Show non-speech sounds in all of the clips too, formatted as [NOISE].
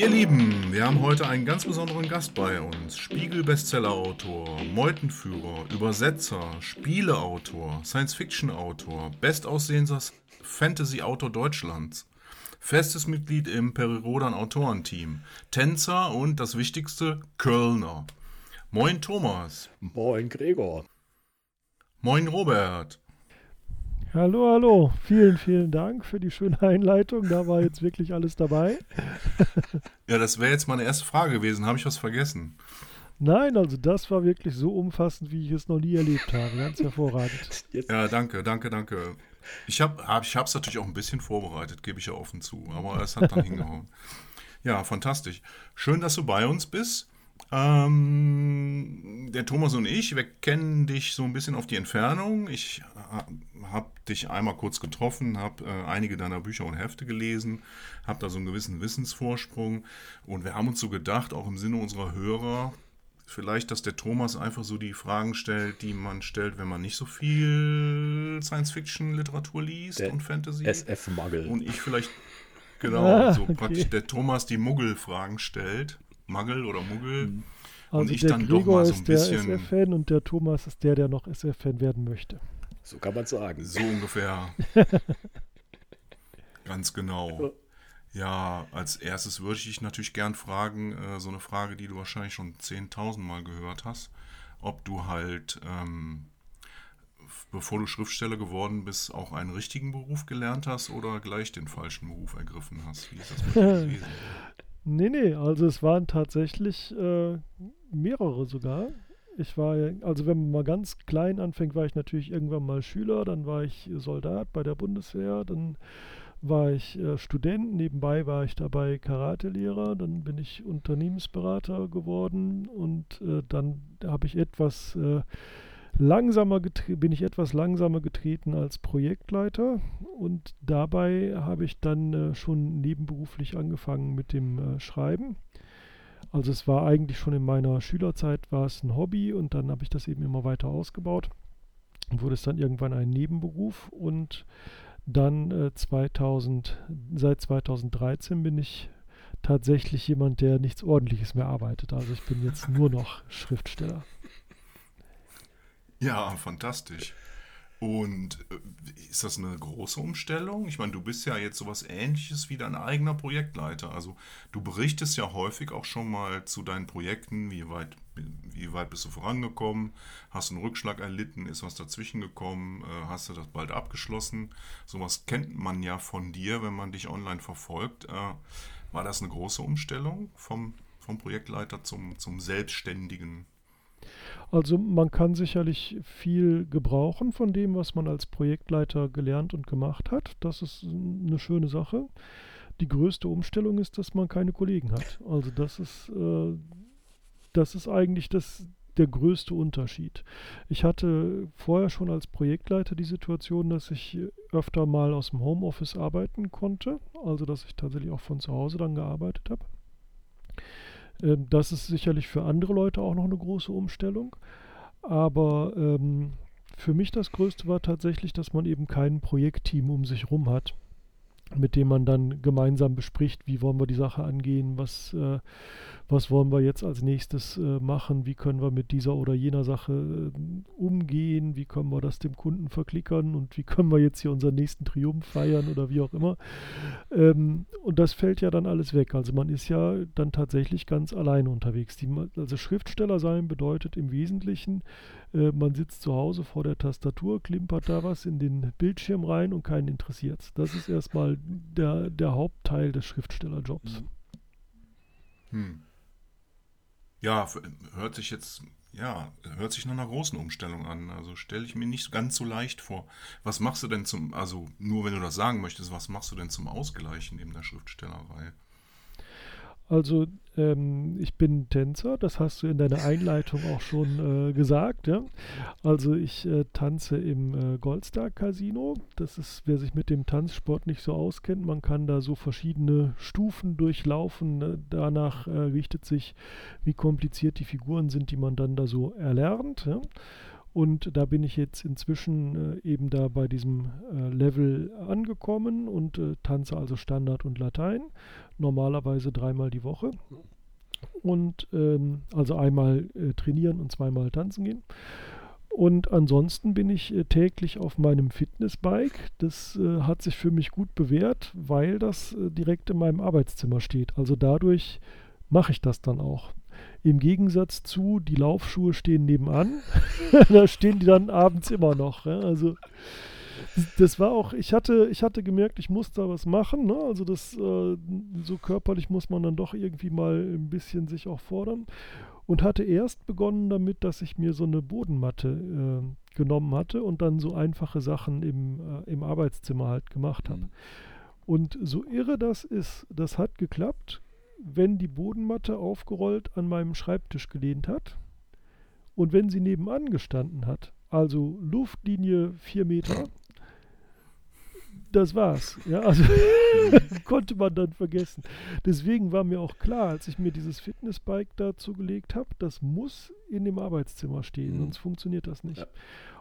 Ihr Lieben, wir haben heute einen ganz besonderen Gast bei uns. Spiegel-Bestseller-Autor, Meutenführer, Übersetzer, Spieleautor, Science-Fiction-Autor, bestaussehendster Fantasy-Autor Deutschlands, festes Mitglied im Perirodan Autorenteam, Tänzer und das Wichtigste, Kölner. Moin Thomas. Moin Gregor. Moin Robert. Hallo, hallo. Vielen, vielen Dank für die schöne Einleitung. Da war jetzt wirklich alles dabei. [LAUGHS] ja, das wäre jetzt meine erste Frage gewesen. Habe ich was vergessen? Nein, also das war wirklich so umfassend, wie ich es noch nie erlebt habe. Ganz hervorragend. Ja, danke, danke, danke. Ich habe es ich natürlich auch ein bisschen vorbereitet, gebe ich ja offen zu, aber es hat dann [LAUGHS] hingehauen. Ja, fantastisch. Schön, dass du bei uns bist. Ähm, der Thomas und ich, wir kennen dich so ein bisschen auf die Entfernung. Ich habe dich einmal kurz getroffen, habe äh, einige deiner Bücher und Hefte gelesen, habe da so einen gewissen Wissensvorsprung und wir haben uns so gedacht, auch im Sinne unserer Hörer, vielleicht, dass der Thomas einfach so die Fragen stellt, die man stellt, wenn man nicht so viel Science-Fiction-Literatur liest der und Fantasy. SF-Muggel. Und ich vielleicht, genau, [LAUGHS] ah, so okay. praktisch der Thomas die Muggel-Fragen stellt. Muggel oder Muggel. Mhm. Also und ich dann Gregor doch mal so ein bisschen. ist der SF-Fan und der Thomas ist der, der noch SF-Fan werden möchte. So kann man sagen. So ungefähr. [LAUGHS] Ganz genau. Ja, als erstes würde ich dich natürlich gern fragen, äh, so eine Frage, die du wahrscheinlich schon 10.000 Mal gehört hast, ob du halt, ähm, bevor du Schriftsteller geworden bist, auch einen richtigen Beruf gelernt hast oder gleich den falschen Beruf ergriffen hast. Wie ist das mit dir [LAUGHS] gewesen? Nee, nee, also es waren tatsächlich äh, mehrere sogar. Ich war, also wenn man mal ganz klein anfängt, war ich natürlich irgendwann mal Schüler, dann war ich Soldat bei der Bundeswehr, dann war ich äh, Student, nebenbei war ich dabei Karatelehrer, dann bin ich Unternehmensberater geworden und äh, dann habe ich etwas äh, langsamer bin ich etwas langsamer getreten als Projektleiter und dabei habe ich dann äh, schon nebenberuflich angefangen mit dem äh, Schreiben. Also es war eigentlich schon in meiner Schülerzeit war es ein Hobby und dann habe ich das eben immer weiter ausgebaut und wurde es dann irgendwann ein Nebenberuf und dann äh, 2000, seit 2013 bin ich tatsächlich jemand, der nichts Ordentliches mehr arbeitet. Also ich bin jetzt nur noch Schriftsteller. Ja, fantastisch. Und äh, ist das eine große Umstellung? Ich meine, du bist ja jetzt sowas ähnliches wie dein eigener Projektleiter. Also du berichtest ja häufig auch schon mal zu deinen Projekten, wie weit, wie weit bist du vorangekommen, hast du einen Rückschlag erlitten, ist was dazwischen gekommen, äh, hast du das bald abgeschlossen. Sowas kennt man ja von dir, wenn man dich online verfolgt. Äh, war das eine große Umstellung vom, vom Projektleiter zum, zum Selbstständigen? Also man kann sicherlich viel gebrauchen von dem, was man als Projektleiter gelernt und gemacht hat. Das ist eine schöne Sache. Die größte Umstellung ist, dass man keine Kollegen hat. Also das ist, äh, das ist eigentlich das, der größte Unterschied. Ich hatte vorher schon als Projektleiter die Situation, dass ich öfter mal aus dem Homeoffice arbeiten konnte, also dass ich tatsächlich auch von zu Hause dann gearbeitet habe. Ähm, das ist sicherlich für andere Leute auch noch eine große Umstellung. Aber ähm, für mich das Größte war tatsächlich, dass man eben kein Projektteam um sich rum hat, mit dem man dann gemeinsam bespricht, wie wollen wir die Sache angehen, was, äh, was wollen wir jetzt als nächstes äh, machen, wie können wir mit dieser oder jener Sache äh, umgehen, wie können wir das dem Kunden verklickern und wie können wir jetzt hier unseren nächsten Triumph feiern oder wie auch immer. Ähm, und das fällt ja dann alles weg. Also man ist ja dann tatsächlich ganz alleine unterwegs. Die, also Schriftsteller sein bedeutet im Wesentlichen, äh, man sitzt zu Hause vor der Tastatur, klimpert da was in den Bildschirm rein und keinen interessiert Das ist erstmal der, der Hauptteil des Schriftstellerjobs. Hm ja, hört sich jetzt, ja, hört sich nach einer großen Umstellung an. Also stelle ich mir nicht ganz so leicht vor. Was machst du denn zum, also nur wenn du das sagen möchtest, was machst du denn zum Ausgleichen neben der Schriftstellerei? Also ähm, ich bin Tänzer, das hast du in deiner Einleitung auch schon äh, gesagt. Ja? Also ich äh, tanze im äh, Goldstar Casino. Das ist, wer sich mit dem Tanzsport nicht so auskennt, man kann da so verschiedene Stufen durchlaufen. Ne? Danach äh, richtet sich, wie kompliziert die Figuren sind, die man dann da so erlernt. Ja? Und da bin ich jetzt inzwischen äh, eben da bei diesem äh, Level angekommen und äh, tanze also Standard und Latein, normalerweise dreimal die Woche. Und ähm, also einmal äh, trainieren und zweimal tanzen gehen. Und ansonsten bin ich äh, täglich auf meinem Fitnessbike. Das äh, hat sich für mich gut bewährt, weil das direkt in meinem Arbeitszimmer steht. Also dadurch mache ich das dann auch. Im Gegensatz zu, die Laufschuhe stehen nebenan. [LAUGHS] da stehen die dann abends immer noch. Ja? Also das war auch, ich hatte, ich hatte gemerkt, ich muss da was machen. Ne? Also das, äh, so körperlich muss man dann doch irgendwie mal ein bisschen sich auch fordern und hatte erst begonnen damit, dass ich mir so eine Bodenmatte äh, genommen hatte und dann so einfache Sachen im, äh, im Arbeitszimmer halt gemacht habe. Mhm. Und so irre das ist, das hat geklappt, wenn die Bodenmatte aufgerollt an meinem Schreibtisch gelehnt hat und wenn sie nebenan gestanden hat, also Luftlinie 4 Meter, das war's. Ja, also [LAUGHS] [LAUGHS] konnte man dann vergessen. Deswegen war mir auch klar, als ich mir dieses Fitnessbike dazu gelegt habe, das muss in dem Arbeitszimmer stehen, mhm. sonst funktioniert das nicht. Ja.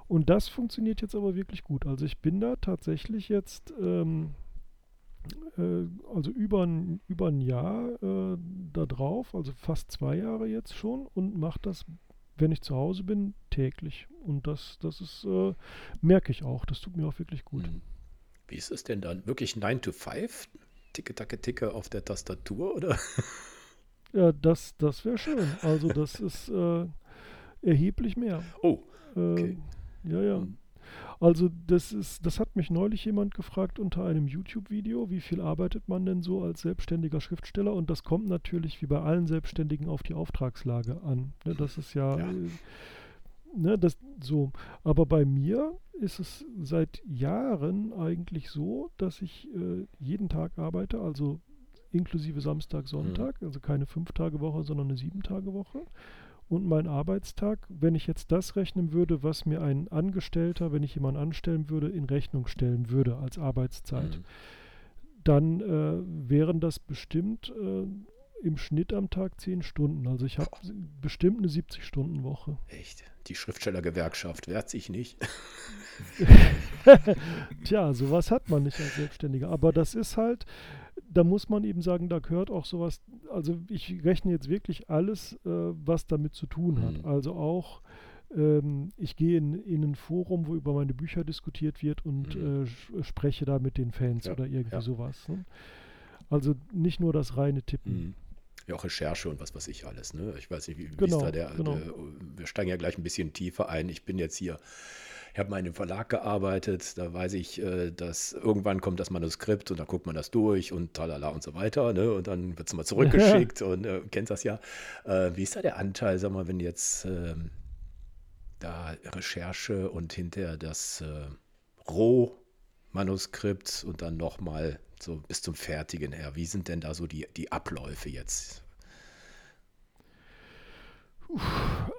Und das funktioniert jetzt aber wirklich gut. Also ich bin da tatsächlich jetzt ähm, äh, also über ein, über ein Jahr äh, da drauf, also fast zwei Jahre jetzt schon und mache das, wenn ich zu Hause bin, täglich. Und das, das ist, äh, merke ich auch. Das tut mir auch wirklich gut. Mhm. Wie ist es denn dann? Wirklich 9 to 5? Ticke, tacke, ticke auf der Tastatur, oder? [LAUGHS] Ja, das, das wäre schön. Also das ist äh, erheblich mehr. Oh, okay. Äh, ja, ja. Hm. Also das ist, das hat mich neulich jemand gefragt unter einem YouTube-Video, wie viel arbeitet man denn so als selbstständiger Schriftsteller? Und das kommt natürlich wie bei allen Selbstständigen auf die Auftragslage an. Ne, das ist ja, ja. Äh, ne, das so. Aber bei mir ist es seit Jahren eigentlich so, dass ich äh, jeden Tag arbeite, also inklusive Samstag, Sonntag, mhm. also keine Fünf-Tage-Woche, sondern eine Sieben-Tage-Woche. Und mein Arbeitstag, wenn ich jetzt das rechnen würde, was mir ein Angestellter, wenn ich jemanden anstellen würde, in Rechnung stellen würde als Arbeitszeit, mhm. dann äh, wären das bestimmt äh, im Schnitt am Tag zehn Stunden. Also ich habe bestimmt eine 70-Stunden-Woche. Echt? Die Schriftstellergewerkschaft wehrt sich nicht. [LAUGHS] Tja, sowas hat man nicht als Selbstständiger. Aber das ist halt, da muss man eben sagen, da gehört auch sowas, also ich rechne jetzt wirklich alles, äh, was damit zu tun hat. Mhm. Also auch, ähm, ich gehe in, in, ein Forum, wo über meine Bücher diskutiert wird und mhm. äh, spreche da mit den Fans ja, oder irgendwie ja. sowas. Ne? Also nicht nur das reine Tippen. Mhm ja auch Recherche und was weiß ich alles. Ne? Ich weiß nicht, wie, genau, ist da der, genau. der, wir steigen ja gleich ein bisschen tiefer ein. Ich bin jetzt hier, ich habe mal in einem Verlag gearbeitet, da weiß ich, äh, dass irgendwann kommt das Manuskript und dann guckt man das durch und talala und so weiter. Ne? Und dann wird es mal zurückgeschickt [LAUGHS] und äh, kennt das ja. Äh, wie ist da der Anteil, sag mal, wenn jetzt äh, da Recherche und hinterher das äh, Rohmanuskript und dann nochmal so bis zum Fertigen her. Wie sind denn da so die, die Abläufe jetzt?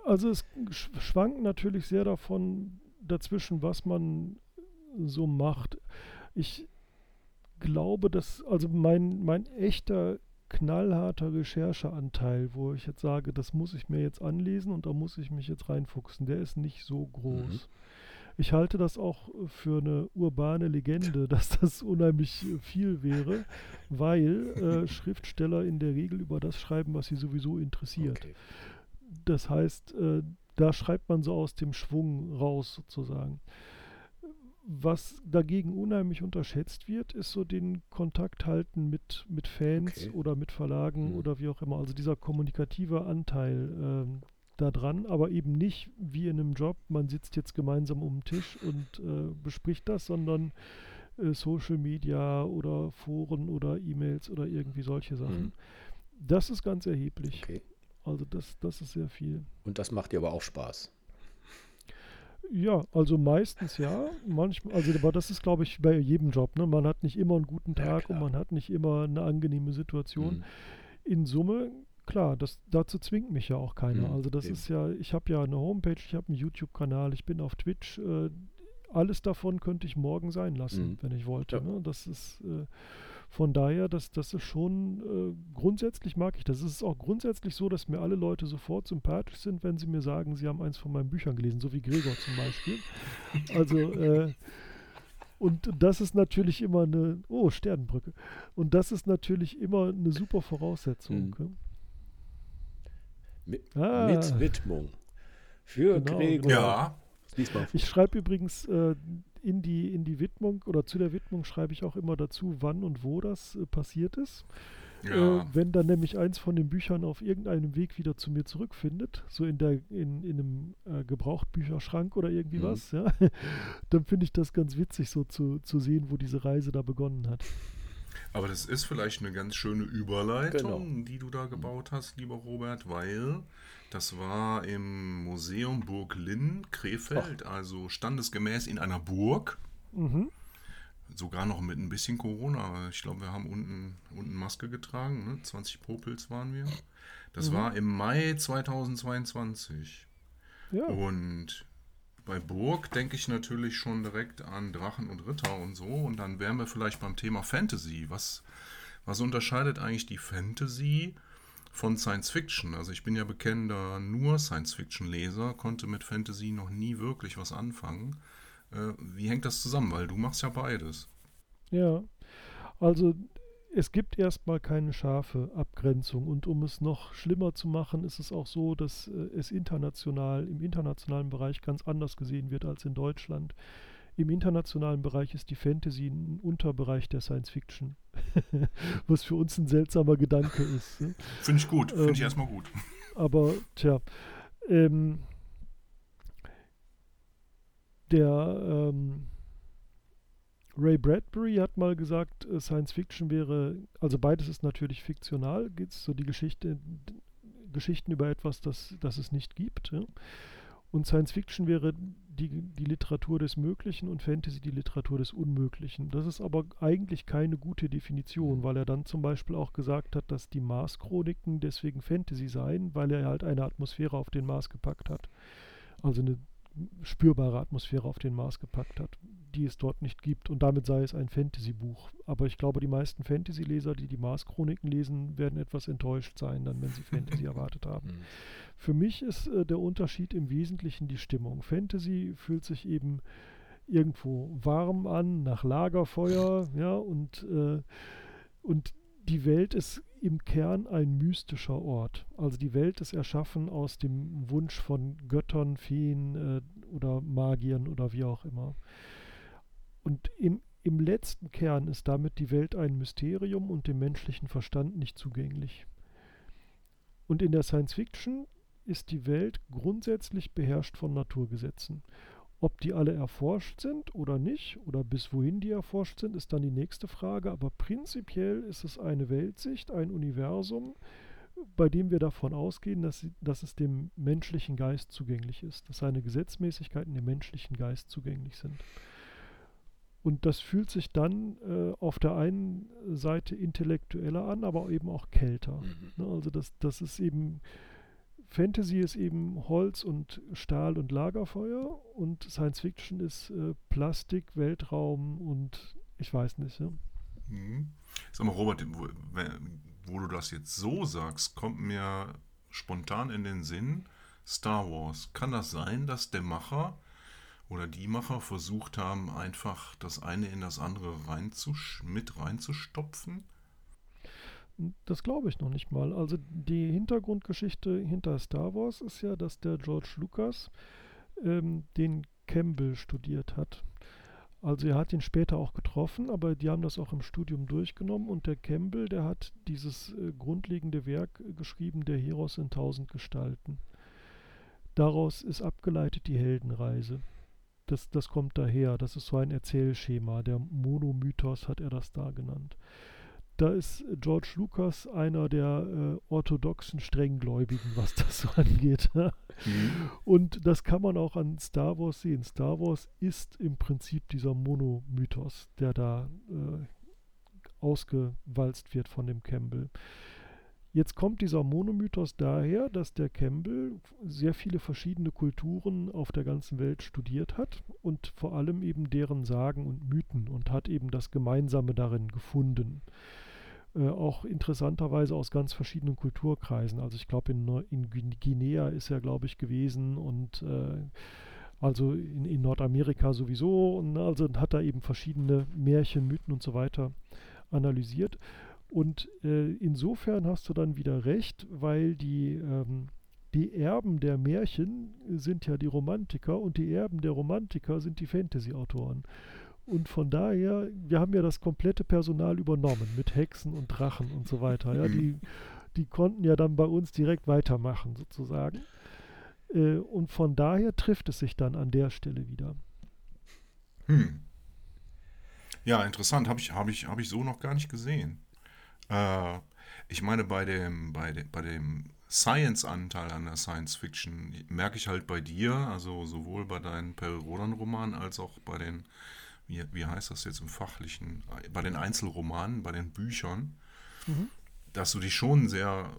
Also es schwankt natürlich sehr davon dazwischen, was man so macht. Ich glaube, dass also mein, mein echter knallharter Rechercheanteil, wo ich jetzt sage, das muss ich mir jetzt anlesen und da muss ich mich jetzt reinfuchsen, der ist nicht so groß. Mhm. Ich halte das auch für eine urbane Legende, [LAUGHS] dass das unheimlich viel wäre, weil äh, [LAUGHS] Schriftsteller in der Regel über das schreiben, was sie sowieso interessiert. Okay. Das heißt, äh, da schreibt man so aus dem Schwung raus sozusagen. Was dagegen unheimlich unterschätzt wird, ist so den Kontakt halten mit, mit Fans okay. oder mit Verlagen mhm. oder wie auch immer. Also dieser kommunikative Anteil, ähm, da dran, aber eben nicht wie in einem Job, man sitzt jetzt gemeinsam um den Tisch und äh, bespricht das, sondern äh, Social Media oder Foren oder E-Mails oder irgendwie solche Sachen. Mhm. Das ist ganz erheblich. Okay. Also das, das ist sehr viel. Und das macht dir aber auch Spaß. Ja, also meistens ja. Manchmal, also aber das ist, glaube ich, bei jedem Job. Ne? Man hat nicht immer einen guten Tag ja, und man hat nicht immer eine angenehme Situation. Mhm. In Summe klar, das, dazu zwingt mich ja auch keiner. Mhm, also das eben. ist ja, ich habe ja eine Homepage, ich habe einen YouTube-Kanal, ich bin auf Twitch. Äh, alles davon könnte ich morgen sein lassen, mhm. wenn ich wollte. Ja. Ne? Das ist äh, Von daher, das, das ist schon äh, grundsätzlich mag ich das. Es ist auch grundsätzlich so, dass mir alle Leute sofort sympathisch sind, wenn sie mir sagen, sie haben eins von meinen Büchern gelesen, so wie Gregor zum Beispiel. Also äh, und das ist natürlich immer eine, oh, Sternenbrücke. Und das ist natürlich immer eine super Voraussetzung. Hm. Mit, ah. mit, Widmung. Für genau, Gregor. Genau. Ja. Ich schreibe übrigens äh, in, die, in die Widmung oder zu der Widmung schreibe ich auch immer dazu, wann und wo das äh, passiert ist. Ja. Äh, wenn dann nämlich eins von den Büchern auf irgendeinem Weg wieder zu mir zurückfindet, so in, der, in, in einem äh, Gebrauchtbücherschrank oder irgendwie mhm. was, ja, [LAUGHS] dann finde ich das ganz witzig, so zu, zu sehen, wo diese Reise da begonnen hat. Aber das ist vielleicht eine ganz schöne Überleitung, genau. die du da gebaut hast, lieber Robert, weil das war im Museum Burg Linn, Krefeld, Ach. also standesgemäß in einer Burg. Mhm sogar noch mit ein bisschen Corona. Ich glaube, wir haben unten, unten Maske getragen. Ne? 20 Popels waren wir. Das mhm. war im Mai 2022. Ja. Und bei Burg denke ich natürlich schon direkt an Drachen und Ritter und so. Und dann wären wir vielleicht beim Thema Fantasy. Was, was unterscheidet eigentlich die Fantasy von Science Fiction? Also ich bin ja bekennender nur Science Fiction Leser, konnte mit Fantasy noch nie wirklich was anfangen. Äh, wie hängt das zusammen? Weil du machst ja beides. Ja, also es gibt erstmal keine scharfe Abgrenzung und um es noch schlimmer zu machen, ist es auch so, dass äh, es international, im internationalen Bereich ganz anders gesehen wird als in Deutschland. Im internationalen Bereich ist die Fantasy ein Unterbereich der Science Fiction, [LAUGHS] was für uns ein seltsamer Gedanke ist. Ne? [LAUGHS] Finde ich gut, finde ähm, ich erstmal gut. Aber tja, ähm, der ähm, Ray Bradbury hat mal gesagt, äh, Science Fiction wäre, also beides ist natürlich fiktional, geht so die Geschichte, Geschichten über etwas, das, das es nicht gibt. Ja? Und Science Fiction wäre die, die Literatur des Möglichen und Fantasy die Literatur des Unmöglichen. Das ist aber eigentlich keine gute Definition, weil er dann zum Beispiel auch gesagt hat, dass die Mars-Chroniken deswegen Fantasy seien, weil er halt eine Atmosphäre auf den Mars gepackt hat. Also eine spürbare Atmosphäre auf den Mars gepackt hat, die es dort nicht gibt. Und damit sei es ein Fantasy-Buch. Aber ich glaube, die meisten Fantasy-Leser, die die Mars-Chroniken lesen, werden etwas enttäuscht sein, dann, wenn sie Fantasy [LAUGHS] erwartet haben. Mhm. Für mich ist äh, der Unterschied im Wesentlichen die Stimmung. Fantasy fühlt sich eben irgendwo warm an, nach Lagerfeuer, ja, und, äh, und die Welt ist im Kern ein mystischer Ort. Also die Welt ist erschaffen aus dem Wunsch von Göttern, Feen äh, oder Magiern oder wie auch immer. Und im, im letzten Kern ist damit die Welt ein Mysterium und dem menschlichen Verstand nicht zugänglich. Und in der Science Fiction ist die Welt grundsätzlich beherrscht von Naturgesetzen. Ob die alle erforscht sind oder nicht, oder bis wohin die erforscht sind, ist dann die nächste Frage. Aber prinzipiell ist es eine Weltsicht, ein Universum, bei dem wir davon ausgehen, dass, sie, dass es dem menschlichen Geist zugänglich ist, dass seine Gesetzmäßigkeiten dem menschlichen Geist zugänglich sind. Und das fühlt sich dann äh, auf der einen Seite intellektueller an, aber eben auch kälter. Mhm. Ne? Also das, das ist eben Fantasy ist eben Holz und Stahl und Lagerfeuer und Science Fiction ist äh, Plastik, Weltraum und ich weiß nicht. Ja. Mhm. Sag mal, Robert, wo, wo, du das jetzt so sagst, kommt mir spontan in den Sinn Star Wars. Kann das sein, dass der Macher oder die Macher versucht haben, einfach das eine in das andere reinzusch mit reinzustopfen? Das glaube ich noch nicht mal. Also die Hintergrundgeschichte hinter Star Wars ist ja, dass der George Lucas ähm, den Campbell studiert hat. Also er hat ihn später auch getroffen, aber die haben das auch im Studium durchgenommen und der Campbell, der hat dieses äh, grundlegende Werk geschrieben, der Heros in tausend Gestalten. Daraus ist abgeleitet die Heldenreise. Das, das kommt daher, das ist so ein Erzählschema, der Monomythos hat er das da genannt da ist George Lucas einer der äh, orthodoxen Strenggläubigen, was das so [LAUGHS] angeht. mhm. Und das kann man auch an Star Wars sehen. Star Wars ist im Prinzip dieser Monomythos, der da äh, ausgewalzt wird von dem Campbell. Jetzt kommt dieser Monomythos daher, dass der Campbell sehr viele verschiedene Kulturen auf der ganzen Welt studiert hat und vor allem eben deren Sagen und Mythen und hat eben das Gemeinsame darin gefunden. Äh, auch interessanterweise aus ganz verschiedenen Kulturkreisen. Also ich glaube, in, in, Guinea ist er, glaube ich, gewesen und äh, also in, in, Nordamerika sowieso. Und also hat er eben verschiedene Märchen, Mythen und so weiter analysiert. Und äh, insofern hast du dann wieder recht, weil die, ähm, die Erben der Märchen sind ja die Romantiker und die Erben der Romantiker sind die Fantasy-Autoren. Und von daher, wir haben ja das komplette Personal übernommen mit Hexen und Drachen und so weiter. Ja, die, die konnten ja dann bei uns direkt weitermachen, sozusagen. Äh, und von daher trifft es sich dann an der Stelle wieder. Hm. Ja, interessant. Habe ich, hab ich, hab ich so noch gar nicht gesehen. Äh, ich meine, bei dem, bei dem, bei dem Science-Anteil an der Science Fiction merke ich halt bei dir, also sowohl bei deinen Perry-Rodan-Romanen als auch bei den, wie, wie heißt das jetzt im Fachlichen, bei den Einzelromanen, bei den Büchern, mhm. dass du dich schon sehr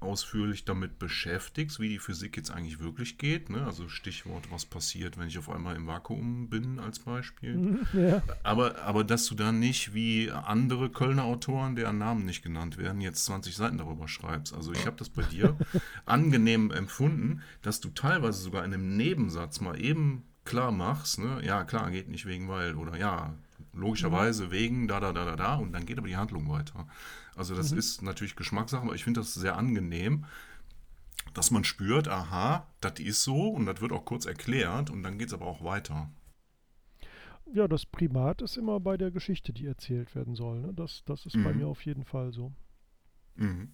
ausführlich damit beschäftigst, wie die Physik jetzt eigentlich wirklich geht. Ne? Also Stichwort, was passiert, wenn ich auf einmal im Vakuum bin, als Beispiel. Mhm, ja. Aber, aber dass du dann nicht wie andere Kölner Autoren, deren Namen nicht genannt werden, jetzt 20 Seiten darüber schreibst. Also ich habe das bei dir [LAUGHS] angenehm empfunden, dass du teilweise sogar in einem Nebensatz mal eben klar machst, ne? ja klar, geht nicht wegen weil oder ja, logischerweise mhm. wegen da, da, da, da, da und dann geht aber die Handlung weiter. Also das mhm. ist natürlich Geschmackssache, aber ich finde das sehr angenehm, dass man spürt, aha, das ist so und das wird auch kurz erklärt und dann geht es aber auch weiter. Ja, das Primat ist immer bei der Geschichte, die erzählt werden soll. Ne? Das, das ist mhm. bei mir auf jeden Fall so. Mhm.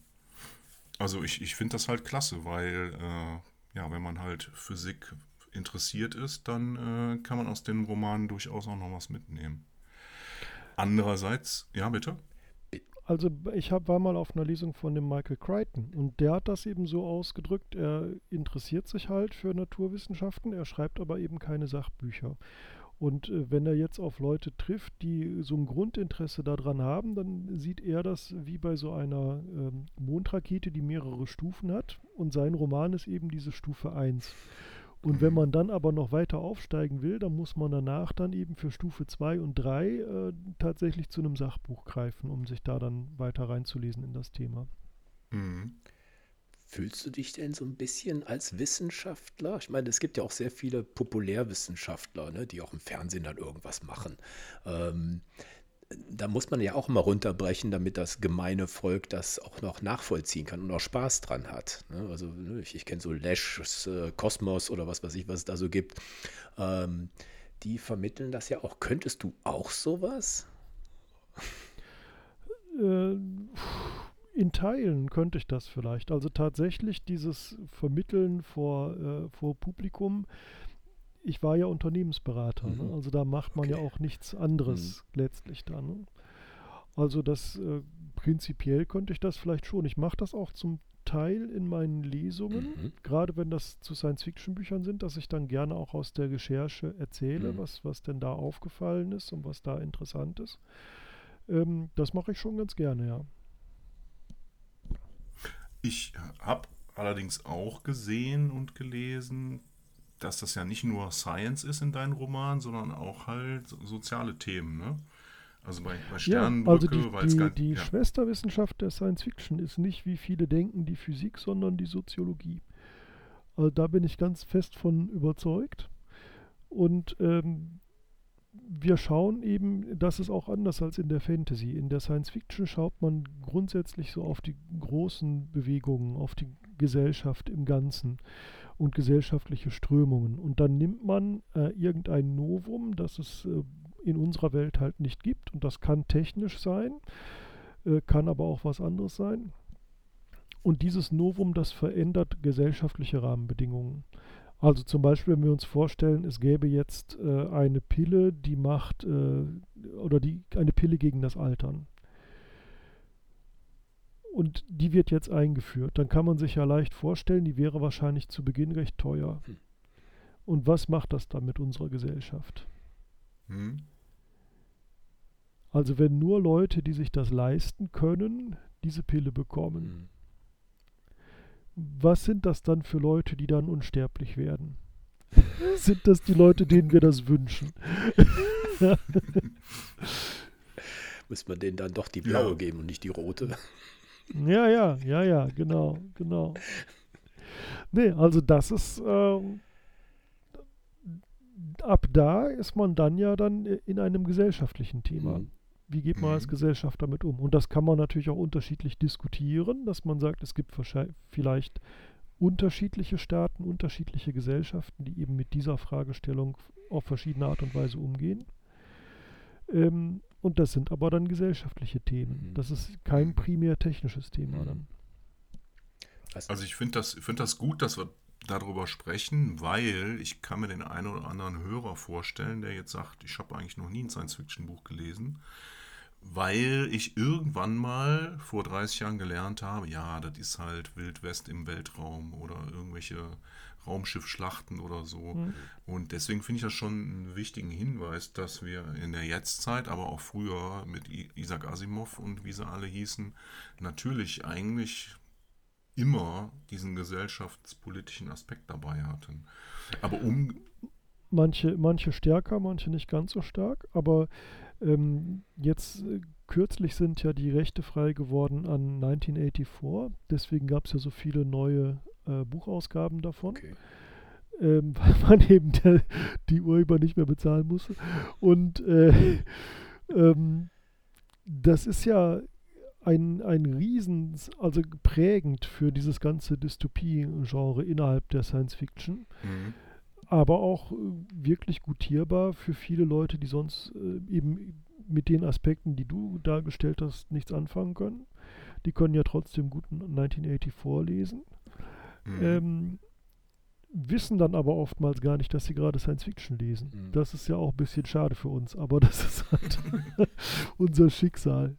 Also ich, ich finde das halt klasse, weil äh, ja, wenn man halt Physik interessiert ist, dann äh, kann man aus den Romanen durchaus auch noch was mitnehmen. Andererseits, ja, bitte? Also ich hab, war mal auf einer Lesung von dem Michael Crichton und der hat das eben so ausgedrückt, er interessiert sich halt für Naturwissenschaften, er schreibt aber eben keine Sachbücher. Und äh, wenn er jetzt auf Leute trifft, die so ein Grundinteresse daran haben, dann sieht er das wie bei so einer ähm, Mondrakete, die mehrere Stufen hat. Und sein Roman ist eben diese Stufe 1. Und wenn man dann aber noch weiter aufsteigen will, dann muss man danach dann eben für Stufe 2 und 3 äh, tatsächlich zu einem Sachbuch greifen, um sich da dann weiter reinzulesen in das Thema. Mhm. Fühlst du dich denn so ein bisschen als Wissenschaftler? Ich meine, es gibt ja auch sehr viele Populärwissenschaftler, ne, die auch im Fernsehen dann irgendwas machen. Ähm, da muss man ja auch mal runterbrechen, damit das gemeine Volk das auch noch nachvollziehen kann und auch Spaß dran hat. Ne? Also ne, ich, ich kenne so Lash, äh, Kosmos oder was weiß ich, was es da so gibt. Ähm, die vermitteln das ja auch. Könntest du auch sowas? Äh, in Teilen könnte ich das vielleicht. Also tatsächlich dieses Vermitteln vor, äh, vor Publikum ich war ja Unternehmensberater, ne? mhm. ne? also da macht man okay. ja auch nichts anderes mhm. letztlich dann. Ne? Also das äh, prinzipiell könnte ich das vielleicht schon. Ich mache das auch zum Teil in meinen Lesungen, mhm. gerade wenn das zu Science-Fiction-Büchern sind, dass ich dann gerne auch aus der Recherche erzähle, mhm. was, was denn da aufgefallen ist und was da interessant ist. Ähm, das mache ich schon ganz gerne, ja. Ich habe allerdings auch gesehen und gelesen, dass das ja nicht nur Science ist in deinen Romanen, sondern auch halt soziale Themen, ne? Also bei, bei Sternenbrücke, ja, also die, die, die ja. Schwesterwissenschaft der Science Fiction ist nicht, wie viele denken, die Physik, sondern die Soziologie. Also da bin ich ganz fest von überzeugt. Und ähm, wir schauen eben, das ist auch anders als in der Fantasy. In der Science Fiction schaut man grundsätzlich so auf die großen Bewegungen, auf die Gesellschaft im Ganzen und gesellschaftliche Strömungen. Und dann nimmt man äh, irgendein Novum, das es äh, in unserer Welt halt nicht gibt. Und das kann technisch sein, äh, kann aber auch was anderes sein. Und dieses Novum, das verändert gesellschaftliche Rahmenbedingungen. Also zum Beispiel, wenn wir uns vorstellen, es gäbe jetzt äh, eine Pille, die macht, äh, oder die, eine Pille gegen das Altern und die wird jetzt eingeführt. Dann kann man sich ja leicht vorstellen, die wäre wahrscheinlich zu Beginn recht teuer. Hm. Und was macht das dann mit unserer Gesellschaft? Hm. Also wenn nur Leute, die sich das leisten können, diese Pille bekommen. Mhm. Was sind das dann für Leute, die dann unsterblich werden? [LAUGHS] sind das die Leute, denen wir das wünschen? [LAUGHS] Muss man denen dann doch die blaue ja. geben und nicht die rote? Ja, ja, ja, ja, genau, genau. Nee, also das ist, ähm, ab da ist man dann ja dann in einem gesellschaftlichen Thema. Mhm. Wie geht man als mhm. Gesellschaft damit um? Und das kann man natürlich auch unterschiedlich diskutieren, dass man sagt, es gibt vielleicht unterschiedliche Staaten, unterschiedliche Gesellschaften, die eben mit dieser Fragestellung auf verschiedene Art und Weise umgehen. Ähm, und das sind aber dann gesellschaftliche Themen. Mhm. Das ist kein primär technisches Thema dann. Also ich finde das, find das gut, dass wir darüber sprechen, weil ich kann mir den einen oder anderen Hörer vorstellen, der jetzt sagt, ich habe eigentlich noch nie ein Science-Fiction-Buch gelesen, weil ich irgendwann mal vor 30 Jahren gelernt habe, ja, das ist halt Wild West im Weltraum oder irgendwelche Raumschiffschlachten oder so. Mhm. Und deswegen finde ich das schon einen wichtigen Hinweis, dass wir in der Jetztzeit, aber auch früher mit Isaac Asimov und wie sie alle hießen, natürlich eigentlich immer diesen gesellschaftspolitischen Aspekt dabei hatten. Aber um. Manche, manche stärker, manche nicht ganz so stark, aber ähm, jetzt äh, kürzlich sind ja die Rechte frei geworden an 1984, deswegen gab es ja so viele neue äh, Buchausgaben davon. Okay. Ähm, [LAUGHS] weil man eben der, die Urheber nicht mehr bezahlen musste. Und äh, [LAUGHS] ähm, das ist ja ein, ein Riesen, also prägend für dieses ganze Dystopie-Genre innerhalb der Science Fiction. Mhm. Aber auch äh, wirklich gutierbar für viele Leute, die sonst äh, eben mit den Aspekten, die du dargestellt hast, nichts anfangen können. Die können ja trotzdem gut 1984 lesen. Mhm. Ähm, wissen dann aber oftmals gar nicht, dass sie gerade Science Fiction lesen. Mhm. Das ist ja auch ein bisschen schade für uns, aber [LAUGHS] das ist halt [LAUGHS] unser Schicksal.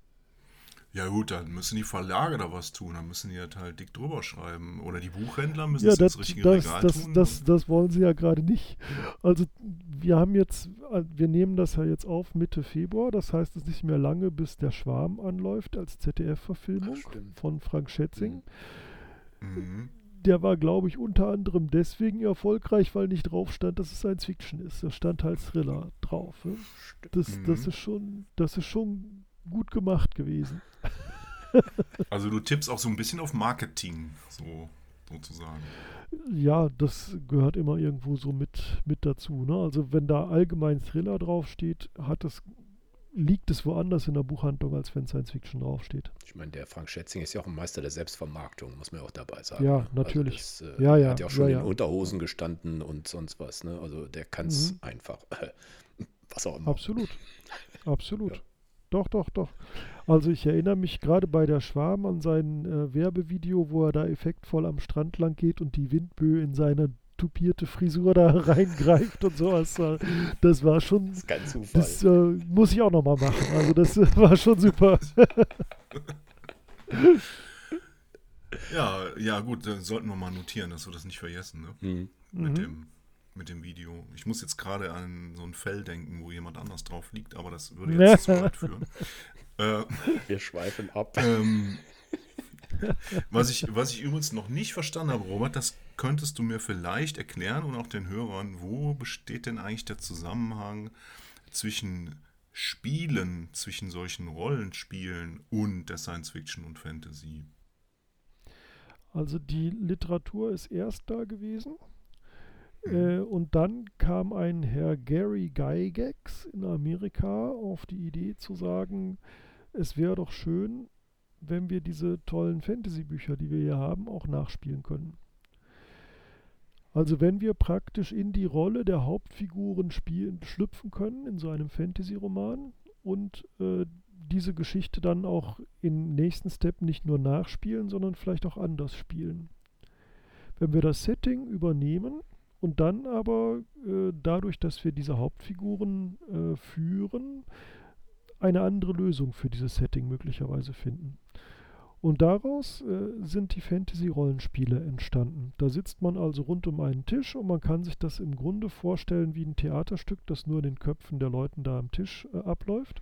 Ja gut, dann müssen die Verlage da was tun, dann müssen die halt, halt dick drüber schreiben. Oder die Buchhändler müssen ja, das, ins richtige das, Regal das, tun. Das, das, wollen sie ja gerade nicht. Also wir haben jetzt, äh, wir nehmen das ja jetzt auf Mitte Februar, das heißt es ist nicht mehr lange, bis der Schwarm anläuft als ZDF-Verfilmung von Frank Schätzing. Mhm. Der war, glaube ich, unter anderem deswegen erfolgreich, weil nicht drauf stand, dass es Science Fiction ist. Da stand halt Thriller drauf. Ne? Das, mhm. das, ist schon, das ist schon gut gemacht gewesen. [LAUGHS] Also du tippst auch so ein bisschen auf Marketing, so sozusagen. Ja, das gehört immer irgendwo so mit, mit dazu. Ne? Also wenn da allgemein Thriller draufsteht, hat es, liegt es woanders in der Buchhandlung, als wenn Science Fiction draufsteht. Ich meine, der Frank Schätzing ist ja auch ein Meister der Selbstvermarktung, muss man auch dabei sagen. Ja, ne? natürlich. Also das, äh, ja, ja, hat ja auch schon ja, in Unterhosen gestanden und sonst was. Ne? Also der kann es mhm. einfach. [LAUGHS] was auch immer. Absolut. Absolut. Doch, doch, doch. Also ich erinnere mich gerade bei der Schwarm an sein äh, Werbevideo, wo er da effektvoll am Strand lang geht und die Windböe in seine tupierte Frisur da [LAUGHS] reingreift und sowas. Das war schon. Das ist kein Zufall. Das äh, muss ich auch nochmal machen. Also das [LAUGHS] war schon super. ja, ja, gut, dann sollten wir mal notieren, dass wir das nicht vergessen, ne? Mhm. Mit mhm. dem mit dem Video. Ich muss jetzt gerade an so ein Fell denken, wo jemand anders drauf liegt, aber das würde jetzt [LAUGHS] zu weit führen. Äh, Wir schweifen ab. Ähm, [LAUGHS] was, ich, was ich übrigens noch nicht verstanden habe, Robert, das könntest du mir vielleicht erklären und auch den Hörern, wo besteht denn eigentlich der Zusammenhang zwischen Spielen, zwischen solchen Rollenspielen und der Science Fiction und Fantasy? Also die Literatur ist erst da gewesen. Mhm. Äh, und dann kam ein Herr Gary Gygax in Amerika auf die Idee zu sagen, es wäre doch schön, wenn wir diese tollen Fantasy-Bücher, die wir hier haben, auch nachspielen können. Also wenn wir praktisch in die Rolle der Hauptfiguren spielen, schlüpfen können in so einem Fantasy-Roman und äh, diese Geschichte dann auch im nächsten Step nicht nur nachspielen, sondern vielleicht auch anders spielen. Wenn wir das Setting übernehmen und dann aber äh, dadurch, dass wir diese Hauptfiguren äh, führen, eine andere Lösung für dieses Setting möglicherweise finden. Und daraus äh, sind die Fantasy-Rollenspiele entstanden. Da sitzt man also rund um einen Tisch und man kann sich das im Grunde vorstellen wie ein Theaterstück, das nur in den Köpfen der Leuten da am Tisch äh, abläuft.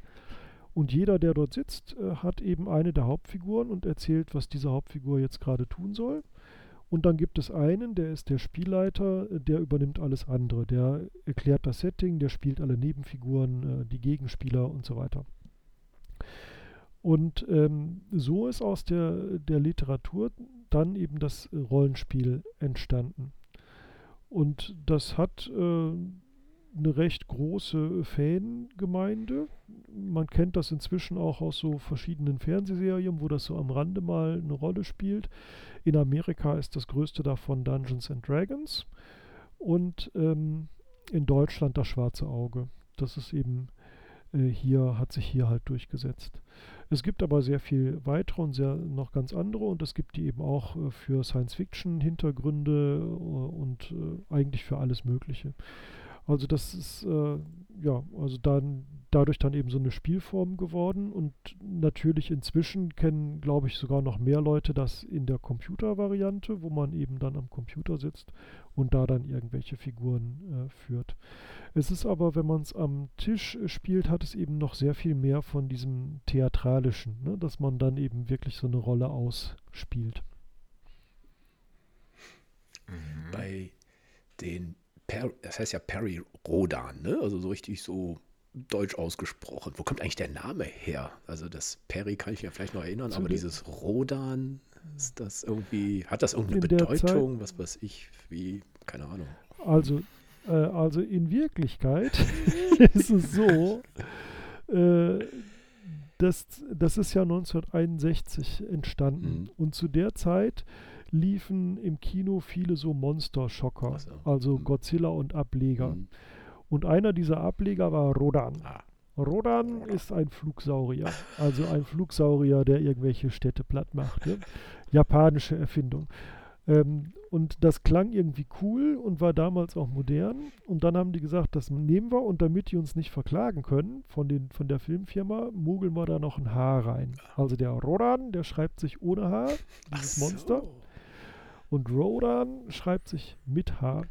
Und jeder, der dort sitzt, äh, hat eben eine der Hauptfiguren und erzählt, was diese Hauptfigur jetzt gerade tun soll. Und dann gibt es einen, der ist der Spielleiter, der übernimmt alles andere. Der erklärt das Setting, der spielt alle Nebenfiguren, äh, die Gegenspieler und so weiter. Und ähm, so ist aus der, der Literatur dann eben das Rollenspiel entstanden. Und das hat äh, eine recht große Fangemeinde. Man kennt das inzwischen auch aus so verschiedenen Fernsehserien, wo das so am Rande mal eine Rolle spielt. In Amerika ist das größte davon Dungeons and Dragons und ähm, in Deutschland das Schwarze Auge. Das ist eben äh, hier, hat sich hier halt durchgesetzt. Es gibt aber sehr viel weitere und sehr noch ganz andere und es gibt die eben auch äh, für Science-Fiction-Hintergründe äh, und äh, eigentlich für alles Mögliche. Also das ist äh, ja, also dann dadurch dann eben so eine Spielform geworden und natürlich inzwischen kennen, glaube ich, sogar noch mehr Leute das in der Computervariante, wo man eben dann am Computer sitzt und da dann irgendwelche Figuren äh, führt. Es ist aber, wenn man es am Tisch spielt, hat es eben noch sehr viel mehr von diesem Theatralischen, ne? dass man dann eben wirklich so eine Rolle ausspielt. Bei den per, das heißt ja Perry Rodan, ne? Also so richtig so deutsch ausgesprochen. Wo kommt eigentlich der Name her? Also das Perry kann ich ja vielleicht noch erinnern, Zu aber dieses Rodan, ist das irgendwie, hat das irgendeine Bedeutung? Was weiß ich, wie, keine Ahnung. Also, äh, also in Wirklichkeit [LAUGHS] ist es so, äh, das, das ist ja 1961 entstanden. Mhm. Und zu der Zeit liefen im Kino viele so Monster-Schocker, so. also mhm. Godzilla und Ableger. Mhm. Und einer dieser Ableger war Rodan. Ah. Rodan, ist ein Flugsaurier, also ein Flugsaurier, der irgendwelche Städte platt macht. Ne? Japanische Erfindung. Ähm, und das klang irgendwie cool und war damals auch modern. Und dann haben die gesagt, das nehmen wir und damit die uns nicht verklagen können von, den, von der Filmfirma, mogeln wir da noch ein Haar rein. Also der Rodan, der schreibt sich ohne Haar, dieses so. Monster. Und Rodan schreibt sich mit H.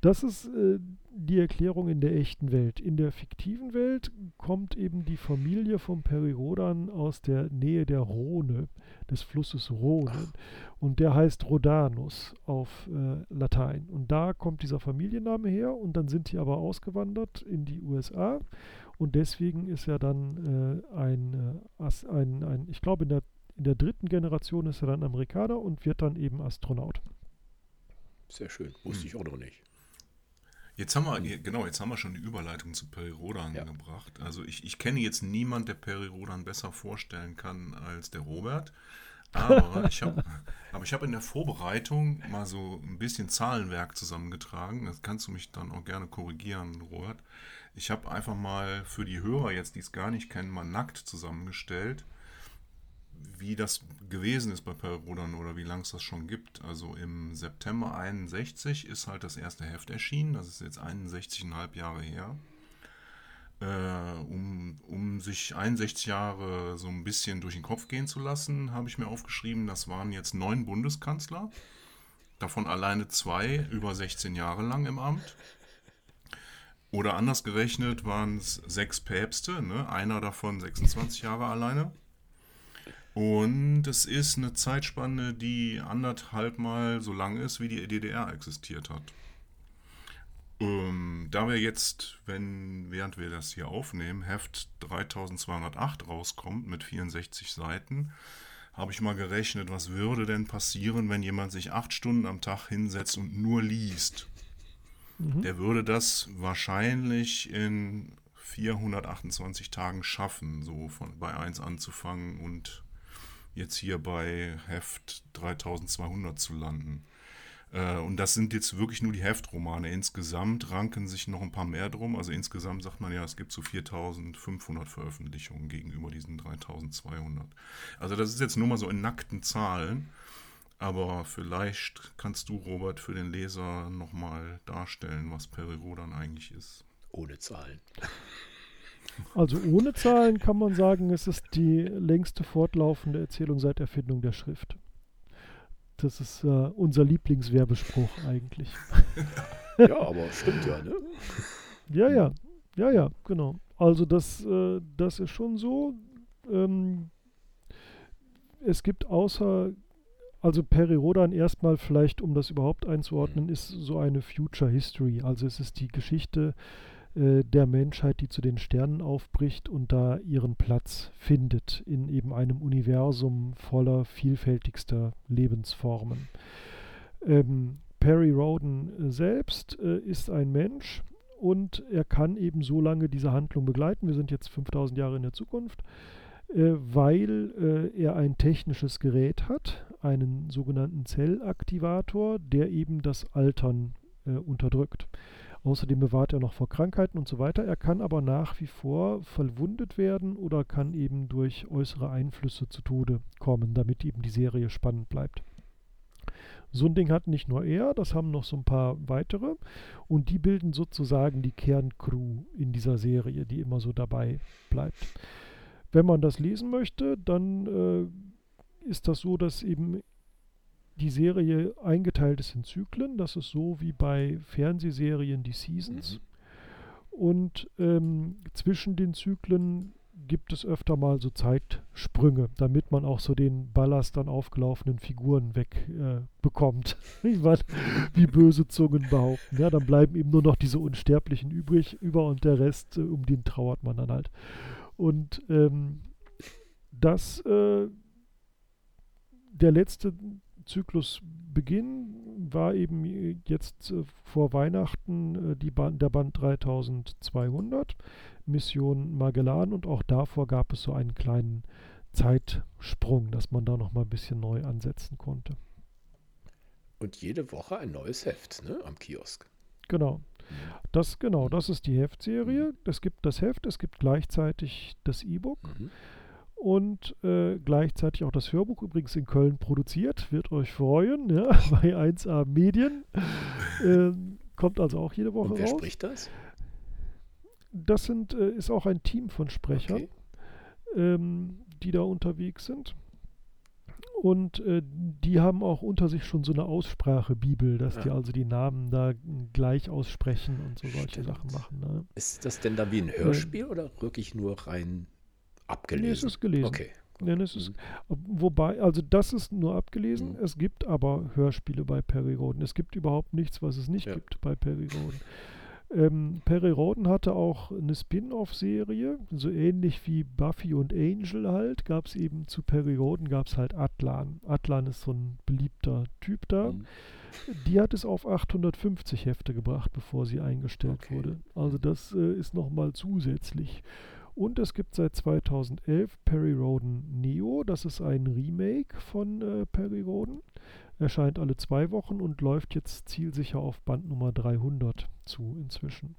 Das ist äh, die Erklärung in der echten Welt. In der fiktiven Welt kommt eben die Familie von Perirodan aus der Nähe der Rhone, des Flusses Rhone. Und der heißt Rodanus auf äh, Latein. Und da kommt dieser Familienname her und dann sind die aber ausgewandert in die USA. Und deswegen ist er dann äh, ein, äh, ein, ein, ich glaube, in der in der dritten Generation ist er dann Amerikaner und wird dann eben Astronaut. Sehr schön, wusste hm. ich auch noch nicht. Jetzt haben wir, hm. genau, jetzt haben wir schon die Überleitung zu Peri Rodan ja. gebracht. Also ich, ich kenne jetzt niemand, der Peri Rodan besser vorstellen kann als der Robert. Aber [LAUGHS] ich habe hab in der Vorbereitung mal so ein bisschen Zahlenwerk zusammengetragen. Das kannst du mich dann auch gerne korrigieren, Robert. Ich habe einfach mal für die Hörer jetzt, die es gar nicht kennen, mal nackt zusammengestellt wie das gewesen ist bei Perrodern oder wie lange es das schon gibt. Also im September 61 ist halt das erste Heft erschienen, das ist jetzt 61,5 Jahre her. Äh, um, um sich 61 Jahre so ein bisschen durch den Kopf gehen zu lassen, habe ich mir aufgeschrieben, das waren jetzt neun Bundeskanzler, davon alleine zwei über 16 Jahre lang im Amt. Oder anders gerechnet waren es sechs Päpste, ne? einer davon 26 Jahre alleine. Und es ist eine Zeitspanne, die anderthalb Mal so lang ist, wie die DDR existiert hat. Ähm, da wir jetzt, wenn, während wir das hier aufnehmen, Heft 3208 rauskommt mit 64 Seiten, habe ich mal gerechnet, was würde denn passieren, wenn jemand sich acht Stunden am Tag hinsetzt und nur liest. Mhm. Der würde das wahrscheinlich in 428 Tagen schaffen, so von bei 1 anzufangen und jetzt hier bei Heft 3200 zu landen. Äh, und das sind jetzt wirklich nur die Heftromane. Insgesamt ranken sich noch ein paar mehr drum. Also insgesamt sagt man ja, es gibt so 4500 Veröffentlichungen gegenüber diesen 3200. Also das ist jetzt nur mal so in nackten Zahlen. Aber vielleicht kannst du, Robert, für den Leser nochmal darstellen, was Periro dann eigentlich ist. Ohne Zahlen. Also ohne Zahlen kann man sagen, es ist die längste fortlaufende Erzählung seit Erfindung der Schrift. Das ist äh, unser Lieblingswerbespruch eigentlich. [LAUGHS] ja, aber stimmt ja, ne? Ja, ja, ja, ja, genau. also das, äh, das ist schon so. Ähm, es gibt außer, also Peri Rodan erstmal vielleicht, um das überhaupt einzuordnen, ist so eine Future History. Also es ist die Geschichte äh, der Menschheit, die zu den Sternen aufbricht und da ihren Platz findet in eben einem Universum voller vielfältigster Lebensformen. Ähm, Perry Roden selbst äh, ist ein Mensch und er kann eben so lange diese Handlung begleiten. Wir sind jetzt 5000 Jahre in der Zukunft, äh, weil äh, er ein technisches Gerät hat, einen sogenannten Zellaktivator, der eben das Altern äh, unterdrückt. Außerdem bewahrt er noch vor Krankheiten und so weiter. Er kann aber nach wie vor verwundet werden oder kann eben durch äußere Einflüsse zu Tode kommen, damit eben die Serie spannend bleibt. So ein Ding hat nicht nur er, das haben noch so ein paar weitere und die bilden sozusagen die Kerncrew in dieser Serie, die immer so dabei bleibt. Wenn man das lesen möchte, dann äh, ist das so, dass eben die Serie eingeteilt ist in Zyklen. Das ist so wie bei Fernsehserien die Seasons. Mhm. Und ähm, zwischen den Zyklen gibt es öfter mal so Zeitsprünge, damit man auch so den Ballast an aufgelaufenen Figuren wegbekommt. Äh, [LAUGHS] wie böse Zungen behaupten. Ja, dann bleiben eben nur noch diese Unsterblichen übrig über und der Rest, äh, um den trauert man dann halt. Und ähm, das, äh, der letzte Zyklusbeginn war eben jetzt äh, vor Weihnachten äh, die Band, der Band 3200, Mission Magellan und auch davor gab es so einen kleinen Zeitsprung, dass man da noch mal ein bisschen neu ansetzen konnte. Und jede Woche ein neues Heft, ne, am Kiosk. Genau. Mhm. Das, genau, das ist die Heftserie. Mhm. Es gibt das Heft, es gibt gleichzeitig das E-Book. Mhm und äh, gleichzeitig auch das Hörbuch, übrigens in Köln produziert, wird euch freuen, ja, [LAUGHS] bei 1A Medien. Äh, kommt also auch jede Woche und wer raus. spricht das? Das sind, äh, ist auch ein Team von Sprechern, okay. ähm, die da unterwegs sind. Und äh, die haben auch unter sich schon so eine Aussprache-Bibel, dass ja. die also die Namen da gleich aussprechen und so solche Sachen machen. Ne? Ist das denn da wie ein Hörspiel oder wirklich nur rein Abgelesen? Nee, es ist gelesen. Okay. Nee, es ist, wobei, also das ist nur abgelesen. Mhm. Es gibt aber Hörspiele bei Perry Roden. Es gibt überhaupt nichts, was es nicht ja. gibt bei Perry Roden. Ähm, Perry Roden hatte auch eine Spin-off-Serie, so ähnlich wie Buffy und Angel halt, gab es eben zu Perry Roden, gab es halt Atlan. Atlan ist so ein beliebter Typ da. Mhm. Die hat es auf 850 Hefte gebracht, bevor sie eingestellt okay. wurde. Also das äh, ist nochmal zusätzlich. Und es gibt seit 2011 Perry Roden Neo. Das ist ein Remake von äh, Perry Roden. Erscheint alle zwei Wochen und läuft jetzt zielsicher auf Band Nummer 300 zu inzwischen.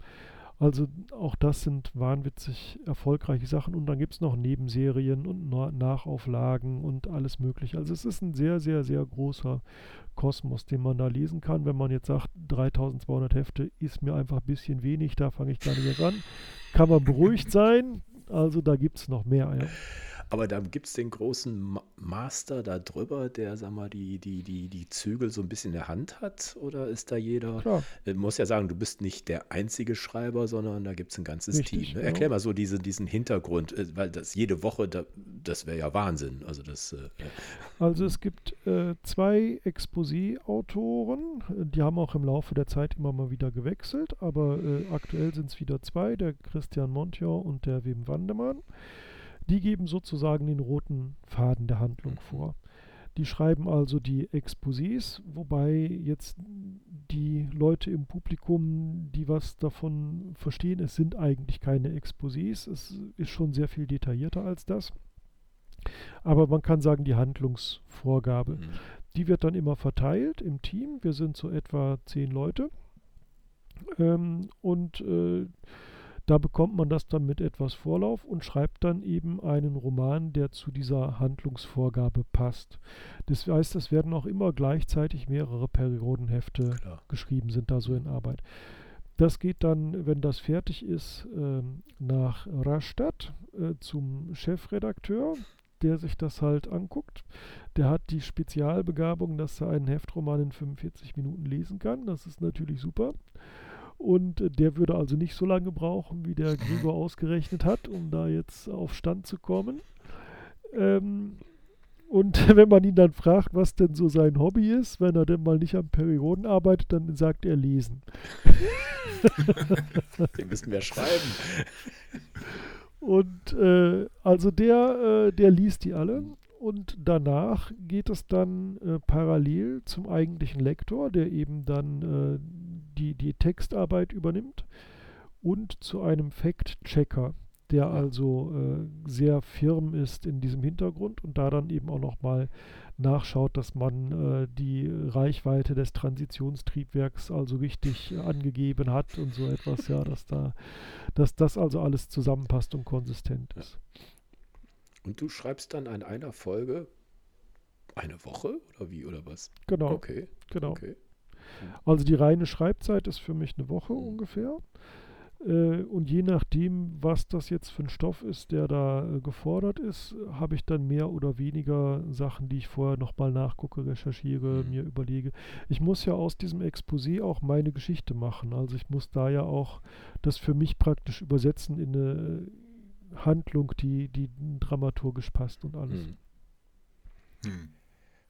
Also auch das sind wahnwitzig erfolgreiche Sachen und dann gibt es noch Nebenserien und Nachauflagen und alles mögliche. Also es ist ein sehr, sehr, sehr großer Kosmos, den man da lesen kann. Wenn man jetzt sagt, 3200 Hefte ist mir einfach ein bisschen wenig, da fange ich gar nicht erst an, kann man beruhigt [LAUGHS] sein. Also da gibt es noch mehr. Ja. Aber da gibt es den großen Master da drüber, der, sag mal, die, die, die, die Zügel so ein bisschen in der Hand hat? Oder ist da jeder? Klar. Ich muss ja sagen, du bist nicht der einzige Schreiber, sondern da gibt es ein ganzes Richtig, Team. Ne? Erklär mal so diese, diesen Hintergrund, äh, weil das jede Woche, da, das wäre ja Wahnsinn. Also, das, äh, also es gibt äh, zwei Exposé-Autoren, die haben auch im Laufe der Zeit immer mal wieder gewechselt, aber äh, aktuell sind es wieder zwei, der Christian Montior und der Wim Wandemann. Die geben sozusagen den roten Faden der Handlung vor. Die schreiben also die Exposés, wobei jetzt die Leute im Publikum, die was davon verstehen, es sind eigentlich keine Exposés, es ist schon sehr viel detaillierter als das. Aber man kann sagen, die Handlungsvorgabe, mhm. die wird dann immer verteilt im Team. Wir sind so etwa zehn Leute. Ähm, und äh, da bekommt man das dann mit etwas Vorlauf und schreibt dann eben einen Roman, der zu dieser Handlungsvorgabe passt. Das heißt, es werden auch immer gleichzeitig mehrere Periodenhefte Klar. geschrieben, sind da so in Arbeit. Das geht dann, wenn das fertig ist, äh, nach Rastatt äh, zum Chefredakteur, der sich das halt anguckt. Der hat die Spezialbegabung, dass er einen Heftroman in 45 Minuten lesen kann. Das ist natürlich super. Und der würde also nicht so lange brauchen, wie der Gregor [LAUGHS] ausgerechnet hat, um da jetzt auf Stand zu kommen. Ähm, und [LAUGHS] wenn man ihn dann fragt, was denn so sein Hobby ist, wenn er denn mal nicht am Perioden arbeitet, dann sagt er lesen. [LAUGHS] Den müssen wir schreiben. Und äh, also der, äh, der liest die alle und danach geht es dann äh, parallel zum eigentlichen Lektor, der eben dann äh, die, die Textarbeit übernimmt und zu einem Fact-Checker, der also äh, sehr firm ist in diesem Hintergrund und da dann eben auch nochmal nachschaut, dass man äh, die Reichweite des Transitionstriebwerks also richtig angegeben hat und so etwas, ja, dass da, dass das also alles zusammenpasst und konsistent ist. Und du schreibst dann an einer Folge eine Woche oder wie oder was? Genau. Okay. Genau. Okay. Also die reine Schreibzeit ist für mich eine Woche mhm. ungefähr. Äh, und je nachdem, was das jetzt für ein Stoff ist, der da äh, gefordert ist, habe ich dann mehr oder weniger Sachen, die ich vorher nochmal nachgucke, recherchiere, mhm. mir überlege. Ich muss ja aus diesem Exposé auch meine Geschichte machen. Also ich muss da ja auch das für mich praktisch übersetzen in eine Handlung, die, die dramaturgisch passt und alles. Hm. Hm.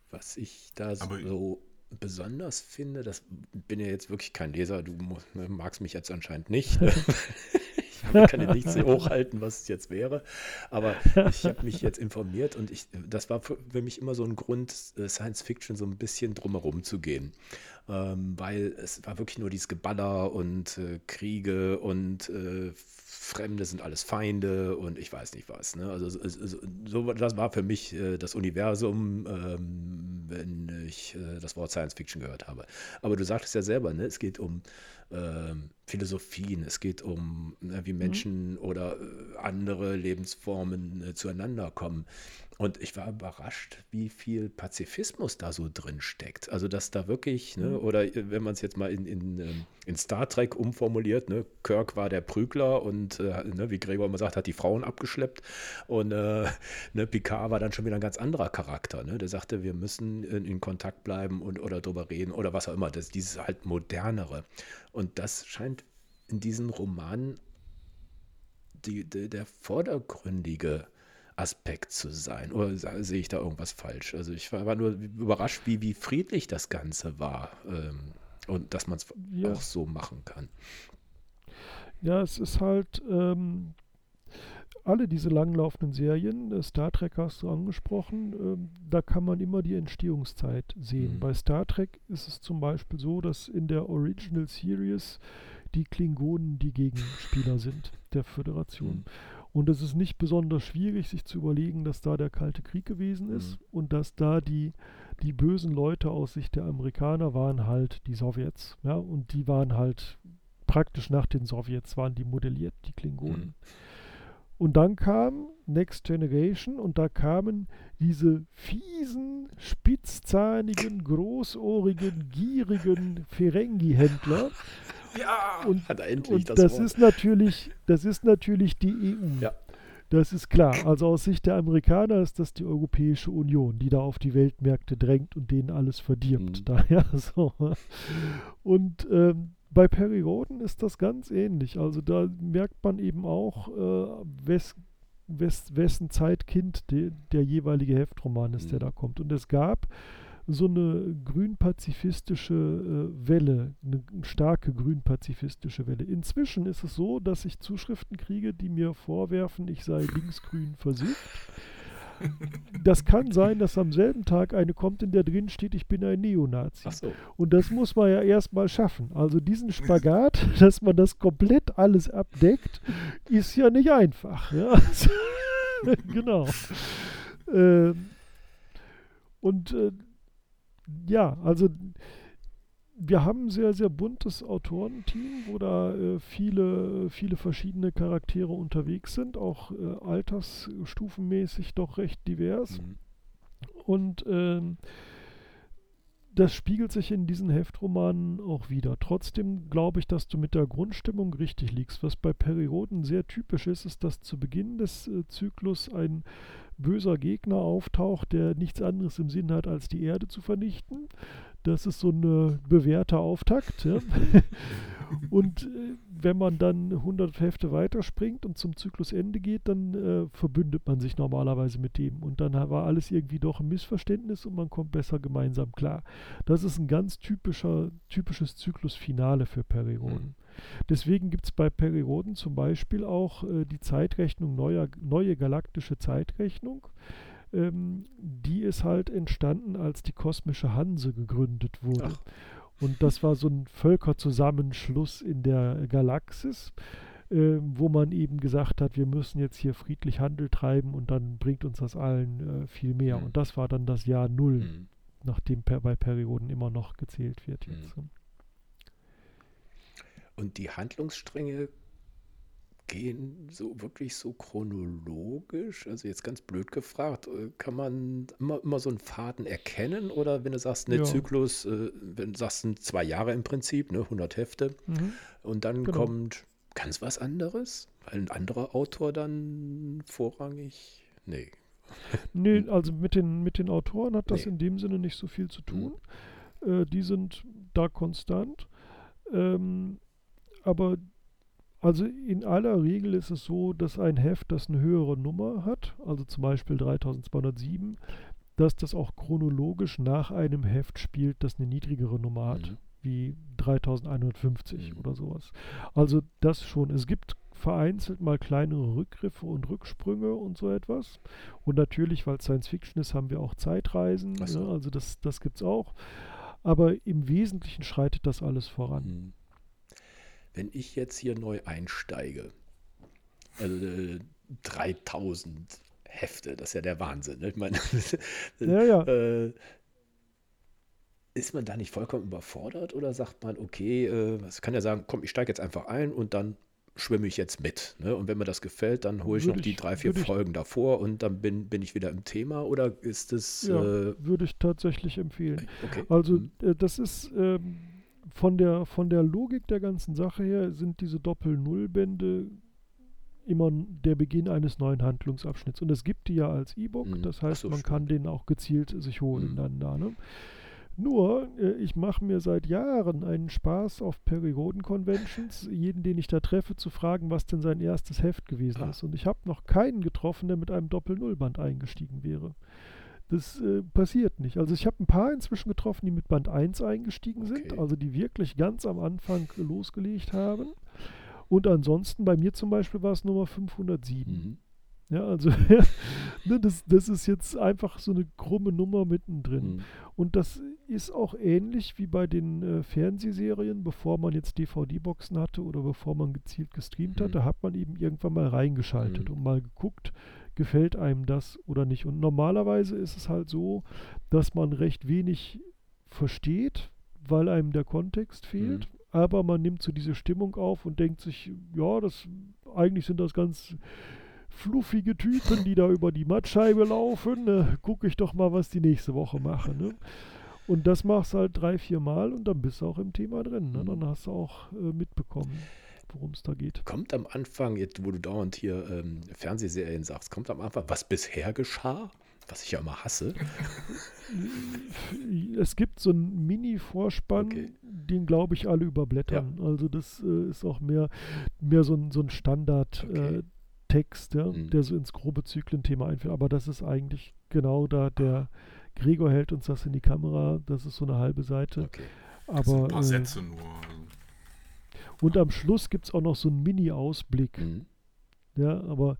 Was ich da Aber so besonders finde, das bin ja jetzt wirklich kein Leser, du ne, magst mich jetzt anscheinend nicht. [LAUGHS] ich kann ja nicht so hochhalten, was es jetzt wäre. Aber ich habe mich jetzt informiert und ich, das war für, für mich immer so ein Grund, äh, Science Fiction so ein bisschen drumherum zu gehen. Ähm, weil es war wirklich nur dieses Geballer und äh, Kriege und äh, Fremde sind alles Feinde und ich weiß nicht was. Ne? Also so, das war für mich äh, das Universum, ähm, wenn ich äh, das Wort Science Fiction gehört habe. Aber du sagtest ja selber, ne? es geht um ähm, Philosophien, es geht um, ne, wie mhm. Menschen mhm. oder äh, andere Lebensformen äh, zueinander kommen. Und ich war überrascht, wie viel Pazifismus da so drin steckt. Also, dass da wirklich, ne, mhm. oder äh, wenn man es jetzt mal in, in, ähm, in Star Trek umformuliert, ne, Kirk war der Prügler und, äh, ne, wie Gregor immer sagt, hat die Frauen abgeschleppt. Und äh, [LAUGHS] ne, Picard war dann schon wieder ein ganz anderer Charakter. Ne? Der sagte, wir müssen in, in Kontakt bleiben und, oder drüber reden oder was auch immer. Das, dieses halt modernere. Und das scheint in diesen Romanen die, die, der vordergründige Aspekt zu sein. Oder sehe ich da irgendwas falsch? Also ich war, nur überrascht, wie, wie friedlich das Ganze war ähm, und dass man es ja. auch so machen kann. Ja, es ist halt ähm, alle diese langlaufenden Serien, äh, Star Trek hast du angesprochen, äh, da kann man immer die Entstehungszeit sehen. Mhm. Bei Star Trek ist es zum Beispiel so, dass in der Original Series die Klingonen die Gegenspieler [LAUGHS] sind der Föderation. Mhm. Und es ist nicht besonders schwierig, sich zu überlegen, dass da der Kalte Krieg gewesen ist mhm. und dass da die, die bösen Leute aus Sicht der Amerikaner waren halt die Sowjets. Ja, und die waren halt praktisch nach den Sowjets, waren die modelliert, die Klingonen. Mhm. Und dann kam Next Generation und da kamen diese fiesen, spitzzahnigen, großohrigen, gierigen Ferengi-Händler, [LAUGHS] ja, und, und das, das ist natürlich, das ist natürlich die EU. Ja. Das ist klar. Also aus Sicht der Amerikaner ist das die Europäische Union, die da auf die Weltmärkte drängt und denen alles verdirbt. Mhm. Daher [LAUGHS] so. Und ähm, bei Perry Roden ist das ganz ähnlich. Also da merkt man eben auch, äh, wes, wes, wessen Zeitkind de, der jeweilige Heftroman ist, mhm. der da kommt. Und es gab so eine grünpazifistische äh, Welle, eine starke grünpazifistische Welle. Inzwischen ist es so, dass ich Zuschriften kriege, die mir vorwerfen, ich sei linksgrün [LAUGHS] versifft. Das kann sein, dass am selben Tag eine kommt, in der drin steht, ich bin ein Neonazi. So. Und das muss man ja erstmal schaffen. Also diesen [LAUGHS] Spagat, dass man das komplett alles abdeckt, ist ja nicht einfach. Ja? [LAUGHS] genau. Ähm, und äh, ja, also wir haben ein sehr, sehr buntes Autorenteam, wo da äh, viele, viele verschiedene Charaktere unterwegs sind, auch äh, altersstufenmäßig doch recht divers. Mhm. Und ähm, das spiegelt sich in diesen Heftromanen auch wieder. Trotzdem glaube ich, dass du mit der Grundstimmung richtig liegst. Was bei Perioden sehr typisch ist, ist, dass zu Beginn des äh, Zyklus ein böser Gegner auftaucht, der nichts anderes im Sinn hat, als die Erde zu vernichten. Das ist so ein bewährter Auftakt. Ja. [LAUGHS] und äh, wenn man dann 100 Hefte weiterspringt und zum Zyklusende geht, dann äh, verbündet man sich normalerweise mit dem. Und dann war alles irgendwie doch ein Missverständnis und man kommt besser gemeinsam klar. Das ist ein ganz typischer, typisches Zyklusfinale für Perioden. Mhm. Deswegen gibt es bei Perioden zum Beispiel auch äh, die Zeitrechnung, neuer, neue galaktische Zeitrechnung. Ähm, die ist halt entstanden, als die kosmische Hanse gegründet wurde. Ach. Und das war so ein Völkerzusammenschluss in der Galaxis, äh, wo man eben gesagt hat, wir müssen jetzt hier friedlich Handel treiben und dann bringt uns das allen äh, viel mehr. Mhm. Und das war dann das Jahr Null, mhm. nachdem per bei Perioden immer noch gezählt wird jetzt. Mhm. Und die Handlungsstränge gehen so wirklich so chronologisch? Also jetzt ganz blöd gefragt, äh, kann man immer, immer so einen Faden erkennen? Oder wenn du sagst, ne ja. Zyklus, äh, wenn du sagst, sind zwei Jahre im Prinzip, ne, 100 Hefte, mhm. und dann genau. kommt ganz was anderes? Weil ein anderer Autor dann vorrangig, nee. [LAUGHS] Nee, also mit den, mit den Autoren hat das nee. in dem Sinne nicht so viel zu tun. Mhm. Äh, die sind da konstant. Ähm, aber also in aller Regel ist es so, dass ein Heft, das eine höhere Nummer hat, also zum Beispiel 3207, dass das auch chronologisch nach einem Heft spielt, das eine niedrigere Nummer hat, mhm. wie 3150 mhm. oder sowas. Also das schon. Es gibt vereinzelt mal kleinere Rückgriffe und Rücksprünge und so etwas. Und natürlich, weil Science Fiction ist, haben wir auch Zeitreisen. So. Ja, also das, das gibt es auch. Aber im Wesentlichen schreitet das alles voran. Mhm wenn ich jetzt hier neu einsteige, also äh, 3000 Hefte, das ist ja der Wahnsinn. Ne? Ich meine, [LAUGHS] ja, ja. Äh, ist man da nicht vollkommen überfordert oder sagt man, okay, äh, kann ja sagen, komm, ich steige jetzt einfach ein und dann schwimme ich jetzt mit. Ne? Und wenn mir das gefällt, dann hole ich würde noch die drei, vier Folgen ich, davor und dann bin, bin ich wieder im Thema oder ist es. Ja, äh, würde ich tatsächlich empfehlen. Okay. Also, mhm. äh, das ist. Ähm, von der, von der Logik der ganzen Sache her sind diese Doppel-Null-Bände immer der Beginn eines neuen Handlungsabschnitts. Und es gibt die ja als E-Book, mhm. das heißt, so, man stimmt. kann den auch gezielt sich holen mhm. dann da. Ne? Nur, äh, ich mache mir seit Jahren einen Spaß auf Perioden-Conventions, jeden, den ich da treffe, zu fragen, was denn sein erstes Heft gewesen ah. ist. Und ich habe noch keinen getroffen, der mit einem Doppel-Null-Band eingestiegen wäre. Das äh, passiert nicht. Also ich habe ein paar inzwischen getroffen, die mit Band 1 eingestiegen okay. sind, also die wirklich ganz am Anfang losgelegt haben. Und ansonsten, bei mir zum Beispiel war es Nummer 507. Mhm. Ja, also [LAUGHS] ne, das, das ist jetzt einfach so eine krumme Nummer mittendrin. Mhm. Und das ist auch ähnlich wie bei den äh, Fernsehserien, bevor man jetzt DVD-Boxen hatte oder bevor man gezielt gestreamt mhm. hat, da hat man eben irgendwann mal reingeschaltet mhm. und mal geguckt, gefällt einem das oder nicht. Und normalerweise ist es halt so, dass man recht wenig versteht, weil einem der Kontext fehlt. Mhm. Aber man nimmt so diese Stimmung auf und denkt sich, ja, das eigentlich sind das ganz fluffige Typen, die da über die Mattscheibe laufen. Ne? Gucke ich doch mal, was die nächste Woche machen. Ne? Und das machst du halt drei, vier Mal und dann bist du auch im Thema drin. Ne? Mhm. Dann hast du auch äh, mitbekommen worum es da geht. Kommt am Anfang, jetzt wo du dauernd hier ähm, Fernsehserien sagst, kommt am Anfang, was bisher geschah? Was ich ja immer hasse. [LAUGHS] es gibt so einen Mini-Vorspann, okay. den glaube ich alle überblättern. Ja. Also das äh, ist auch mehr, mehr so ein, so ein Standard. Okay. Äh, Text, ja, mhm. der so ins grobe Zyklenthema einfällt. Aber das ist eigentlich genau da, der Gregor hält uns das in die Kamera, das ist so eine halbe Seite. Okay. Aber, das sind ein paar äh, Sätze nur. Und am Schluss gibt es auch noch so einen Mini-Ausblick. Mhm. Ja, aber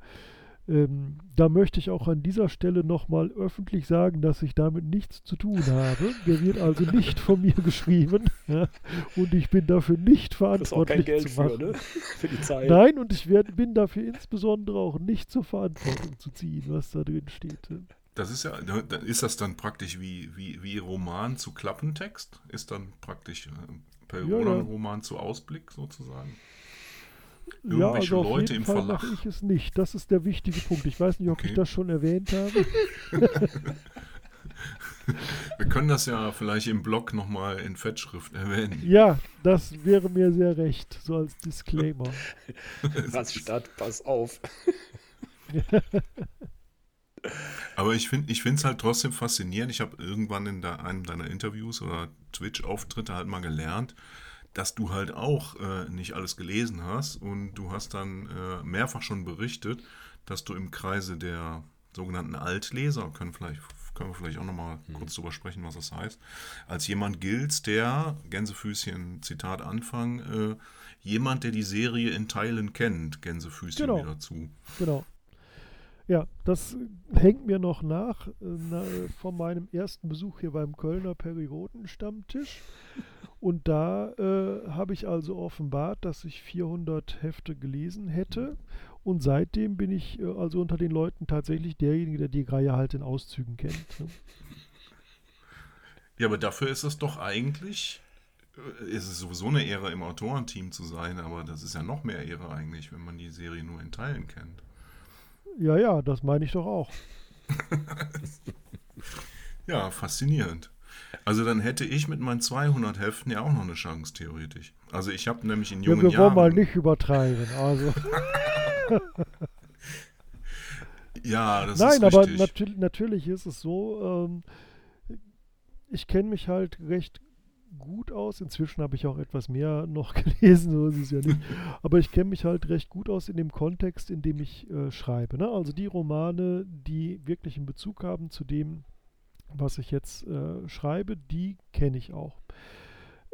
ähm, da möchte ich auch an dieser Stelle nochmal öffentlich sagen, dass ich damit nichts zu tun habe. Der wird also [LAUGHS] nicht von mir geschrieben. Ja, und ich bin dafür nicht verantwortlich. Auch kein Geld zu machen. Für, ne? [LAUGHS] für die Zeit. Nein, und ich werd, bin dafür insbesondere auch nicht zur Verantwortung zu ziehen, was da drin steht. Das ist ja, ist das dann praktisch wie, wie, wie Roman zu Klappentext? Ist dann praktisch äh, per ja, Roman ja. zu Ausblick sozusagen? Irgendwelche ja, also Leute im Fall Verlag. mache ich es nicht. Das ist der wichtige Punkt. Ich weiß nicht, ob okay. ich das schon erwähnt habe. [LAUGHS] Wir können das ja vielleicht im Blog nochmal in Fettschrift erwähnen. Ja, das wäre mir sehr recht, so als Disclaimer. [LAUGHS] Was statt, pass auf. Aber ich finde es halt trotzdem faszinierend. Ich habe irgendwann in der, einem deiner Interviews oder Twitch-Auftritte halt mal gelernt, dass du halt auch äh, nicht alles gelesen hast und du hast dann äh, mehrfach schon berichtet, dass du im Kreise der sogenannten Altleser, können, vielleicht, können wir vielleicht auch nochmal mhm. kurz drüber sprechen, was das heißt, als jemand gilt, der, Gänsefüßchen, Zitat Anfang, äh, jemand, der die Serie in Teilen kennt, Gänsefüßchen genau. wieder zu. Genau. Ja, das hängt mir noch nach äh, von meinem ersten Besuch hier beim Kölner Periodenstammtisch. Und da äh, habe ich also offenbart, dass ich 400 Hefte gelesen hätte. Und seitdem bin ich äh, also unter den Leuten tatsächlich derjenige, der die Reihe halt in Auszügen kennt. Ne? Ja, aber dafür ist es doch eigentlich, äh, ist es sowieso eine Ehre, im Autorenteam zu sein, aber das ist ja noch mehr Ehre eigentlich, wenn man die Serie nur in Teilen kennt. Ja, ja, das meine ich doch auch. [LAUGHS] ja, faszinierend. Also dann hätte ich mit meinen 200 Heften ja auch noch eine Chance, theoretisch. Also ich habe nämlich in jungen ja, wir Jahren... Wir wollen mal nicht übertreiben, also... [LAUGHS] ja, das Nein, ist richtig. aber nat natürlich ist es so, ähm, ich kenne mich halt recht gut aus. Inzwischen habe ich auch etwas mehr [LAUGHS] noch gelesen, so ist es ja nicht. Aber ich kenne mich halt recht gut aus in dem Kontext, in dem ich äh, schreibe. Ne? Also die Romane, die wirklich einen Bezug haben zu dem, was ich jetzt äh, schreibe, die kenne ich auch.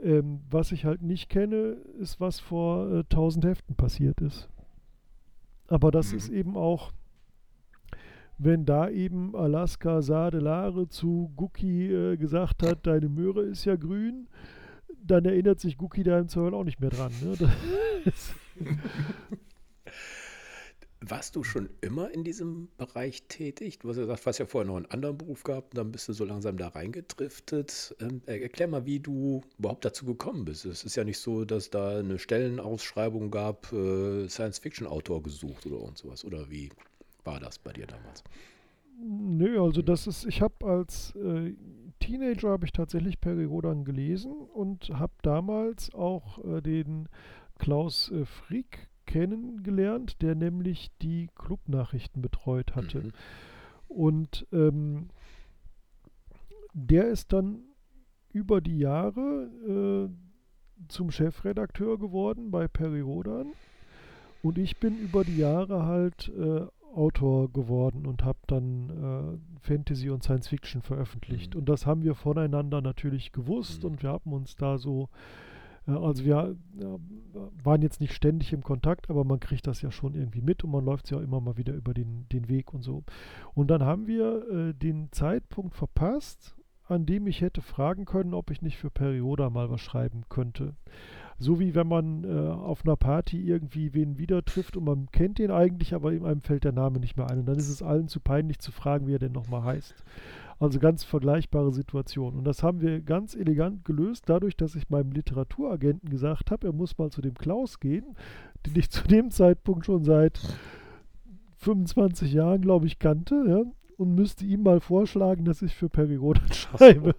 Ähm, was ich halt nicht kenne, ist, was vor äh, 1000 Heften passiert ist. Aber das mhm. ist eben auch, wenn da eben Alaska Sadelare zu Guki äh, gesagt hat, deine Möhre ist ja grün, dann erinnert sich Guki da im Zweifel auch nicht mehr dran. Ne? [LAUGHS] Warst du schon immer in diesem Bereich tätig? Du hast ja gesagt, du hast ja vorher noch einen anderen Beruf gehabt und dann bist du so langsam da reingedriftet. Ähm, erklär mal, wie du überhaupt dazu gekommen bist. Es ist ja nicht so, dass da eine Stellenausschreibung gab, äh, Science-Fiction-Autor gesucht oder und sowas. Oder wie war das bei dir damals? Nö, also das ist, ich habe als äh, Teenager habe ich tatsächlich Perry Rodan gelesen und habe damals auch äh, den Klaus äh, Frick kennengelernt, der nämlich die Clubnachrichten betreut hatte. Mhm. Und ähm, der ist dann über die Jahre äh, zum Chefredakteur geworden bei Periodan. Und ich bin über die Jahre halt äh, Autor geworden und habe dann äh, Fantasy und Science Fiction veröffentlicht. Mhm. Und das haben wir voneinander natürlich gewusst mhm. und wir haben uns da so also wir waren jetzt nicht ständig im Kontakt, aber man kriegt das ja schon irgendwie mit und man läuft ja immer mal wieder über den, den Weg und so. Und dann haben wir äh, den Zeitpunkt verpasst, an dem ich hätte fragen können, ob ich nicht für Perioda mal was schreiben könnte. So wie wenn man äh, auf einer Party irgendwie wen wieder trifft und man kennt den eigentlich, aber in einem fällt der Name nicht mehr ein. Und dann ist es allen zu peinlich zu fragen, wie er denn nochmal heißt. Also ganz vergleichbare Situation. Und das haben wir ganz elegant gelöst, dadurch, dass ich meinem Literaturagenten gesagt habe, er muss mal zu dem Klaus gehen, den ich zu dem Zeitpunkt schon seit 25 Jahren, glaube ich, kannte, ja, und müsste ihm mal vorschlagen, dass ich für Perirodan [LAUGHS] schreibe.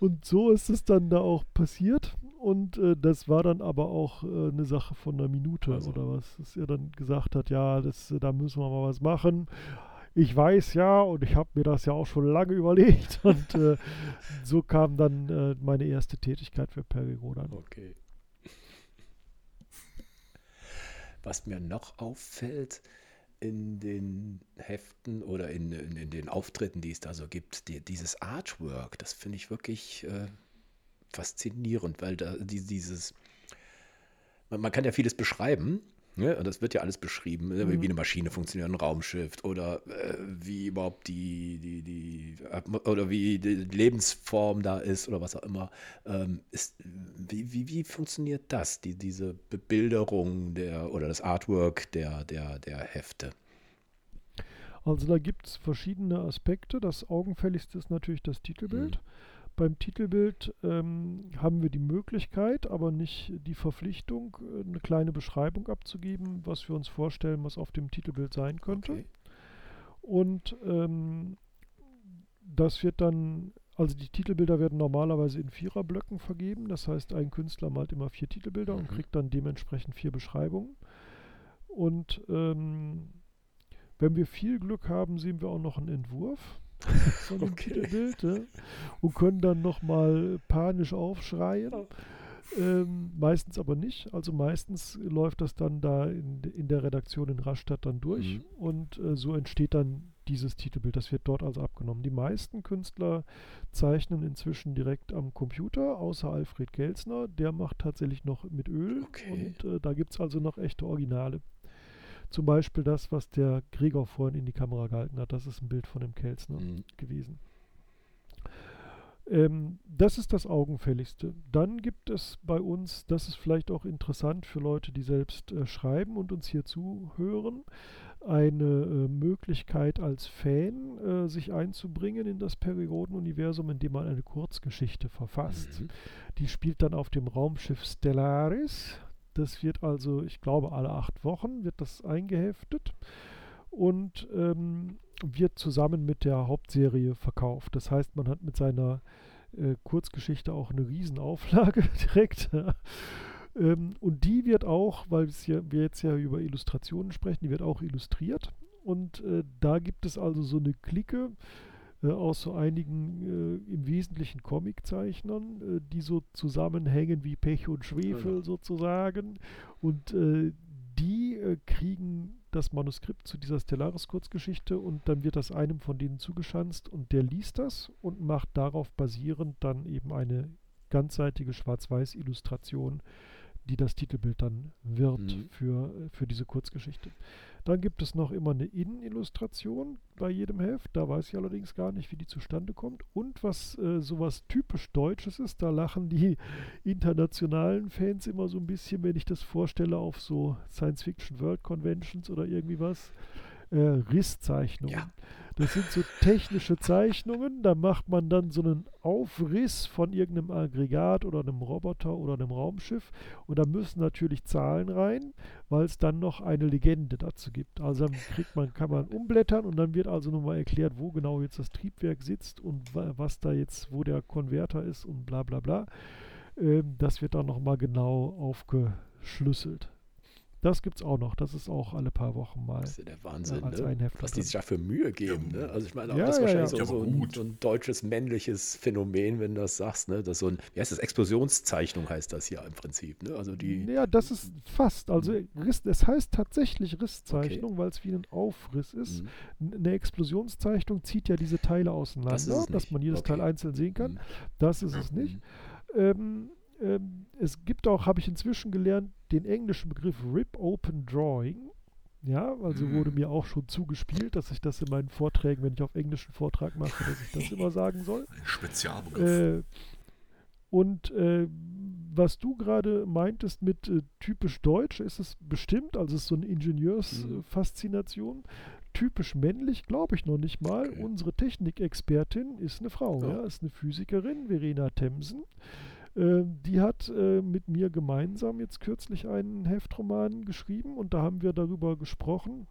Und so ist es dann da auch passiert. Und äh, das war dann aber auch äh, eine Sache von einer Minute also. oder was, dass er dann gesagt hat, ja, das, da müssen wir mal was machen ich weiß ja und ich habe mir das ja auch schon lange [LAUGHS] überlegt und äh, so kam dann äh, meine erste Tätigkeit für Perigo dann. Okay. Was mir noch auffällt in den Heften oder in, in, in den Auftritten, die es da so gibt, die, dieses Artwork, das finde ich wirklich äh, faszinierend, weil da die, dieses, man, man kann ja vieles beschreiben, Ne? Und das wird ja alles beschrieben, ne? mhm. wie eine Maschine funktioniert, ein Raumschiff oder äh, wie überhaupt die, die, die, oder wie die Lebensform da ist oder was auch immer. Ähm, ist, wie, wie, wie funktioniert das, die, diese Bebilderung der oder das Artwork der, der, der Hefte? Also da gibt es verschiedene Aspekte. Das augenfälligste ist natürlich das Titelbild. Mhm. Beim Titelbild ähm, haben wir die Möglichkeit, aber nicht die Verpflichtung, äh, eine kleine Beschreibung abzugeben, was wir uns vorstellen, was auf dem Titelbild sein könnte. Okay. Und ähm, das wird dann, also die Titelbilder werden normalerweise in Viererblöcken vergeben. Das heißt, ein Künstler malt immer vier Titelbilder mhm. und kriegt dann dementsprechend vier Beschreibungen. Und ähm, Wenn wir viel Glück haben, sehen wir auch noch einen Entwurf von dem okay. Titelbild ja, und können dann nochmal panisch aufschreien. Ähm, meistens aber nicht. Also meistens läuft das dann da in, in der Redaktion in Rastatt dann durch mhm. und äh, so entsteht dann dieses Titelbild. Das wird dort also abgenommen. Die meisten Künstler zeichnen inzwischen direkt am Computer, außer Alfred Gelsner. Der macht tatsächlich noch mit Öl okay. und äh, da gibt es also noch echte Originale. Zum Beispiel das, was der Gregor vorhin in die Kamera gehalten hat. Das ist ein Bild von dem Kelsner mhm. gewesen. Ähm, das ist das Augenfälligste. Dann gibt es bei uns, das ist vielleicht auch interessant für Leute, die selbst äh, schreiben und uns hier zuhören, eine äh, Möglichkeit als Fan äh, sich einzubringen in das Periodenuniversum, indem man eine Kurzgeschichte verfasst. Mhm. Die spielt dann auf dem Raumschiff Stellaris. Das wird also, ich glaube, alle acht Wochen wird das eingeheftet und ähm, wird zusammen mit der Hauptserie verkauft. Das heißt, man hat mit seiner äh, Kurzgeschichte auch eine Riesenauflage [LAUGHS] direkt. ähm, und die wird auch, weil ja, wir jetzt ja über Illustrationen sprechen, die wird auch illustriert. Und äh, da gibt es also so eine Clique äh, aus so einigen äh, im Wesentlichen Comiczeichnern, äh, die so zusammenhängen wie Pech und Schwefel ja. sozusagen. Und äh, die äh, kriegen das Manuskript zu dieser Stellaris-Kurzgeschichte und dann wird das einem von denen zugeschanzt und der liest das und macht darauf basierend dann eben eine ganzseitige Schwarz-Weiß-Illustration die das Titelbild dann wird mhm. für, für diese Kurzgeschichte. Dann gibt es noch immer eine Innenillustration bei jedem Heft. Da weiß ich allerdings gar nicht, wie die zustande kommt. Und was äh, sowas typisch Deutsches ist, da lachen die [LAUGHS] internationalen Fans immer so ein bisschen, wenn ich das vorstelle auf so Science-Fiction World Conventions oder irgendwie was äh, Risszeichnungen. Ja. Das sind so technische Zeichnungen, da macht man dann so einen Aufriss von irgendeinem Aggregat oder einem Roboter oder einem Raumschiff und da müssen natürlich Zahlen rein, weil es dann noch eine Legende dazu gibt. Also dann kriegt man, kann man umblättern und dann wird also nochmal erklärt, wo genau jetzt das Triebwerk sitzt und was da jetzt, wo der Konverter ist und bla bla bla. Ähm, das wird dann nochmal genau aufgeschlüsselt. Das gibt es auch noch. Das ist auch alle paar Wochen mal. Das ist ja der Wahnsinn, als ne? was die sich da für Mühe geben. Ne? Also ich meine, ja, das ist wahrscheinlich ja, ja. So, so, ein, so, ein, deutsches männliches Phänomen, wenn du das sagst. Ne? Das so ein, wie heißt das? Explosionszeichnung heißt das ja im Prinzip. Ne? Also die, ja, das ist fast. Also Riss, es heißt tatsächlich Risszeichnung, okay. weil es wie ein Aufriss ist. Mhm. Eine Explosionszeichnung zieht ja diese Teile auseinander, das dass man jedes okay. Teil einzeln sehen kann. Mhm. Das ist es nicht. Mhm. Ähm, ähm, es gibt auch, habe ich inzwischen gelernt, den englischen Begriff Rip Open Drawing. Ja, also mhm. wurde mir auch schon zugespielt, dass ich das in meinen Vorträgen, wenn ich auf englischen Vortrag mache, dass ich das [LAUGHS] immer sagen soll. Ein Spezialbegriff. Äh, und äh, was du gerade meintest mit äh, typisch deutsch, ist es bestimmt, also es ist so eine Ingenieursfaszination. Mhm. Typisch männlich, glaube ich noch nicht mal. Okay. Unsere Technikexpertin ist eine Frau, ja. ja, ist eine Physikerin, Verena Themsen. Ähm, die hat äh, mit mir gemeinsam jetzt kürzlich einen Heftroman geschrieben und da haben wir darüber gesprochen,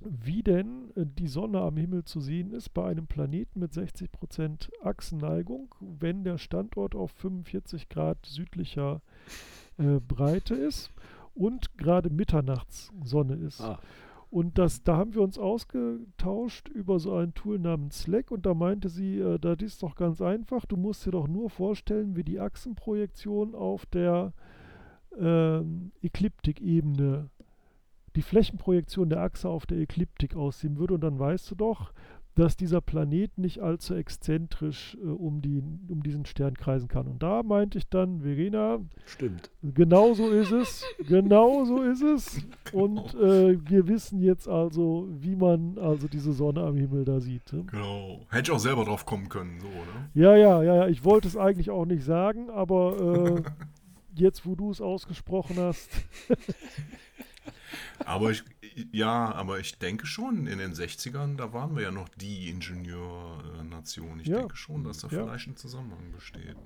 wie denn äh, die Sonne am Himmel zu sehen ist bei einem Planeten mit 60% Achsenneigung, wenn der Standort auf 45 Grad südlicher äh, Breite ist und gerade Mitternachtssonne ist. Ah. Und das, da haben wir uns ausgetauscht über so ein Tool namens Slack. Und da meinte sie, äh, das ist doch ganz einfach, du musst dir doch nur vorstellen, wie die Achsenprojektion auf der äh, Ekliptikebene, die Flächenprojektion der Achse auf der Ekliptik aussehen würde. Und dann weißt du doch, dass dieser Planet nicht allzu exzentrisch äh, um, die, um diesen Stern kreisen kann. Und da meinte ich dann, Verena, stimmt. Genau so ist es. genau so ist es. Und [LAUGHS] äh, wir wissen jetzt also, wie man also diese Sonne am Himmel da sieht. Ne? Genau. Hätte ich auch selber drauf kommen können, so, ne? Ja, ja, ja, ja. Ich wollte es eigentlich auch nicht sagen, aber äh, [LAUGHS] jetzt, wo du es ausgesprochen hast. [LAUGHS] aber ich, ja, aber ich denke schon, in den 60ern, da waren wir ja noch die Ingenieurnation. Ich ja. denke schon, dass da ja. vielleicht ein Zusammenhang besteht.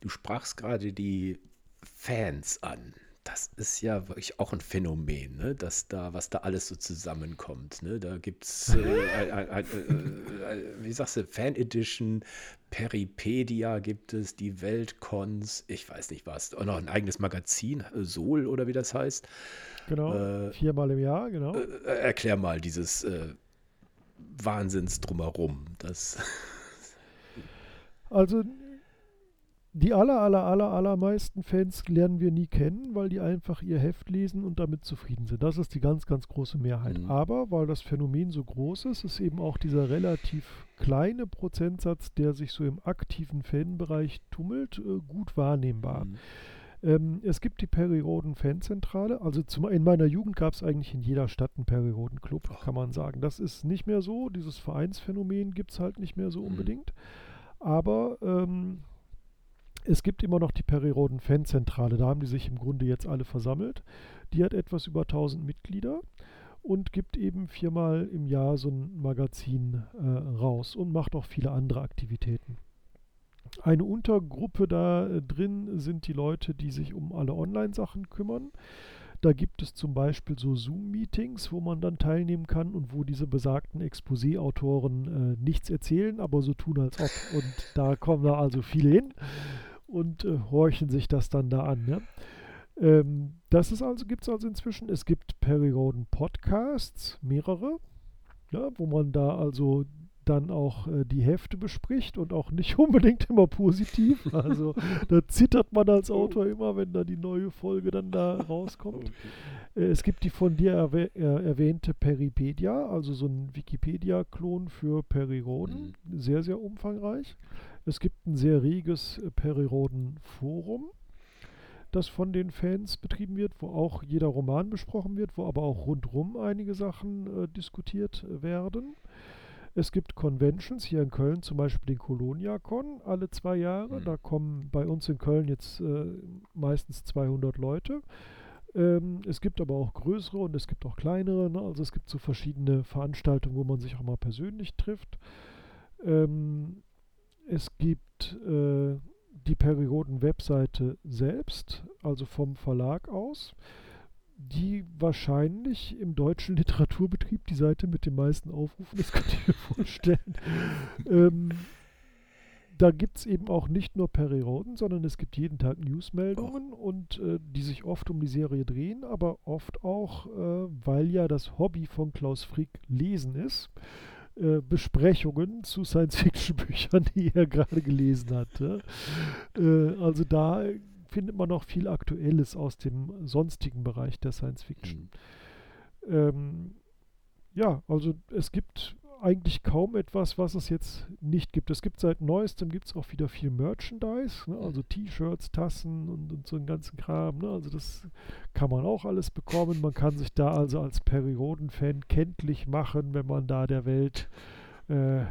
Du sprachst gerade die Fans an das ist ja wirklich auch ein Phänomen, ne? dass da, was da alles so zusammenkommt. Ne? Da gibt es äh, [LAUGHS] ein, ein, wie sagst du, Fan Edition, Peripedia gibt es, die Weltcons, ich weiß nicht was, und noch ein eigenes Magazin, Sol oder wie das heißt. Genau, äh, viermal im Jahr, genau. Äh, erklär mal dieses äh, Wahnsinns drumherum. Das also die aller, aller, aller, allermeisten Fans lernen wir nie kennen, weil die einfach ihr Heft lesen und damit zufrieden sind. Das ist die ganz, ganz große Mehrheit. Mhm. Aber weil das Phänomen so groß ist, ist eben auch dieser relativ kleine Prozentsatz, der sich so im aktiven Fanbereich tummelt, äh, gut wahrnehmbar. Mhm. Ähm, es gibt die Perioden-Fanzentrale. Also zum, in meiner Jugend gab es eigentlich in jeder Stadt einen Perioden-Club, kann man sagen. Das ist nicht mehr so. Dieses Vereinsphänomen gibt es halt nicht mehr so mhm. unbedingt. Aber ähm, es gibt immer noch die Perioden Fanzentrale, da haben die sich im Grunde jetzt alle versammelt. Die hat etwas über 1000 Mitglieder und gibt eben viermal im Jahr so ein Magazin äh, raus und macht auch viele andere Aktivitäten. Eine Untergruppe da äh, drin sind die Leute, die sich um alle Online-Sachen kümmern. Da gibt es zum Beispiel so Zoom-Meetings, wo man dann teilnehmen kann und wo diese besagten Exposé-Autoren äh, nichts erzählen, aber so tun als ob. Und da kommen da also viele hin und äh, horchen sich das dann da an. Ne? Ähm, das ist also, gibt es also inzwischen. Es gibt Perioden Podcasts, mehrere, ja, wo man da also dann auch äh, die Hefte bespricht und auch nicht [LAUGHS] unbedingt immer positiv. Also [LAUGHS] da zittert man als oh. Autor immer, wenn da die neue Folge dann da rauskommt. Äh, es gibt die von dir erwäh äh, erwähnte Peripedia, also so ein Wikipedia-Klon für Periroden, mhm. sehr, sehr umfangreich. Es gibt ein sehr reges äh, Periroden-Forum das von den Fans betrieben wird, wo auch jeder Roman besprochen wird, wo aber auch rundrum einige Sachen äh, diskutiert werden. Es gibt Conventions hier in Köln, zum Beispiel den Colonia-Con alle zwei Jahre. Mhm. Da kommen bei uns in Köln jetzt äh, meistens 200 Leute. Ähm, es gibt aber auch größere und es gibt auch kleinere. Ne? Also es gibt so verschiedene Veranstaltungen, wo man sich auch mal persönlich trifft. Ähm, es gibt äh, die Perioden-Webseite selbst, also vom Verlag aus die wahrscheinlich im deutschen [LAUGHS] Literaturbetrieb die Seite mit den meisten Aufrufen, das könnt ihr mir vorstellen. [LAUGHS] ähm, da gibt es eben auch nicht nur Perioden, sondern es gibt jeden Tag Newsmeldungen oh. und äh, die sich oft um die Serie drehen, aber oft auch, äh, weil ja das Hobby von Klaus Frick Lesen ist, äh, Besprechungen zu Science-Fiction-Büchern, [LAUGHS] die er gerade gelesen hat. Äh, also da findet man noch viel Aktuelles aus dem sonstigen Bereich der Science Fiction. Mhm. Ähm, ja, also es gibt eigentlich kaum etwas, was es jetzt nicht gibt. Es gibt seit neuestem gibt es auch wieder viel Merchandise, ne? also T-Shirts, Tassen und, und, so einen ganzen Kram. Ne? Also das kann man auch alles bekommen. Man kann sich da also als Periodenfan kenntlich machen, wenn man da der Welt äh,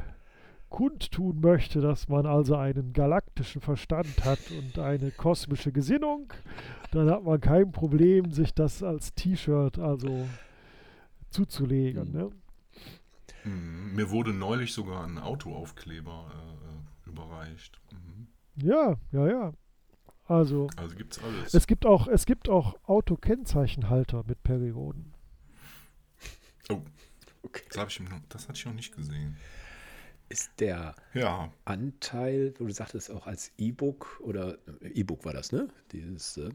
kundtun möchte, dass man also einen galaktischen Verstand hat und eine kosmische Gesinnung, dann hat man kein Problem, sich das als T-Shirt also zuzulegen. Mhm. Ne? Mhm. Mir wurde neulich sogar ein Autoaufkleber äh, überreicht. Mhm. Ja, ja, ja. Also, also gibt's alles. Es gibt auch, es gibt auch Autokennzeichenhalter mit Perioden. Oh, okay. Das, ich, das hatte ich noch nicht gesehen ist der ja. Anteil, wo du sagtest, auch als E-Book oder äh, E-Book war das, ne? Dieses äh,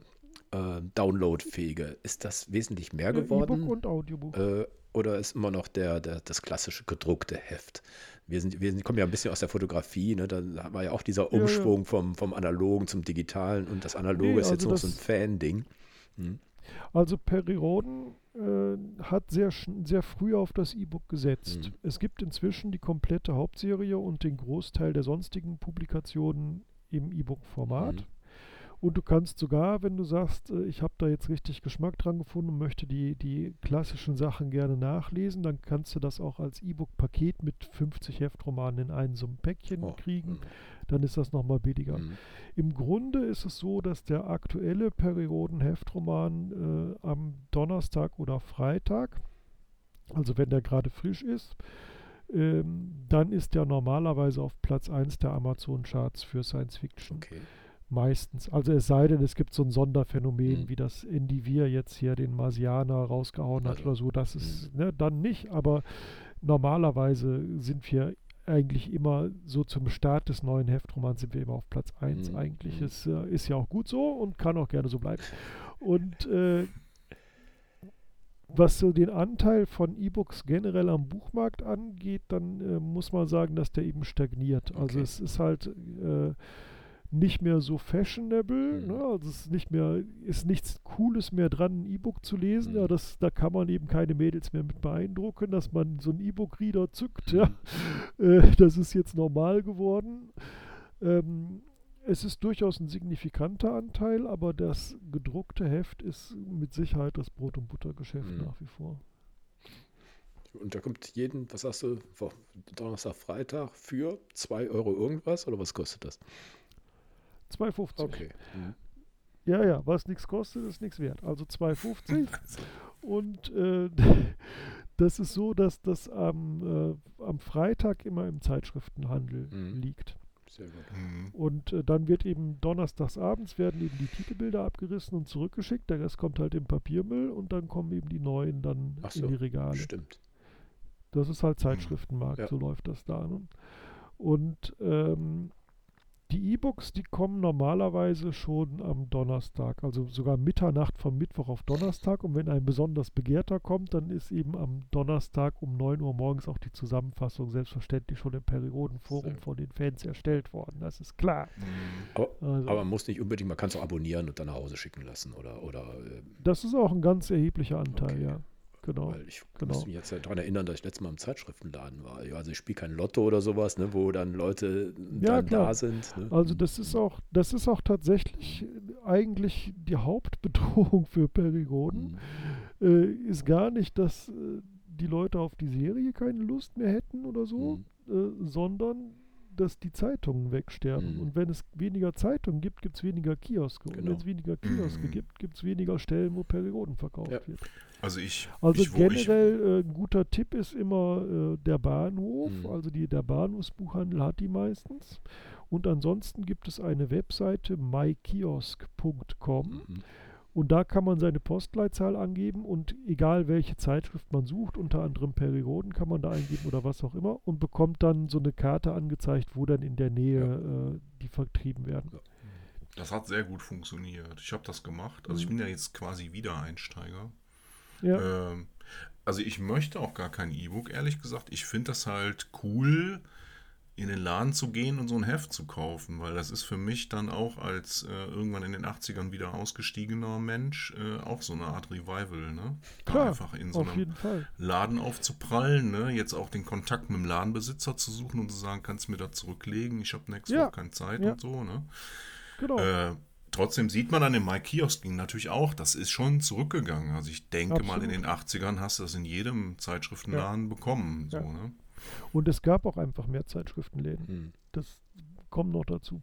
äh Downloadfähige, ist das wesentlich mehr geworden? E-Book und Audiobook. Äh, oder ist immer noch der, der, das klassische gedruckte Heft? Wir, sind, wir sind, kommen ja ein bisschen aus der Fotografie, ne? da war ja auch dieser Umschwung ja, ja. Vom, vom Analogen zum Digitalen und das Analoge nee, ist jetzt also noch so ein Fan-Ding. Hm. Also Perioden äh, hat sehr, sehr früh auf das E-Book gesetzt. Mhm. Es gibt inzwischen die komplette Hauptserie und den Großteil der sonstigen Publikationen im E-Book-Format. Mhm. Und du kannst sogar, wenn du sagst, äh, ich habe da jetzt richtig Geschmack dran gefunden und möchte die, die klassischen Sachen gerne nachlesen, dann kannst du das auch als E-Book-Paket mit 50 Heftromanen in einem so einem Päckchen oh. kriegen. Mhm. Dann ist das nochmal billiger. Mhm. Im Grunde ist es so, dass der aktuelle Perioden-Heftroman äh, am Donnerstag oder Freitag, also wenn der gerade frisch ist, ähm, dann ist der normalerweise auf Platz 1 der Amazon-Charts für Science Fiction. Okay. Meistens. Also es sei denn, es gibt so ein Sonderphänomen, mhm. wie das Endivir jetzt hier den Marsianer rausgehauen hat also, oder so. Das ist mhm. ne, dann nicht, aber normalerweise sind wir eigentlich immer so zum Start des neuen Heftromans sind wir immer auf Platz 1. Mhm. Eigentlich mhm. ist, äh, ist ja auch gut so und kann auch gerne so bleiben. Und äh, was so den Anteil von E-Books generell am Buchmarkt angeht, dann äh, muss man sagen, dass der eben stagniert. Also okay. Also es ist halt äh, nicht mehr so fashionable. Mhm. Ne? Also es ist nicht mehr, ist nichts Cooles mehr dran, ein E-Book zu lesen. Mhm. Ja, das, da kann man eben keine Mädels mehr mit beeindrucken, dass man so einen E-Book-Reader zückt. Mhm. Ja? [LAUGHS] Äh, das ist jetzt normal geworden. Ähm, es ist durchaus ein signifikanter Anteil, aber das gedruckte Heft ist mit Sicherheit das Brot- und Buttergeschäft mhm. nach wie vor. Und da kommt jeden, was sagst du, Donnerstag, Freitag für 2 Euro irgendwas oder was kostet das? 2,50. Okay. Mhm. Ja, ja, was nichts kostet, ist nichts wert. Also 2,50. [LAUGHS] und äh, [LAUGHS] das ist so, dass das am, äh, am Freitag immer im Zeitschriftenhandel mhm. liegt. Sehr gut. Mhm. Und äh, dann wird eben donnerstags abends werden eben die Titelbilder abgerissen und zurückgeschickt. Der Rest kommt halt im Papiermüll und dann kommen eben die neuen dann so, in die Regale. Stimmt. Das ist halt mhm. Zeitschriftenmarkt, ja. so läuft das da. Ne? Und ähm, die E-Books, die kommen normalerweise schon am Donnerstag, also sogar Mitternacht vom Mittwoch auf Donnerstag. Und wenn ein besonders begehrter kommt, dann ist eben am Donnerstag um 9 Uhr morgens auch die Zusammenfassung selbstverständlich schon im Periodenforum von den Fans erstellt worden. Das ist klar. Mhm. Aber, also, aber, man muss nicht unbedingt, man kann es auch abonnieren und dann nach Hause schicken lassen oder. oder äh, das ist auch ein ganz erheblicher Anteil, okay. ja. Genau. Weil ich genau. muss mich jetzt daran erinnern, dass ich letztes Mal im Zeitschriftenladen war. Also ich spiele kein Lotto oder sowas, ne, wo dann Leute ja, dann klar. da sind. Ne? Also das ist auch, das ist auch tatsächlich eigentlich die Hauptbedrohung für Perigoden. Mhm. Äh, ist gar nicht, dass äh, die Leute auf die Serie keine Lust mehr hätten oder so, mhm. äh, sondern dass die Zeitungen wegsterben. Mhm. Und wenn es weniger Zeitungen gibt, gibt es weniger Kioske. Genau. Und wenn es weniger Kioske mhm. gibt, gibt es weniger Stellen, wo Perioden verkauft ja. wird. Also ich. Also ich, generell äh, ein guter Tipp ist immer äh, der Bahnhof. Mhm. Also die, der Bahnhofsbuchhandel hat die meistens. Und ansonsten gibt es eine Webseite mykiosk.com. Mhm. Und da kann man seine Postleitzahl angeben und egal welche Zeitschrift man sucht, unter anderem Perioden kann man da eingeben oder was auch immer und bekommt dann so eine Karte angezeigt, wo dann in der Nähe ja. äh, die vertrieben werden. Ja. Das hat sehr gut funktioniert. Ich habe das gemacht. Also mhm. ich bin ja jetzt quasi Wiedereinsteiger. Ja. Ähm, also ich möchte auch gar kein E-Book, ehrlich gesagt. Ich finde das halt cool, in den Laden zu gehen und so ein Heft zu kaufen, weil das ist für mich dann auch als äh, irgendwann in den 80ern wieder ausgestiegener Mensch äh, auch so eine Art Revival, ne? Klar, einfach in so einem Laden aufzuprallen, ne? Jetzt auch den Kontakt mit dem Ladenbesitzer zu suchen und zu sagen, kannst du mir da zurücklegen, ich habe nächste ja. Woche keine Zeit ja. und so, ne? Genau. Äh, trotzdem sieht man an dem My Kiosk natürlich auch, das ist schon zurückgegangen. Also ich denke Absolut. mal, in den 80ern hast du das in jedem Zeitschriftenladen ja. bekommen, so, ne? Und es gab auch einfach mehr Zeitschriftenläden. Hm. Das kommt noch dazu.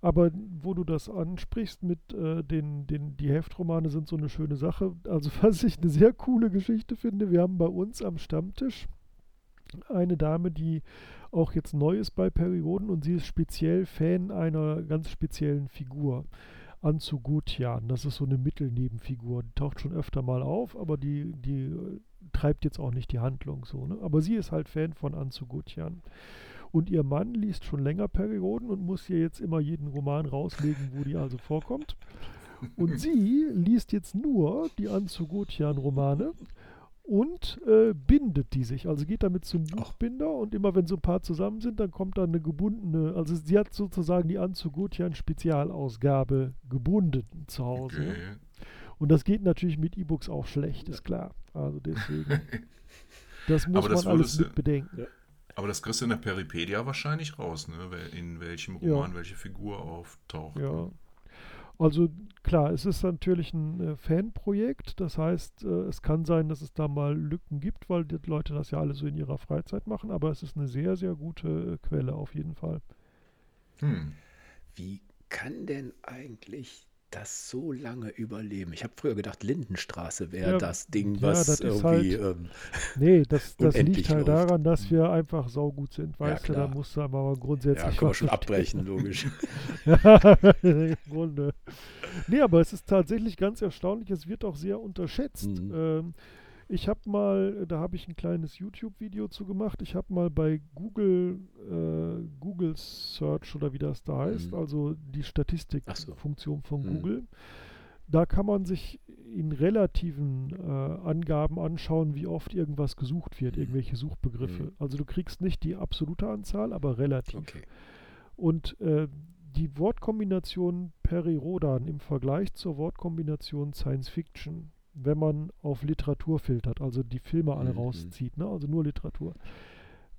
Aber wo du das ansprichst mit äh, den, den, die Heftromane sind so eine schöne Sache. Also [LAUGHS] was ich eine sehr coole Geschichte finde, wir haben bei uns am Stammtisch eine Dame, die auch jetzt neu ist bei Perioden und sie ist speziell Fan einer ganz speziellen Figur. Anzugutjan, das ist so eine Mittelnebenfigur. Die taucht schon öfter mal auf, aber die, die treibt jetzt auch nicht die Handlung so. Ne? Aber sie ist halt Fan von Anzugutjan. Und ihr Mann liest schon länger Perioden und muss hier jetzt immer jeden Roman rauslegen, wo die also vorkommt. Und sie liest jetzt nur die Anzugutjan-Romane und äh, bindet die sich. Also geht damit zum Buchbinder und immer wenn so ein paar zusammen sind, dann kommt da eine gebundene, also sie hat sozusagen die Anzugutjan-Spezialausgabe gebunden zu Hause. Okay. Und das geht natürlich mit E-Books auch schlecht, ist klar. Also deswegen. [LAUGHS] das muss das man alles mit bedenken. Ja. Aber das kriegst du in der Peripedia wahrscheinlich raus, ne? In welchem Roman ja. welche Figur auftaucht. Ja. Ne? Also klar, es ist natürlich ein äh, Fanprojekt. Das heißt, äh, es kann sein, dass es da mal Lücken gibt, weil die Leute das ja alle so in ihrer Freizeit machen. Aber es ist eine sehr, sehr gute äh, Quelle auf jeden Fall. Hm. Wie kann denn eigentlich das so lange überleben? Ich habe früher gedacht, Lindenstraße wäre ja, das Ding, was ja, das irgendwie. Halt, ähm, nee, das, das liegt halt läuft. daran, dass wir einfach saugut sind. Weißt ja, du, da musst du aber grundsätzlich. Ja, kann man schon abbrechen, logisch. [LAUGHS] ja, im Grunde. Nee, aber es ist tatsächlich ganz erstaunlich. Es wird auch sehr unterschätzt. Mhm. Ähm, ich habe mal, da habe ich ein kleines YouTube-Video zu gemacht. Ich habe mal bei Google äh, Google Search oder wie das da heißt, mhm. also die Statistikfunktion so. von mhm. Google. Da kann man sich in relativen äh, Angaben anschauen, wie oft irgendwas gesucht wird, mhm. irgendwelche Suchbegriffe. Mhm. Also du kriegst nicht die absolute Anzahl, aber relativ. Okay. Und äh, die Wortkombination Peri-Rodan im Vergleich zur Wortkombination Science Fiction, wenn man auf Literatur filtert, also die Filme alle mhm. rauszieht, ne? also nur Literatur,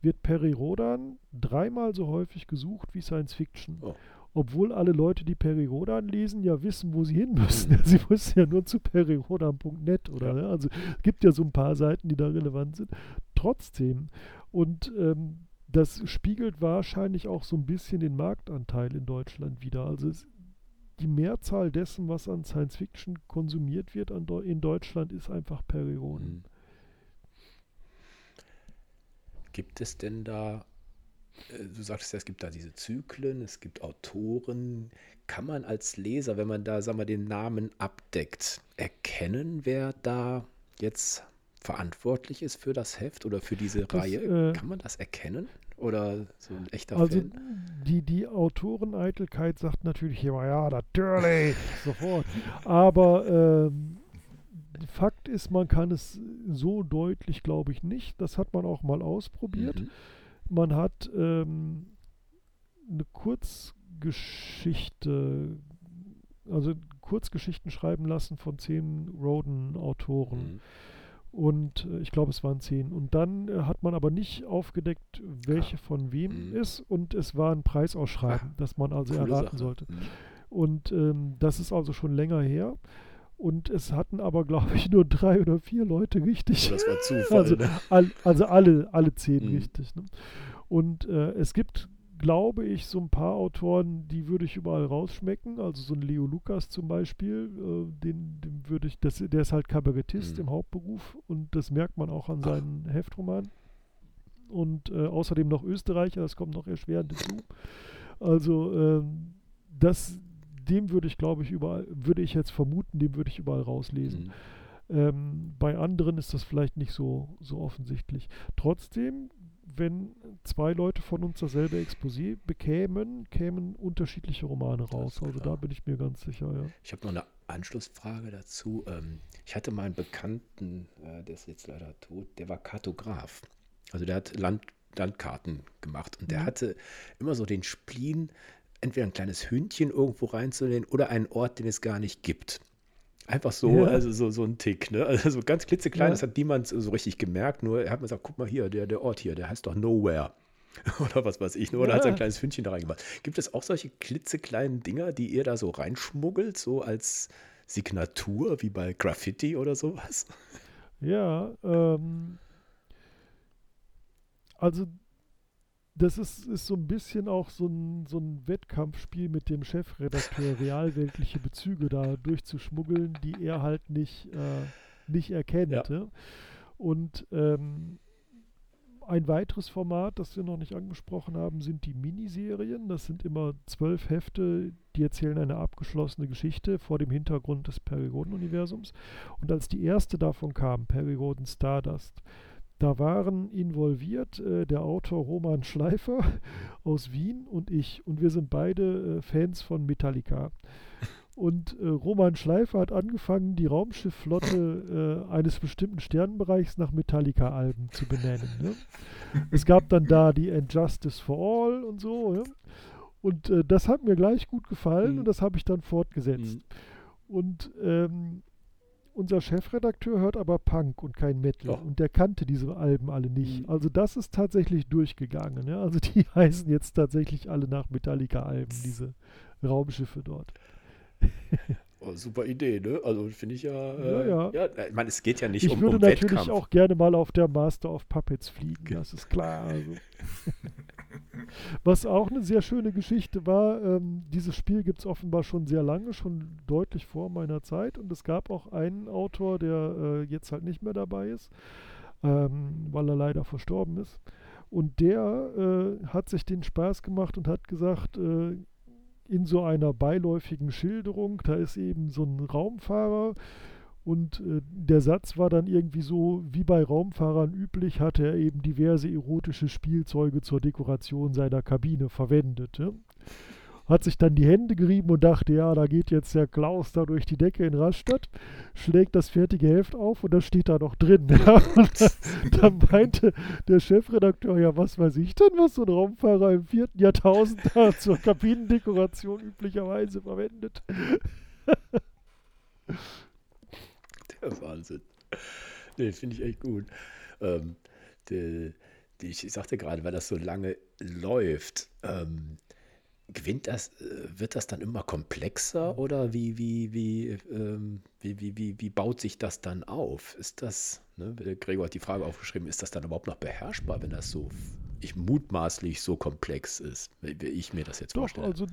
wird Peri-Rodan dreimal so häufig gesucht wie Science Fiction. Oh. Obwohl alle Leute, die Peri-Rodan lesen, ja wissen, wo sie hin müssen. Mhm. [LAUGHS] sie müssen ja nur zu perirodan.net oder, ja. ne? also es gibt ja so ein paar Seiten, die da relevant sind. Trotzdem. Und ähm, das spiegelt wahrscheinlich auch so ein bisschen den Marktanteil in Deutschland wider. Also es, die Mehrzahl dessen, was an Science Fiction konsumiert wird in Deutschland, ist einfach Perioden. Mhm. Gibt es denn da, äh, du sagtest ja, es gibt da diese Zyklen, es gibt Autoren. Kann man als Leser, wenn man da, sagen wir, den Namen abdeckt, erkennen, wer da jetzt verantwortlich ist für das Heft oder für diese das, Reihe? Äh, Kann man das erkennen? Oder so ein echter also Fan? Die, die Autoreneitelkeit sagt natürlich immer, ja, natürlich, [LAUGHS] sofort. Aber ähm, Fakt ist, man kann es so deutlich, glaube ich, nicht. Das hat man auch mal ausprobiert. Mhm. Man hat ähm, eine Kurzgeschichte, also Kurzgeschichten schreiben lassen von zehn Roden-Autoren. Mhm. Und äh, ich glaube, es waren zehn. Und dann äh, hat man aber nicht aufgedeckt, welche ah. von wem mhm. ist. Und es war ein Preisausschreiben, ah, das man also erraten Sache. sollte. Mhm. Und ähm, das ist also schon länger her. Und es hatten aber, [LAUGHS] glaube ich, nur drei oder vier Leute richtig. Das war Zufall. Also, ne? all, also alle, alle zehn mhm. richtig. Ne? Und äh, es gibt glaube ich, so ein paar Autoren, die würde ich überall rausschmecken. Also so ein Leo Lukas zum Beispiel, äh, den, den würde ich, das, der ist halt Kabarettist mhm. im Hauptberuf und das merkt man auch an seinen Ach. Heftromanen. Und äh, außerdem noch Österreicher, das kommt noch erschwerend hinzu. Also ähm, das, dem würde ich, glaube ich, überall, würde ich jetzt vermuten, dem würde ich überall rauslesen. Mhm. Ähm, bei anderen ist das vielleicht nicht so, so offensichtlich. Trotzdem wenn zwei Leute von uns dasselbe Exposé bekämen, kämen unterschiedliche Romane raus. Also da bin ich mir ganz sicher, ja. Ich habe noch eine Anschlussfrage dazu. Ähm, ich hatte mal einen Bekannten, äh, der ist jetzt leider tot, der war Kartograf. Also der hat Land, Landkarten gemacht und der mhm. hatte immer so den Spleen, entweder ein kleines Hündchen irgendwo reinzunehmen oder einen Ort, den es gar nicht gibt. Einfach so, ja. also so, so ein Tick, ne? [LAUGHS] Also so ganz klitzeklein, ja. das hat niemand so richtig gemerkt. Nur er hat mir gesagt, guck mal hier, der, der Ort hier, der heißt doch Nowhere. [LAUGHS] Oder was weiß ich, ne? oder ja. hat sein kleines Fündchen da reingemacht. Gibt es auch solche klitzekleinen Dinger, die ihr da so reinschmuggelt, so als Signatur, wie bei Graffiti oder sowas? Ja, ähm, also das ist, ist so ein bisschen auch so ein, so ein Wettkampfspiel mit dem Chefredakteur, [LAUGHS] realweltliche Bezüge da durchzuschmuggeln, die er halt nicht, äh, nicht erkennt. Ja. Ja? Und ähm, ein weiteres Format, das wir noch nicht angesprochen haben, sind die Miniserien. Das sind immer zwölf Hefte, die erzählen eine abgeschlossene Geschichte vor dem Hintergrund des Perigoden-Universums. Und als die erste davon kam, Perigoden Stardust, da waren involviert äh, der Autor Roman Schleifer [LAUGHS] aus Wien und ich. Und wir sind beide äh, Fans von Metallica. [LAUGHS] Und äh, Roman Schleifer hat angefangen, die Raumschiffflotte äh, eines bestimmten Sternenbereichs nach Metallica-Alben zu benennen. Ne? Es gab dann da die Injustice for All und so. Ja? Und äh, das hat mir gleich gut gefallen mhm. und das habe ich dann fortgesetzt. Mhm. Und ähm, unser Chefredakteur hört aber Punk und kein Metal. Oh. Und der kannte diese Alben alle nicht. Mhm. Also das ist tatsächlich durchgegangen. Ja? Also die [LAUGHS] heißen jetzt tatsächlich alle nach Metallica-Alben, diese Raumschiffe dort. [LAUGHS] Oh, super Idee, ne? Also finde ich ja. Äh, ja, ja. ja ich meine, es geht ja nicht ich um, um Ich würde natürlich auch gerne mal auf der Master of Puppets fliegen, das ist klar. Also. [LAUGHS] Was auch eine sehr schöne Geschichte war, ähm, dieses Spiel gibt es offenbar schon sehr lange, schon deutlich vor meiner Zeit. Und es gab auch einen Autor, der äh, jetzt halt nicht mehr dabei ist, ähm, weil er leider verstorben ist. Und der äh, hat sich den Spaß gemacht und hat gesagt, äh, in so einer beiläufigen Schilderung, da ist eben so ein Raumfahrer Und äh, der Satz war dann irgendwie so, wie bei Raumfahrern üblich, hatte er eben diverse erotische Spielzeuge zur Dekoration seiner Kabine verwendet. Ja? Hat sich dann die Hände gerieben und dachte, ja, da geht jetzt der Klaus da durch die Decke in Rastatt, schlägt das fertige Heft auf und da steht da noch drin. [LAUGHS] Ja? Dann meinte der Chefredakteur, ja, was weiß ich denn, was so ein Raumfahrer im vierten Jahrtausend da zur Kabinendekoration üblicherweise verwendet. [LAUGHS] [LAUGHS] Wahnsinn. Nee, finde ich echt gut. Ähm, die, die, ich sagte gerade, weil das so lange läuft, ähm, gewinnt das, äh, wird das dann immer komplexer oder wie, wie, wie, ähm, wie, wie, wie, wie, baut sich das dann auf? Ist das, ne, Gregor hat die Frage aufgeschrieben, ist das dann überhaupt noch beherrschbar, wenn das so ich mutmaßlich so komplex ist, wie ich mir das jetzt Doch, vorstelle? Also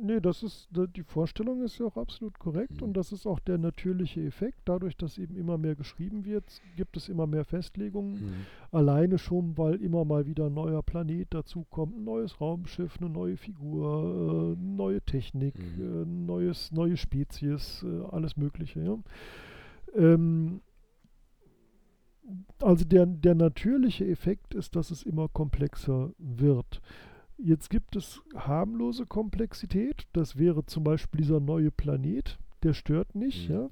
Nee, das ist, die Vorstellung ist ja auch absolut korrekt mhm. und das ist auch der natürliche Effekt. Dadurch, dass eben immer mehr geschrieben wird, gibt es immer mehr Festlegungen. Mhm. Alleine schon, weil immer mal wieder ein neuer Planet dazukommt, ein neues Raumschiff, eine neue Figur, äh, neue Technik, mhm. äh, neues, neue Spezies, äh, alles Mögliche. Ja. Ähm, also der, der natürliche Effekt ist, dass es immer komplexer wird. Jetzt gibt es harmlose Komplexität. Das wäre zum Beispiel dieser neue Planet. Der stört nicht, mhm. ja.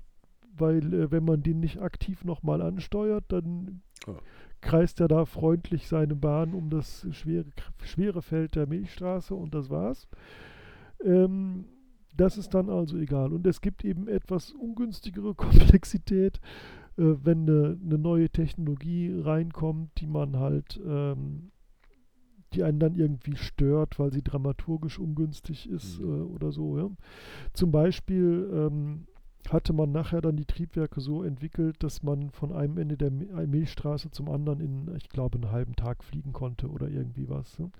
Weil äh, wenn man den nicht aktiv nochmal ansteuert, dann oh. kreist er da freundlich seine Bahn um das schwere, schwere Feld der Milchstraße und das war's. Ähm, das ist dann also egal. Und es gibt eben etwas ungünstigere [LAUGHS] Komplexität, äh, wenn eine, eine, neue Technologie reinkommt, die man halt ähm, die einen dann irgendwie stört, weil sie dramaturgisch ungünstig ist mhm. äh, oder so. Ja. Zum Beispiel ähm, hatte man nachher dann die Triebwerke so entwickelt, dass man von einem Ende der Milchstraße zum anderen in, ich glaube, einen halben Tag fliegen konnte oder irgendwie was. Ja.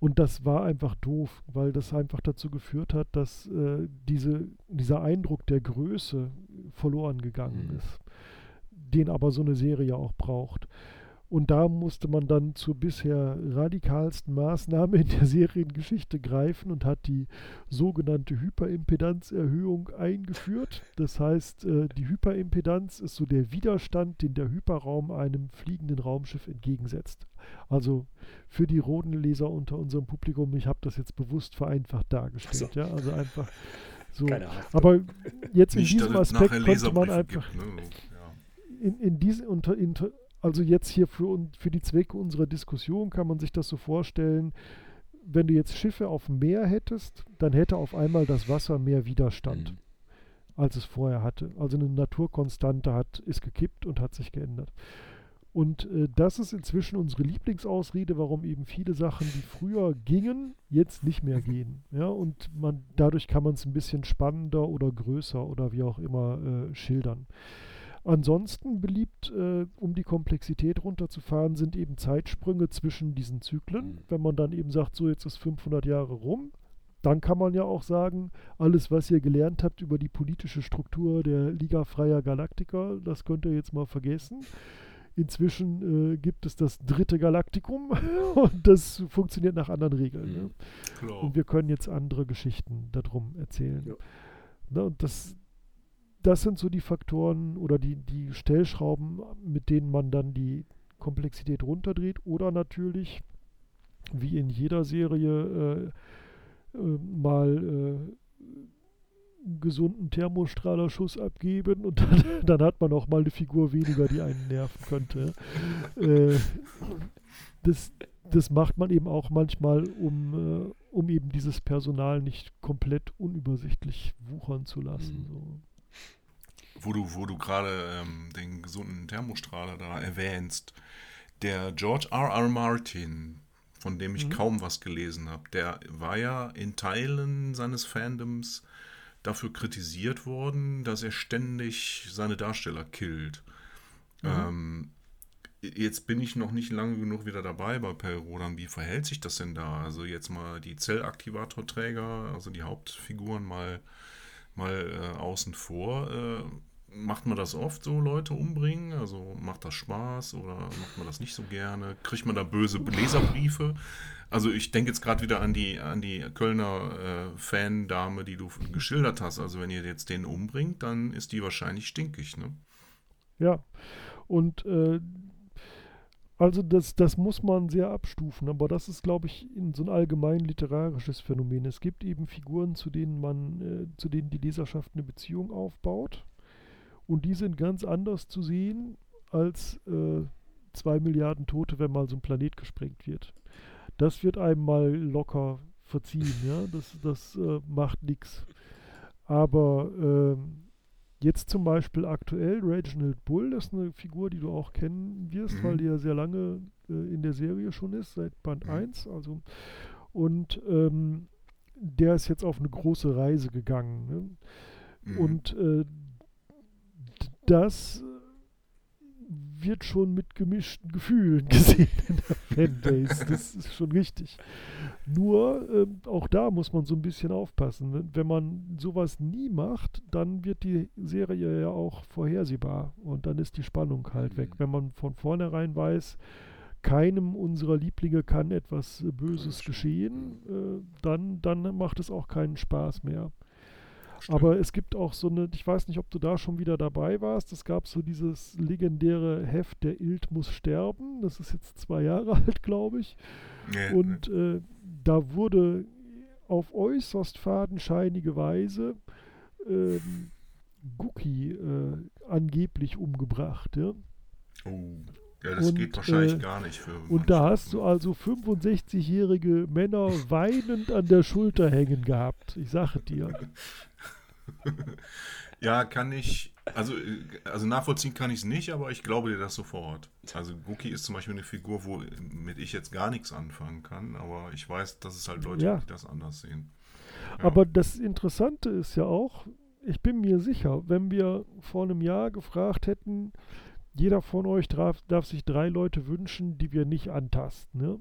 Und das war einfach doof, weil das einfach dazu geführt hat, dass äh, diese, dieser Eindruck der Größe verloren gegangen mhm. ist, den aber so eine Serie auch braucht. Und da musste man dann zur bisher radikalsten Maßnahme in der Seriengeschichte greifen und hat die sogenannte Hyperimpedanzerhöhung eingeführt. Das heißt, äh, die Hyperimpedanz ist so der Widerstand, den der Hyperraum einem fliegenden Raumschiff entgegensetzt. Also für die Rodenleser unter unserem Publikum, ich habe das jetzt bewusst vereinfacht dargestellt. So. Ja, also einfach so. Aber jetzt in diesem Aspekt konnte man einfach gibt, ne? in, in, diese, unter, in, also jetzt hier für, für die Zwecke unserer Diskussion kann man sich das so vorstellen, wenn du jetzt Schiffe auf dem Meer hättest, dann hätte auf einmal das Wasser mehr Widerstand, mhm. als es vorher hatte. Also eine Naturkonstante hat, ist gekippt und hat sich geändert. Und äh, das ist inzwischen unsere Lieblingsausrede, warum eben viele Sachen, die früher gingen, jetzt nicht mehr gehen. Ja, und man, dadurch kann man es ein bisschen spannender oder größer oder wie auch immer äh, schildern. Ansonsten beliebt, äh, um die Komplexität runterzufahren, sind eben Zeitsprünge zwischen diesen Zyklen. Mhm. Wenn man dann eben sagt, so jetzt ist 500 Jahre rum, dann kann man ja auch sagen, alles, was ihr gelernt habt über die politische Struktur der Liga Freier Galaktiker, das könnt ihr jetzt mal vergessen. Inzwischen äh, gibt es das dritte Galaktikum [LAUGHS] und das funktioniert nach anderen Regeln. Mhm. Ne? Und wir können jetzt andere Geschichten darum erzählen. Ja. Ne, und das, das sind so die Faktoren oder die, die Stellschrauben, mit denen man dann die Komplexität runterdreht. Oder natürlich, wie in jeder Serie, äh, äh, mal äh, gesunden Thermostrahlerschuss abgeben und dann, [LAUGHS] dann, hat man auch mal eine Figur weniger, die einen nerven könnte. Äh, das, das macht man eben auch manchmal, um, äh, um eben dieses Personal nicht komplett unübersichtlich wuchern zu lassen. Mhm. So wo du, wo du gerade ähm, den gesunden Thermostrahler da erwähnst, der George R. R. Martin, von dem ich mhm. kaum was gelesen habe, der war ja in Teilen seines Fandoms dafür kritisiert worden, dass er ständig seine Darsteller killt. Mhm. Ähm, jetzt bin ich noch nicht lange genug wieder dabei bei Perrodern. Wie verhält sich das denn da? Also jetzt mal die Zellaktivatorträger, also die Hauptfiguren mal, mal äh, außen vor. Äh, Macht man das oft so, Leute umbringen? Also macht das Spaß oder macht man das nicht so gerne? Kriegt man da böse Leserbriefe? Also ich denke jetzt gerade wieder an die, an die Kölner äh, Fan-Dame, die du geschildert hast. Also wenn ihr jetzt den umbringt, dann ist die wahrscheinlich stinkig, ne? Ja. Und äh, also das, das muss man sehr abstufen, aber das ist, glaube ich, so ein allgemein literarisches Phänomen. Es gibt eben Figuren, zu denen man, äh, zu denen die Leserschaft eine Beziehung aufbaut. Und die sind ganz anders zu sehen als äh, zwei Milliarden Tote, wenn mal so ein Planet gesprengt wird. Das wird einem mal locker verziehen, ja. Das, das äh, macht nichts. Aber ähm, Jetzt zum Beispiel aktuell Reginald Bull, das ist eine Figur, die du auch kennen wirst, mhm. weil die ja sehr lange äh, in der Serie schon ist, seit Band mhm. 1. Also, und ähm, der ist jetzt auf eine große Reise gegangen. Ne? Mhm. Und äh, das wird schon mit gemischten Gefühlen [LAUGHS] gesehen in der Fanbase. Das ist schon richtig. Nur, äh, auch da muss man so ein bisschen aufpassen. Wenn man sowas nie macht, dann wird die Serie ja auch vorhersehbar und dann ist die Spannung halt weg. Mhm. Wenn man von vornherein weiß, keinem unserer Lieblinge kann etwas Böses geschehen, äh, dann, dann macht es auch keinen Spaß mehr. Stimmt. Aber es gibt auch so eine, ich weiß nicht, ob du da schon wieder dabei warst, es gab so dieses legendäre Heft, der Ilt muss sterben. Das ist jetzt zwei Jahre [LAUGHS] alt, glaube ich. Nee, Und nee. Äh, da wurde auf äußerst fadenscheinige Weise ähm, Guki äh, angeblich umgebracht. Ja? Oh. Ja, das und, geht wahrscheinlich äh, gar nicht für. Und da hast du also 65-jährige Männer weinend an der Schulter hängen gehabt. Ich sage dir. [LAUGHS] [LAUGHS] ja, kann ich. Also, also nachvollziehen kann ich es nicht, aber ich glaube dir das sofort. Also Guki ist zum Beispiel eine Figur, womit ich jetzt gar nichts anfangen kann, aber ich weiß, dass es halt Leute ja. die das anders sehen. Ja. Aber das Interessante ist ja auch, ich bin mir sicher, wenn wir vor einem Jahr gefragt hätten, jeder von euch darf, darf sich drei Leute wünschen, die wir nicht antasten, ne?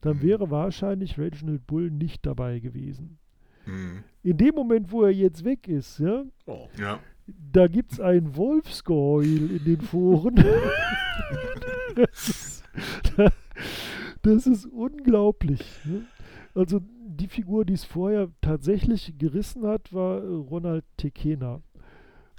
dann mhm. wäre wahrscheinlich Reginald Bull nicht dabei gewesen. Mhm. In dem Moment, wo er jetzt weg ist, ja, oh. ja. da gibt es ein Wolfsgeheul in den Foren. das, [LAUGHS] ist, [LAUGHS] das, ist, unglaublich. Ne? Also die Figur, die es vorher tatsächlich gerissen hat, war Ronald Tekena.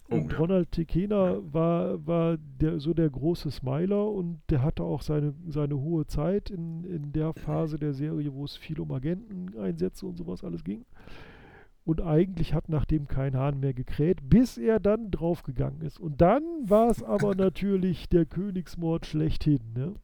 Und oh, Ronald Tekena ja. war, war der, so der große Smiler und der hatte auch seine, seine hohe Zeit in, in der Phase der Serie, wo es viel um Agenteneinsätze und sowas alles ging. Und eigentlich hat nach dem kein Hahn mehr gekräht, bis er dann draufgegangen ist. Und dann war es aber [LAUGHS] natürlich der Königsmord schlechthin. Ne?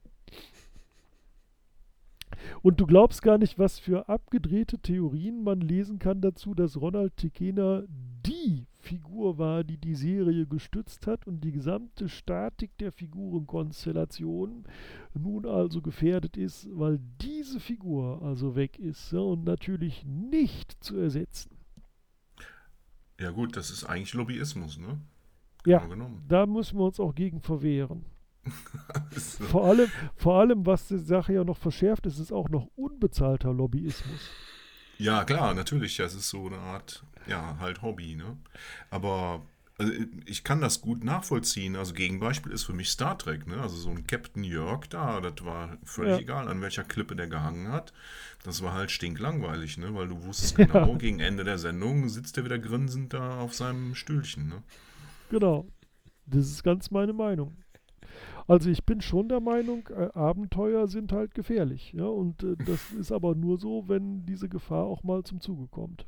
Und du glaubst gar nicht, was für abgedrehte Theorien man lesen kann dazu, dass Ronald Tekena die Figur war, die die Serie gestützt hat und die gesamte Statik der Figurenkonstellation nun also gefährdet ist, weil diese Figur also weg ist ja, und natürlich nicht zu ersetzen. Ja gut, das ist eigentlich Lobbyismus, ne? Ja, da müssen wir uns auch gegen verwehren. [LAUGHS] so. vor, allem, vor allem, was die Sache ja noch verschärft, ist es auch noch unbezahlter Lobbyismus. Ja, klar, natürlich. Das ist so eine Art, ja, halt Hobby, ne? Aber also ich kann das gut nachvollziehen. Also Gegenbeispiel ist für mich Star Trek, ne? Also so ein Captain York da, das war völlig ja. egal, an welcher Klippe der gehangen hat. Das war halt stinklangweilig, ne? Weil du wusstest [LAUGHS] genau, ja. gegen Ende der Sendung sitzt er wieder grinsend da auf seinem Stühlchen, ne? Genau. Das ist ganz meine Meinung. Also ich bin schon der Meinung, äh, Abenteuer sind halt gefährlich. Ja? Und äh, das ist aber nur so, wenn diese Gefahr auch mal zum Zuge kommt.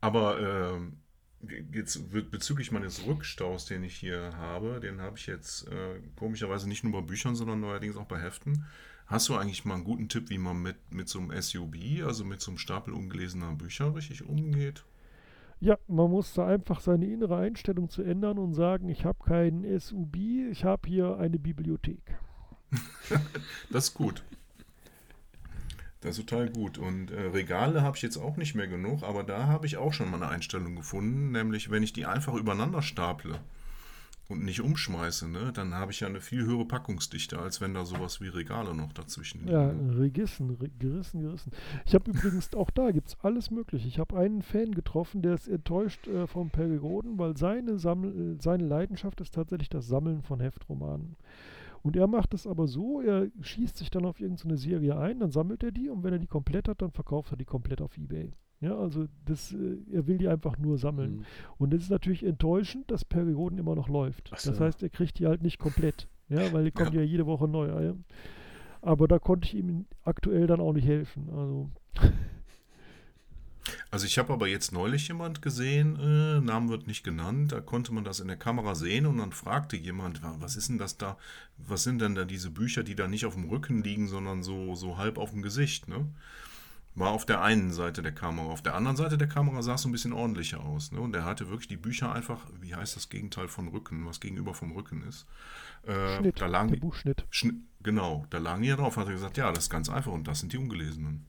Aber äh, jetzt bezüglich meines Rückstaus, den ich hier habe, den habe ich jetzt äh, komischerweise nicht nur bei Büchern, sondern neuerdings auch bei Heften. Hast du eigentlich mal einen guten Tipp, wie man mit, mit so einem SUB, also mit so einem Stapel ungelesener Bücher, richtig umgeht? Ja, man muss da einfach seine innere Einstellung zu ändern und sagen, ich habe keinen SUB, ich habe hier eine Bibliothek. [LAUGHS] das ist gut. Das ist total gut. Und äh, Regale habe ich jetzt auch nicht mehr genug, aber da habe ich auch schon mal eine Einstellung gefunden, nämlich wenn ich die einfach übereinander staple, und nicht umschmeiße, ne, dann habe ich ja eine viel höhere Packungsdichte, als wenn da sowas wie Regale noch dazwischen liegen. Ja? Regissen, gerissen, gerissen. Ich habe übrigens, auch da gibt es alles mögliche. Ich habe einen Fan getroffen, der ist enttäuscht äh, vom Pergeroden, weil seine, Sammel, äh, seine Leidenschaft ist tatsächlich das Sammeln von Heftromanen. Und er macht es aber so, er schießt sich dann auf irgendeine Serie ein, dann sammelt er die und wenn er die komplett hat, dann verkauft er die komplett auf Ebay. Ja, also das, äh, er will die einfach nur sammeln. Mhm. Und es ist natürlich enttäuschend, dass Perioden immer noch läuft. So. Das heißt, er kriegt die halt nicht komplett. Ja, [LAUGHS] weil die kommen ja, ja jede Woche neu. Ja. Aber da konnte ich ihm aktuell dann auch nicht helfen. Also. Also ich habe aber jetzt neulich jemand gesehen, äh, Namen wird nicht genannt, da konnte man das in der Kamera sehen und dann fragte jemand, was ist denn das da, was sind denn da diese Bücher, die da nicht auf dem Rücken liegen, sondern so, so halb auf dem Gesicht, ne? War auf der einen Seite der Kamera. Auf der anderen Seite der Kamera sah es so ein bisschen ordentlicher aus. Ne? Und er hatte wirklich die Bücher einfach, wie heißt das Gegenteil von Rücken, was gegenüber vom Rücken ist. Äh, Schnitt, da lagen, der Buchschnitt. Schnitt, genau, da lagen die ja drauf. Hat er gesagt, ja, das ist ganz einfach und das sind die ungelesenen.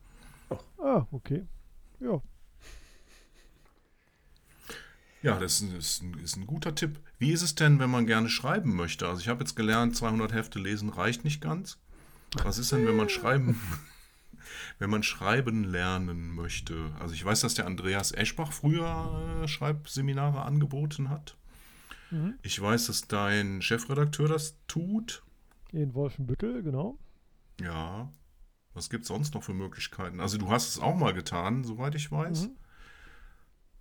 Ah, okay. Ja. Ja, das ist, ist, ein, ist ein guter Tipp. Wie ist es denn, wenn man gerne schreiben möchte? Also ich habe jetzt gelernt, 200 Hefte lesen reicht nicht ganz. Was ist denn, wenn man schreiben, [LAUGHS] wenn man schreiben lernen möchte? Also ich weiß, dass der Andreas Eschbach früher äh, Schreibseminare angeboten hat. Mhm. Ich weiß, dass dein Chefredakteur das tut. In Wolfenbüttel, genau. Ja. Was gibt es sonst noch für Möglichkeiten? Also du hast es auch mal getan, soweit ich weiß. Mhm.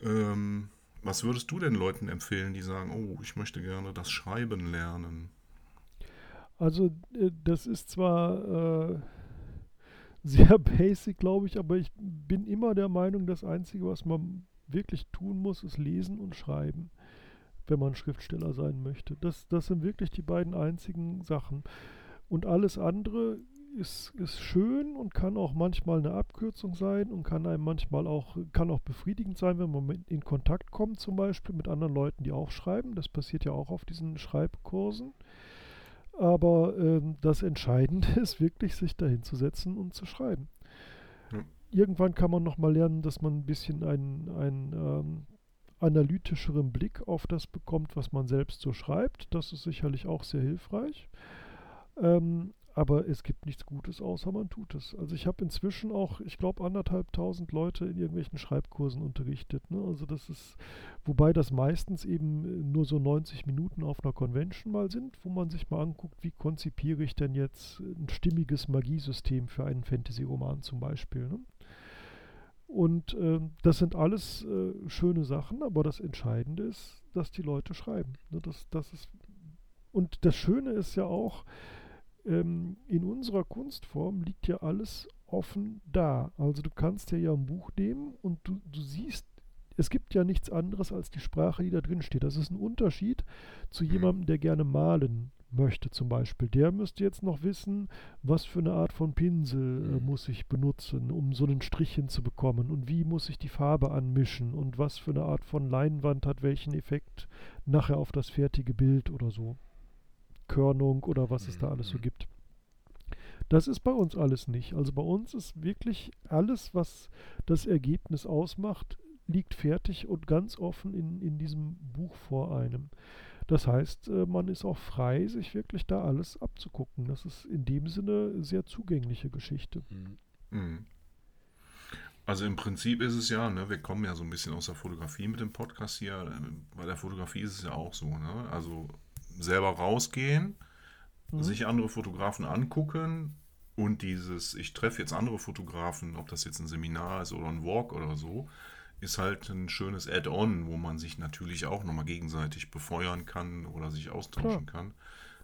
Ähm, was würdest du den Leuten empfehlen, die sagen, oh, ich möchte gerne das Schreiben lernen? Also äh, das ist zwar äh, [LAUGHS] sehr basic, glaube ich, aber ich bin immer der Meinung, das Einzige, was man wirklich tun muss, ist lesen und schreiben, wenn man Schriftsteller sein möchte. Das, das sind wirklich die beiden einzigen Sachen. Und alles andere ist, ist schön und kann auch manchmal eine Abkürzung sein und kann einem manchmal auch, kann auch befriedigend sein, wenn man in Kontakt kommt, zum Beispiel mit anderen Leuten, die auch schreiben. Das passiert ja auch auf diesen Schreibkursen. Aber ähm, das Entscheidende [LAUGHS] ist wirklich, sich dahin zu setzen und zu schreiben. Ja. Irgendwann kann man nochmal lernen, dass man ein bisschen einen, einen ähm, analytischeren Blick auf das bekommt, was man selbst so schreibt. Das ist sicherlich auch sehr hilfreich. Ähm, aber es gibt nichts Gutes, außer man tut es. Also ich habe inzwischen auch, ich glaube, anderthalbtausend Leute in irgendwelchen Schreibkursen unterrichtet. Ne? Also das ist, wobei das meistens eben nur so 90 Minuten auf einer Convention mal sind, wo man sich mal anguckt, wie konzipiere ich denn jetzt ein stimmiges Magiesystem für einen Fantasy-Roman zum Beispiel. Ne? Und äh, das sind alles äh, schöne Sachen, aber das Entscheidende ist, dass die Leute schreiben. Ne? Das, das ist, und das Schöne ist ja auch, ähm, in unserer Kunstform liegt ja alles offen da. Also du kannst ja, ja ein Buch nehmen und du, du siehst, es gibt ja nichts anderes als die Sprache, die da drin steht. Das ist ein Unterschied zu jemandem, der gerne malen möchte zum Beispiel. Der müsste jetzt noch wissen, was für eine Art von Pinsel äh, mhm. muss ich benutzen, um so einen Strich hinzubekommen und wie muss ich die Farbe anmischen und was für eine Art von Leinwand hat welchen Effekt nachher auf das fertige Bild oder so. Körnung oder was es da alles so mhm. gibt. Das ist bei uns alles nicht. Also bei uns ist wirklich alles, was das Ergebnis ausmacht, liegt fertig und ganz offen in, in diesem Buch vor einem. Das heißt, äh, man ist auch frei, sich wirklich da alles abzugucken. Das ist in dem Sinne eine sehr zugängliche Geschichte. Mhm. mhm. Also im Prinzip ist es ja, ne, wir kommen ja so ein bisschen aus der Fotografie mit dem Podcast hier. Bei der Fotografie ist es ja auch so, ne? Also selber rausgehen, mhm. sich andere Fotografen angucken und dieses, ich treffe jetzt andere Fotografen, ob das jetzt ein Seminar ist oder ein Walk oder so, ist halt ein schönes Add-on, wo man sich natürlich auch nochmal gegenseitig befeuern kann oder sich austauschen Klar. kann.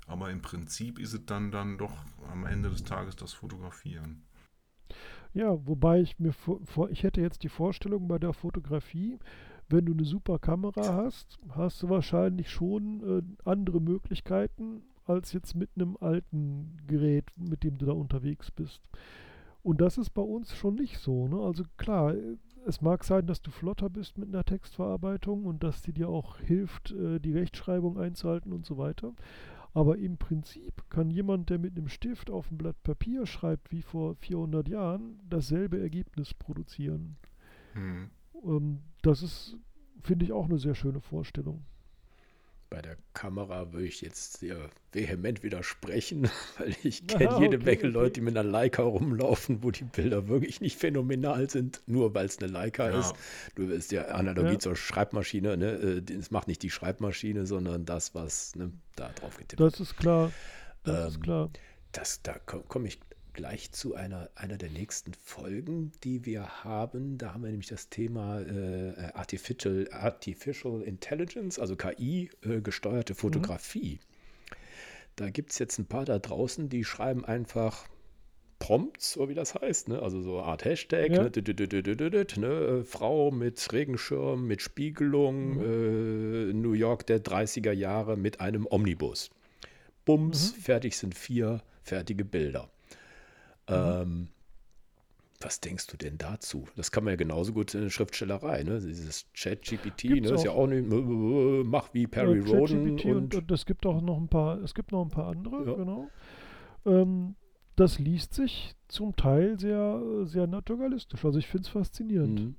Aber im Prinzip ist es dann, dann doch am Ende des Tages das Fotografieren. Ja, wobei ich mir vor, ich hätte jetzt die Vorstellung bei der Fotografie, wenn du eine super Kamera hast, hast du wahrscheinlich schon äh, andere Möglichkeiten als jetzt mit einem alten Gerät, mit dem du da unterwegs bist. Und das ist bei uns schon nicht so. Ne? Also klar, es mag sein, dass du flotter bist mit einer Textverarbeitung und dass die dir auch hilft, äh, die Rechtschreibung einzuhalten und so weiter. Aber im Prinzip kann jemand, der mit einem Stift auf ein Blatt Papier schreibt, wie vor 400 Jahren, dasselbe Ergebnis produzieren. Hm. Ähm, das ist, finde ich, auch eine sehr schöne Vorstellung. Bei der Kamera würde ich jetzt sehr vehement widersprechen, [LAUGHS] weil ich [LAUGHS] kenne jede okay, Menge okay. Leute, die mit einer Leica rumlaufen, wo die Bilder wirklich nicht phänomenal sind, nur weil es eine Leica ja. ist. Du bist ja Analogie ja. zur Schreibmaschine, ne? Äh, es macht nicht die Schreibmaschine, sondern das, was ne, da drauf getippt wird. Das ist klar. Das ähm, ist klar. Das, da komme ich gleich zu einer, einer der nächsten Folgen, die wir haben. Da haben wir nämlich das Thema äh, Artificial, Artificial Intelligence, also KI, äh, gesteuerte Fotografie. Mhm. Da gibt es jetzt ein paar da draußen, die schreiben einfach Prompts, so wie das heißt, ne? also so eine Art Hashtag, ja. ne? Ne? Frau mit Regenschirm, mit Spiegelung, mhm. äh, New York der 30er Jahre mit einem Omnibus. Bums, mhm. fertig sind vier fertige Bilder. Mhm. Ähm, was denkst du denn dazu? Das kann man ja genauso gut in der Schriftstellerei, ne? Dieses Chat-GPT, ne? Ist ja auch nicht, mach wie Perry ja, Roden. Und, und, und, es gibt auch noch ein paar, es gibt noch ein paar andere, ja. genau. Ähm, das liest sich zum Teil sehr, sehr naturalistisch. Also ich finde es faszinierend. Mhm.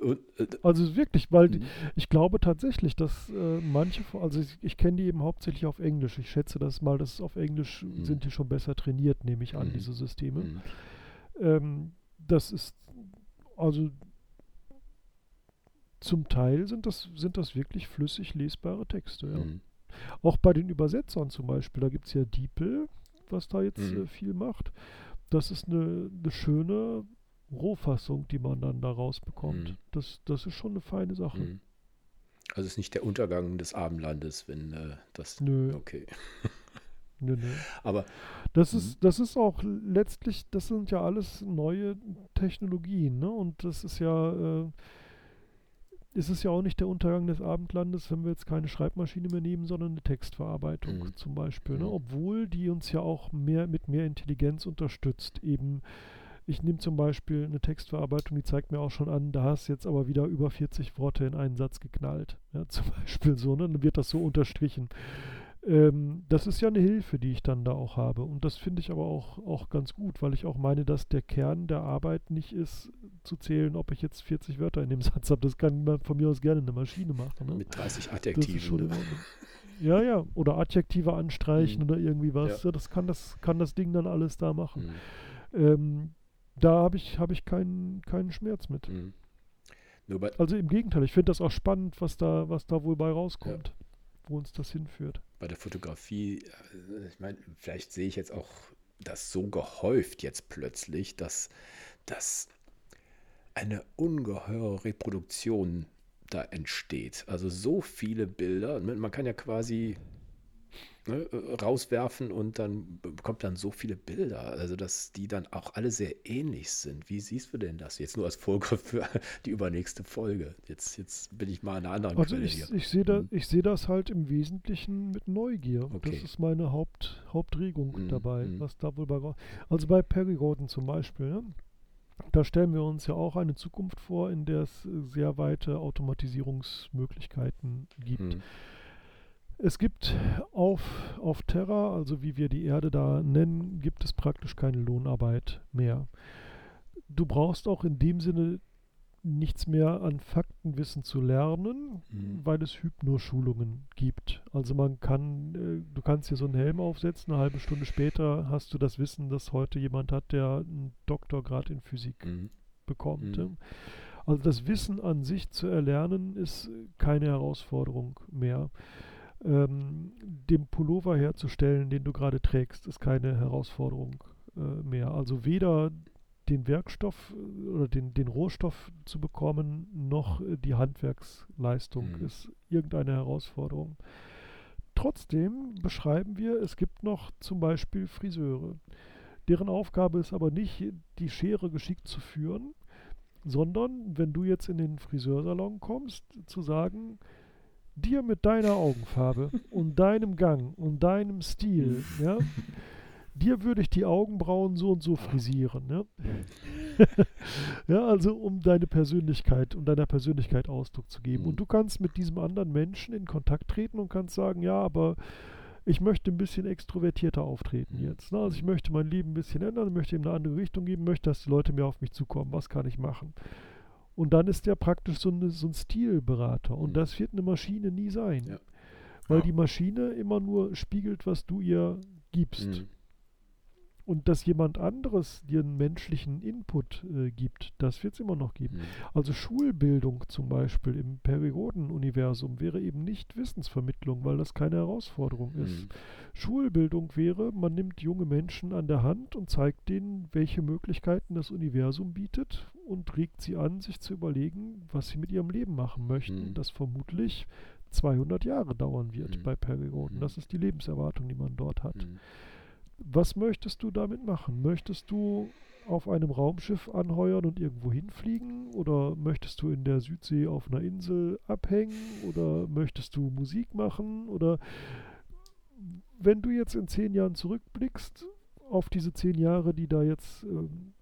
Und, äh, also wirklich, weil mhm. ich glaube tatsächlich, dass äh, manche, also ich, ich kenne die eben hauptsächlich auf Englisch. Ich schätze das mal, dass auf Englisch mhm. sind die schon besser trainiert, nehme ich an, mhm. diese Systeme. Mhm. Ähm, das ist, also zum Teil sind das, sind das wirklich flüssig lesbare Texte, ja. Auch bei den Übersetzern zum Beispiel, da gibt es ja DeepL, was da jetzt äh, viel macht. Das ist eine, eine schöne Rohfassung, die man dann da rausbekommt. Mhm. Das, das ist schon eine feine Sache. Mhm. Also ist nicht der Untergang des Abendlandes, wenn äh, das. Nö. Okay. [LAUGHS] nö, nö. Aber das ist, mhm. das ist auch letztlich, das sind ja alles neue Technologien, ne? Und das ist ja, äh, ist es ja auch nicht der Untergang des Abendlandes, wenn wir jetzt keine Schreibmaschine mehr nehmen, sondern eine Textverarbeitung mhm. zum Beispiel. Ne? Mhm. Obwohl die uns ja auch mehr mit mehr Intelligenz unterstützt, eben ich nehme zum Beispiel eine Textverarbeitung, die zeigt mir auch schon an, da hast jetzt aber wieder über 40 Worte in einen Satz geknallt. [LAUGHS] Ja, zum Beispiel so, ne? dann wird das so unterstrichen. Ähm, das ist ja eine Hilfe, die ich dann da auch habe. Und das finde ich aber auch, auch ganz gut, weil ich auch meine, dass der Kern der Arbeit nicht ist, zu zählen, ob ich jetzt 40 Wörter in dem [LAUGHS] Satz habe. Das kann man von mir aus gerne eine Maschine machen. Ne? Mit 30 Adjektiven. Ne? Ja, ja. Oder Adjektive anstreichen mhm. oder irgendwie was. Ja. Ja, das, kann das kann das Ding dann alles da machen. Mhm. Ähm, da habe ich, hab ich keinen, keinen Schmerz mit. Mhm. also im Gegenteil, ich finde das auch spannend, was da, was da wohl bei rauskommt, ja. wo uns das hinführt. Bei der Fotografie, äh, ich meine, vielleicht sehe ich jetzt auch das so gehäuft jetzt plötzlich, dass, dass eine ungeheure Reproduktion da entsteht. Also so viele Bilder. Man kann ja quasi ne, rauswerfen und dann bekommt dann so viele Bilder, also dass die dann auch alle sehr ähnlich sind. Wie siehst du denn das jetzt nur als Vorgriff für [LAUGHS] die übernächste Folge? Jetzt, jetzt bin ich mal an einer anderen also Quelle ich, hier. Ich sehe da, mhm. seh das halt im Wesentlichen mit Neugier. Okay. Das ist meine Haupt, Hauptregung mhm. dabei, mhm. was da wohl bei Also bei Perry Gordon zum Beispiel, ne? Da stellen wir uns ja auch eine Zukunft vor, in der es sehr weite Automatisierungsmöglichkeiten gibt. Mhm. Es gibt auf, auf Terra, also wie wir die Erde da nennen, gibt es praktisch keine Lohnarbeit mehr. Du brauchst auch in dem Sinne nichts mehr an Faktenwissen zu lernen, mhm. weil es Hypnoschulungen gibt. Also man kann, äh, du kannst hier so einen Helm aufsetzen, eine halbe Stunde später hast du das Wissen, dass heute jemand hat, der einen Doktorgrad in Physik mhm. bekommt. Mhm. Also das Wissen an sich zu erlernen ist keine Herausforderung mehr. Ähm, den Pullover herzustellen, den du gerade trägst, ist keine Herausforderung äh, mehr. Also weder den Werkstoff äh, oder den, den Rohstoff zu bekommen, noch äh, die Handwerksleistung mhm. ist irgendeine Herausforderung. Trotzdem beschreiben wir, es gibt noch zum Beispiel Friseure. Deren Aufgabe ist aber nicht, die Schere geschickt zu führen, sondern wenn du jetzt in den Friseursalon kommst, zu sagen, dir mit deiner Augenfarbe und deinem Gang und deinem Stil, [LAUGHS] ja, dir würde ich die Augenbrauen so und so frisieren, ja. [LAUGHS] ja, also um deine Persönlichkeit, um deiner Persönlichkeit Ausdruck zu geben. Und du kannst mit diesem anderen Menschen in Kontakt treten und kannst sagen, ja, aber ich möchte ein bisschen extrovertierter auftreten jetzt. Ne? Also ich möchte mein Leben ein bisschen ändern, möchte ihm eine andere Richtung geben, möchte, dass die Leute mehr auf mich zukommen. Was kann ich machen? Und dann ist der praktisch so, eine, so ein Stilberater. Und mhm. das wird eine Maschine nie sein. Ja. Weil ja. die Maschine immer nur spiegelt, was du ihr gibst. Mhm. Und dass jemand anderes dir einen menschlichen Input äh, gibt, das wird es immer noch geben. Mhm. Also Schulbildung zum Beispiel im Periodenuniversum wäre eben nicht Wissensvermittlung, weil das keine Herausforderung mhm. ist. Schulbildung wäre, man nimmt junge Menschen an der Hand und zeigt denen, welche Möglichkeiten das Universum bietet und regt sie an, sich zu überlegen, was sie mit ihrem Leben machen möchten, mhm. das vermutlich 200 Jahre dauern wird mhm. bei Perioden. Mhm. Das ist die Lebenserwartung, die man dort hat. Was möchtest du damit machen? Möchtest du auf einem Raumschiff anheuern und irgendwo hinfliegen? Oder möchtest du in der Südsee auf einer Insel abhängen? Oder möchtest du Musik machen? Oder wenn du jetzt in zehn Jahren zurückblickst auf diese zehn Jahre, die da jetzt ähm,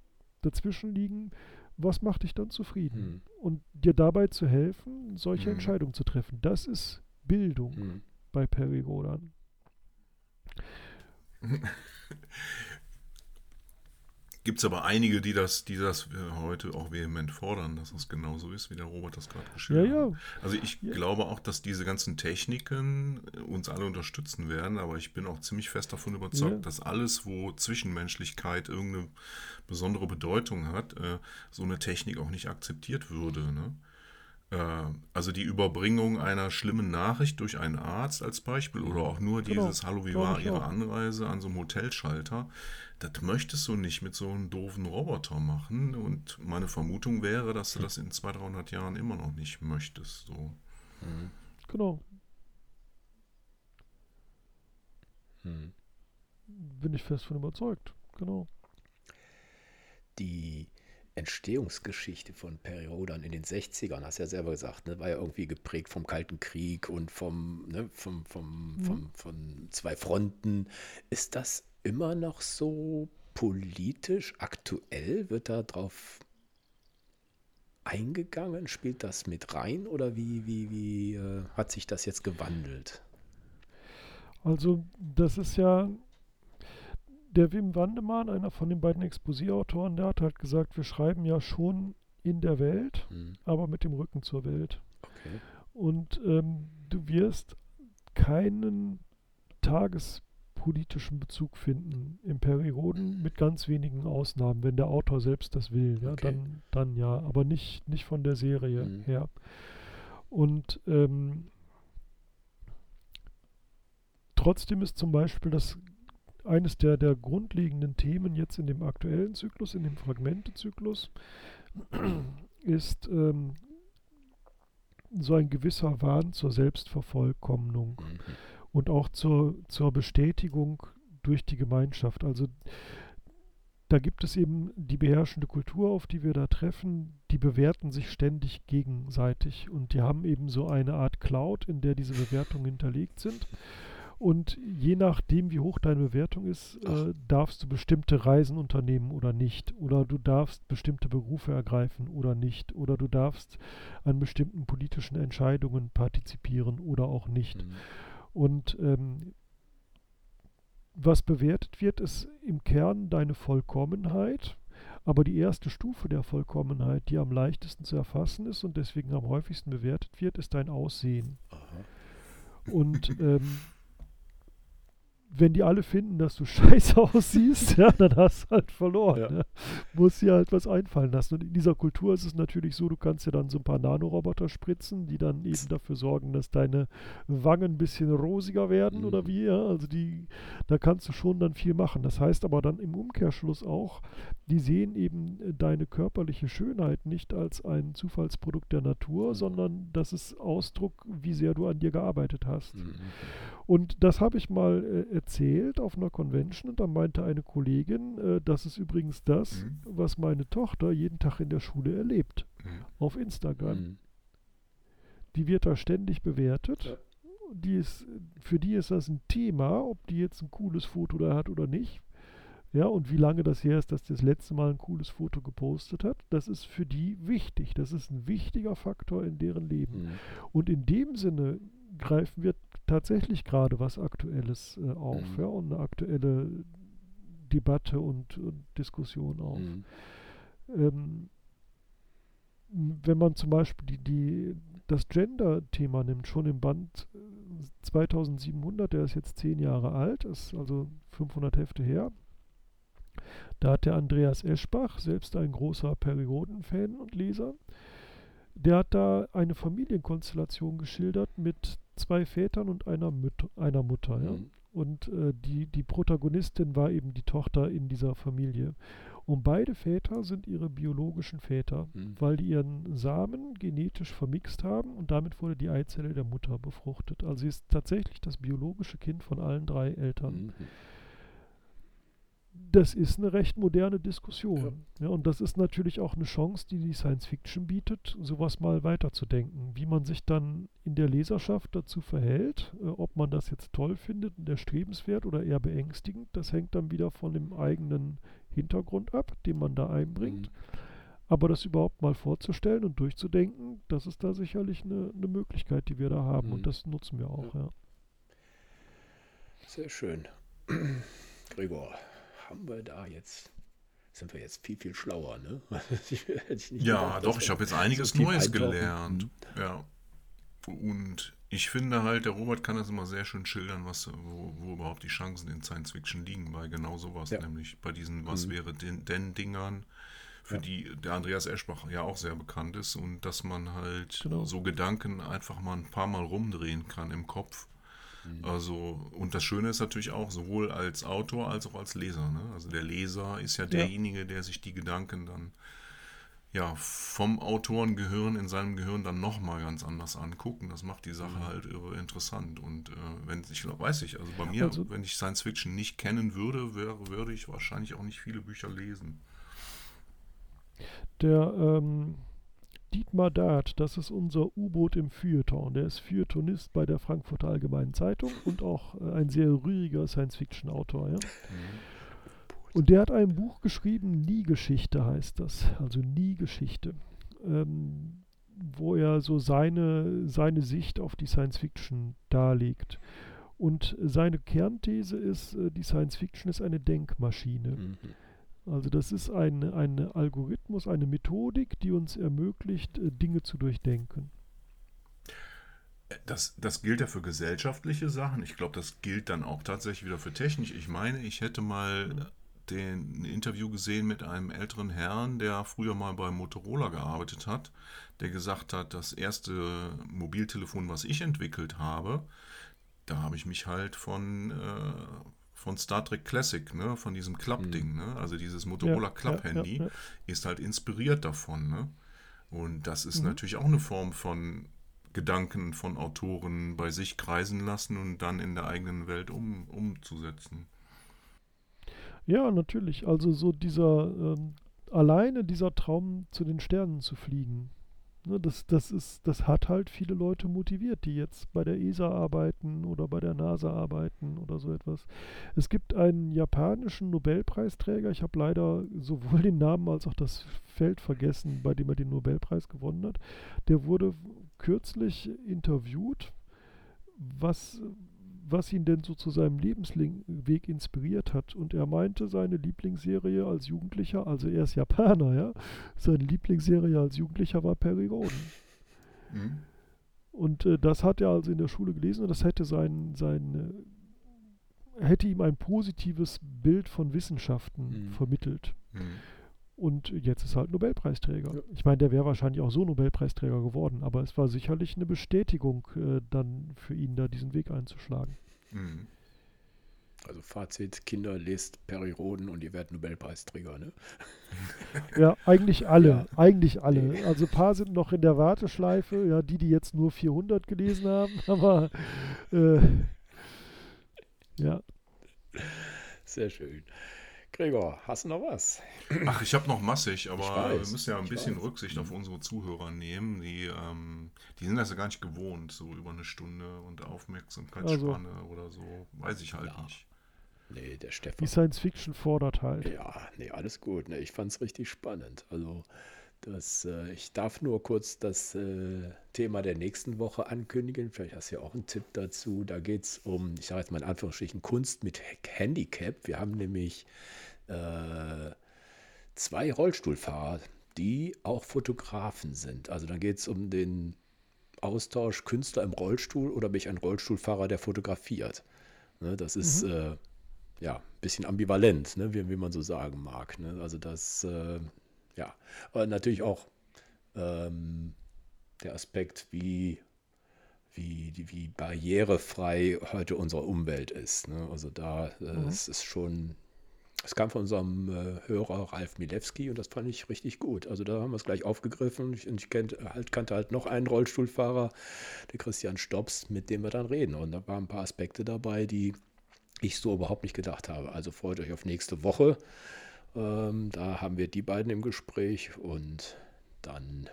dazwischen liegen, was macht dich dann zufrieden? Hm. Und dir dabei zu helfen, solche hm. Entscheidungen zu treffen. Das ist Bildung hm. bei Perry Rodan. [LAUGHS] Gibt es aber einige, die das, die das heute auch vehement fordern, dass das genauso ist, wie der Robert das gerade geschildert ja, ja. hat. Also ich ja. glaube auch, dass diese ganzen Techniken uns alle unterstützen werden, aber ich bin auch ziemlich fest davon überzeugt, dass alles, wo Zwischenmenschlichkeit irgendeine besondere Bedeutung hat, äh, so eine Technik auch nicht akzeptiert würde. Ne? Äh, also die Überbringung einer schlimmen Nachricht durch einen Arzt als Beispiel oder auch nur genau, dieses Hallo, wie war Ihre. Anreise an so einem Hotelschalter, das möchtest du nicht mit so einem doofen Roboter machen. Und meine Vermutung wäre, dass du das in 200, 300 Jahren immer noch nicht möchtest. So. Mhm. Genau. Hm. Bin ich fest von überzeugt. Genau. Die Entstehungsgeschichte von Periodan in den 60ern, hast du ja selber gesagt, ne, war ja irgendwie geprägt vom Kalten Krieg und vom, ne, vom, vom, mhm. vom, von zwei Fronten. Ist das immer noch so politisch aktuell? Wird da drauf eingegangen? Spielt das mit rein oder wie, wie, wie äh, hat sich das jetzt gewandelt? Also das ist ja der Wim Wandemann, einer von den beiden Exposé-Autoren, der hat halt gesagt, wir schreiben ja schon in der Welt, mhm. aber mit dem Rücken zur Welt. Okay. Und ähm, du wirst keinen tagespolitischen Bezug finden im Perioden, mit ganz wenigen Ausnahmen, wenn der Autor selbst das will, ja, okay. dann, dann ja, aber nicht, nicht von der Serie mhm. her. Und ähm, trotzdem ist zum Beispiel das eines der, der grundlegenden Themen jetzt in dem aktuellen Zyklus, in dem Fragmentezyklus, [CLEARS THROAT] ist ähm, so ein gewisser Wahn zur Selbstvervollkommnung mhm. und auch zur, zur Bestätigung durch die Gemeinschaft. Also da gibt es eben die beherrschende Kultur, auf die wir da treffen, die bewerten sich ständig gegenseitig und die haben eben so eine Art Cloud, in der diese Bewertungen hinterlegt sind. Und je nachdem, wie hoch deine Bewertung ist, äh, darfst du bestimmte Reisen unternehmen oder nicht. Oder du darfst bestimmte Berufe ergreifen oder nicht. Oder du darfst an bestimmten politischen Entscheidungen partizipieren oder auch nicht. Mhm. Und ähm, was bewertet wird, ist im Kern deine Vollkommenheit. Aber die erste Stufe der Vollkommenheit, die am leichtesten zu erfassen ist und deswegen am häufigsten bewertet wird, ist dein Aussehen. Aha. Und ähm, wenn die alle finden, dass du [LAUGHS] scheiße aussiehst, ja, dann hast du halt verloren. Ja. Ja. Muss dir halt was einfallen lassen. Und in dieser Kultur ist es natürlich so, du kannst ja dann so ein paar Nanoroboter spritzen, die dann eben dafür sorgen, dass deine Wangen ein bisschen rosiger werden mhm. oder wie, ja. Also die, da kannst du schon dann viel machen. Das heißt aber dann im Umkehrschluss auch, die sehen eben deine körperliche Schönheit nicht als ein Zufallsprodukt der Natur, mhm. sondern das ist Ausdruck, wie sehr du an dir gearbeitet hast. Mhm. Und das habe ich mal äh, erzählt auf einer Convention und da meinte eine Kollegin, äh, das ist übrigens das, mhm. was meine Tochter jeden Tag in der Schule erlebt. Mhm. Auf Instagram. Mhm. Die wird da ständig bewertet. Ja. Die ist, für die ist das ein Thema, ob die jetzt ein cooles Foto da hat oder nicht. Ja, und wie lange das her ist, dass die das letzte Mal ein cooles Foto gepostet hat, das ist für die wichtig. Das ist ein wichtiger Faktor in deren Leben. Mhm. Und in dem Sinne greifen wir tatsächlich gerade was Aktuelles äh, auf mhm. ja, und eine aktuelle Debatte und, und Diskussion auf. Mhm. Ähm, wenn man zum Beispiel die, die, das Gender-Thema nimmt, schon im Band 2700, äh, der ist jetzt zehn Jahre alt, ist also 500 Hefte her, Da hat der Andreas Eschbach, selbst ein großer Perioden-Fan und Leser, der hat da eine Familienkonstellation geschildert mit zwei Vätern und einer, Müt einer Mutter. Ja? Mhm. Und äh, die, die Protagonistin war eben die Tochter in dieser Familie. Und beide Väter sind ihre biologischen Väter, mhm. weil die ihren Samen genetisch vermixt haben und damit wurde die Eizelle der Mutter befruchtet. Also sie ist tatsächlich das biologische Kind von allen drei Eltern. Mhm das ist eine recht moderne Diskussion. Ja. ja. und das ist natürlich auch eine Chance, die die Science Fiction bietet, sowas mal weiterzudenken. Wie man sich dann in der Leserschaft dazu verhält, äh, ob man das jetzt toll findet und erstrebenswert oder eher beängstigend, das hängt dann wieder von dem eigenen Hintergrund ab, den man da einbringt. Mhm. Aber das überhaupt mal vorzustellen und durchzudenken, das ist da sicherlich eine, eine Möglichkeit, die wir da haben. Mhm. Und das nutzen wir auch, ja. ja. Sehr schön. [CLEARS THROAT] Gregor, haben wir da jetzt sind wir jetzt viel, viel schlauer, ne? [LAUGHS] ja, gedacht, doch, ich habe jetzt einiges so Neues gelernt. Mhm. Ja. Und ich finde halt, der Robert kann das immer sehr schön schildern, was, wo, wo überhaupt die Chancen in Science Fiction liegen, bei genau sowas, ja. nämlich bei diesen Was mhm. wäre denn, denn Dingern, für ja. die der Andreas Eschbach ja auch sehr bekannt ist und dass man halt genau. so Gedanken einfach mal ein paar Mal rumdrehen kann im Kopf Mhm. Also, und das Schöne ist natürlich auch, sowohl als Autor als auch als Leser. Ne? Also der Leser ist ja derjenige, der sich die Gedanken dann ja, vom Autorengehirn in seinem Gehirn dann nochmal ganz anders angucken. Das macht die Sache mhm. halt irre interessant. Und äh, wenn ich weiß ich, also bei mir, also, wenn ich Science Fiction nicht kennen würde, wäre, würde ich wahrscheinlich auch nicht viele Bücher lesen. Der ähm, Dietmar Dart, das ist unser U-Boot im Feuilleton. Der ist Feuilletonist bei der Frankfurter Allgemeinen Zeitung und auch äh, ein sehr rühriger Science-Fiction-Autor. Ja? Mhm. Und der hat ein Buch geschrieben, Nie Geschichte heißt das, also Nie Geschichte, ähm, wo er so seine, seine Sicht auf die Science-Fiction darlegt. Und seine Kernthese ist, äh, die Science-Fiction ist eine Denkmaschine. Mhm. Also das ist ein, ein Algorithmus, eine Methodik, die uns ermöglicht, äh, Dinge zu durchdenken. Das, das gilt ja für gesellschaftliche Sachen. Ich glaube, das gilt dann auch tatsächlich wieder für Technik. Ich meine, ich hätte mal den, ein Interview gesehen mit einem älteren Herrn, der früher mal bei Motorola gearbeitet hat, der gesagt hat, das erste Mobiltelefon, was ich entwickelt habe, da habe ich mich halt von, äh, von Star Trek Classic, ne, von diesem Klappding, mhm. ne? Also dieses Motorola ja, Klapp-Handy ja, ja, ist halt inspiriert davon, ne? Und das ist mhm. natürlich auch eine Form von Gedanken von Autoren bei sich kreisen lassen und dann in der eigenen Welt um, umzusetzen. Ja, natürlich. Also so dieser ähm, alleine dieser Traum zu den Sternen zu fliegen, das, das, ist, das hat halt viele Leute motiviert, die jetzt bei der ESA arbeiten oder bei der NASA arbeiten oder so etwas. Es gibt einen japanischen Nobelpreisträger, ich habe leider sowohl den Namen als auch das Feld vergessen, bei dem er den Nobelpreis gewonnen hat. Der wurde kürzlich interviewt, was was ihn denn so zu seinem Lebensweg inspiriert hat. Und er meinte, seine Lieblingsserie als Jugendlicher, also er ist Japaner, ja, seine Lieblingsserie als Jugendlicher war Perry Roden. Mhm. Und äh, das hat er also in der Schule gelesen und das hätte sein, sein äh, hätte ihm ein positives Bild von Wissenschaften mhm. vermittelt. Mhm. Und jetzt ist halt Nobelpreisträger. Ja. Ich meine, der wäre wahrscheinlich auch so Nobelpreisträger geworden, aber es war sicherlich eine Bestätigung, äh, dann für ihn da diesen Weg einzuschlagen. Mhm. Also Fazit, Kinder lest Roden und ihr werdet Nobelpreisträger, ne? [LAUGHS] Ja, eigentlich alle, ja. eigentlich alle. Also ein paar sind noch in der Warteschleife, ja, die, die jetzt nur 400 gelesen haben, [LAUGHS] aber äh, ja. Sehr schön. Gregor, hast du noch was? Ach, ich habe noch massig, aber weiß, wir müssen ja ein bisschen weiß. Rücksicht auf unsere Zuhörer nehmen. Die, ähm, die sind das ja gar nicht gewohnt, so über eine Stunde und Aufmerksamkeitsspanne also, oder so. Weiß ich halt ja. nicht. Nee, der Stefan. Die Science Fiction fordert halt. Ja, nee, alles gut. Nee, ich fand es richtig spannend. Also, das, äh, ich darf nur kurz das äh, Thema der nächsten Woche ankündigen. Vielleicht hast du ja auch einen Tipp dazu. Da geht es um, ich sage jetzt mal in Anführungsstrichen, Kunst mit Handicap. Wir haben nämlich äh, zwei Rollstuhlfahrer, die auch Fotografen sind. Also da geht es um den Austausch Künstler im Rollstuhl oder bin ich ein Rollstuhlfahrer, der fotografiert. Ne, das ist, mhm. äh, ja, ein bisschen ambivalent, ne, wie, wie man so sagen mag. Ne? Also das, äh, ja, aber natürlich auch ähm, der Aspekt, wie, wie, wie barrierefrei heute unsere Umwelt ist. Ne? Also da äh, mhm. es ist schon, es kam von unserem äh, Hörer Ralf Milewski und das fand ich richtig gut. Also da haben wir es gleich aufgegriffen und ich, ich kennt, halt, kannte halt noch einen Rollstuhlfahrer, der Christian Stops, mit dem wir dann reden. Und da waren ein paar Aspekte dabei, die ich so überhaupt nicht gedacht habe. Also freut euch auf nächste Woche. Ähm, da haben wir die beiden im Gespräch und dann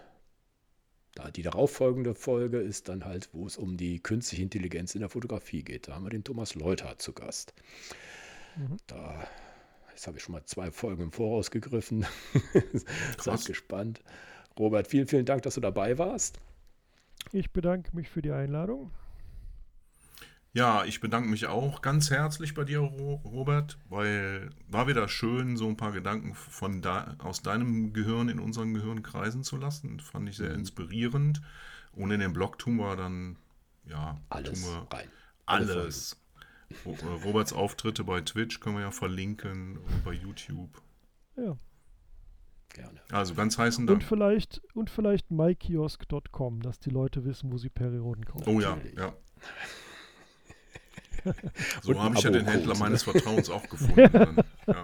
da die darauffolgende Folge ist dann halt, wo es um die künstliche Intelligenz in der Fotografie geht. Da haben wir den Thomas Leuter zu Gast. Mhm. Da, jetzt habe ich schon mal zwei Folgen im Voraus gegriffen. [LAUGHS] Seid gespannt. Robert, vielen, vielen Dank, dass du dabei warst. Ich bedanke mich für die Einladung. Ja, ich bedanke mich auch ganz herzlich bei dir, Robert, weil war wieder schön, so ein paar Gedanken von da, aus deinem Gehirn in unseren Gehirn kreisen zu lassen. Fand ich sehr mhm. inspirierend. Und in dem Blog tun wir dann, ja, alles wir rein. Alles. Roberts Auftritte bei Twitch können wir ja verlinken und bei YouTube. Ja. Gerne. Also ganz heißen Dank. Und vielleicht, und vielleicht mykiosk.com, dass die Leute wissen, wo sie Perioden kaufen. Oh ja, ja. [LAUGHS] so habe ich ja den Händler meines Vertrauens auch gefunden. Ja.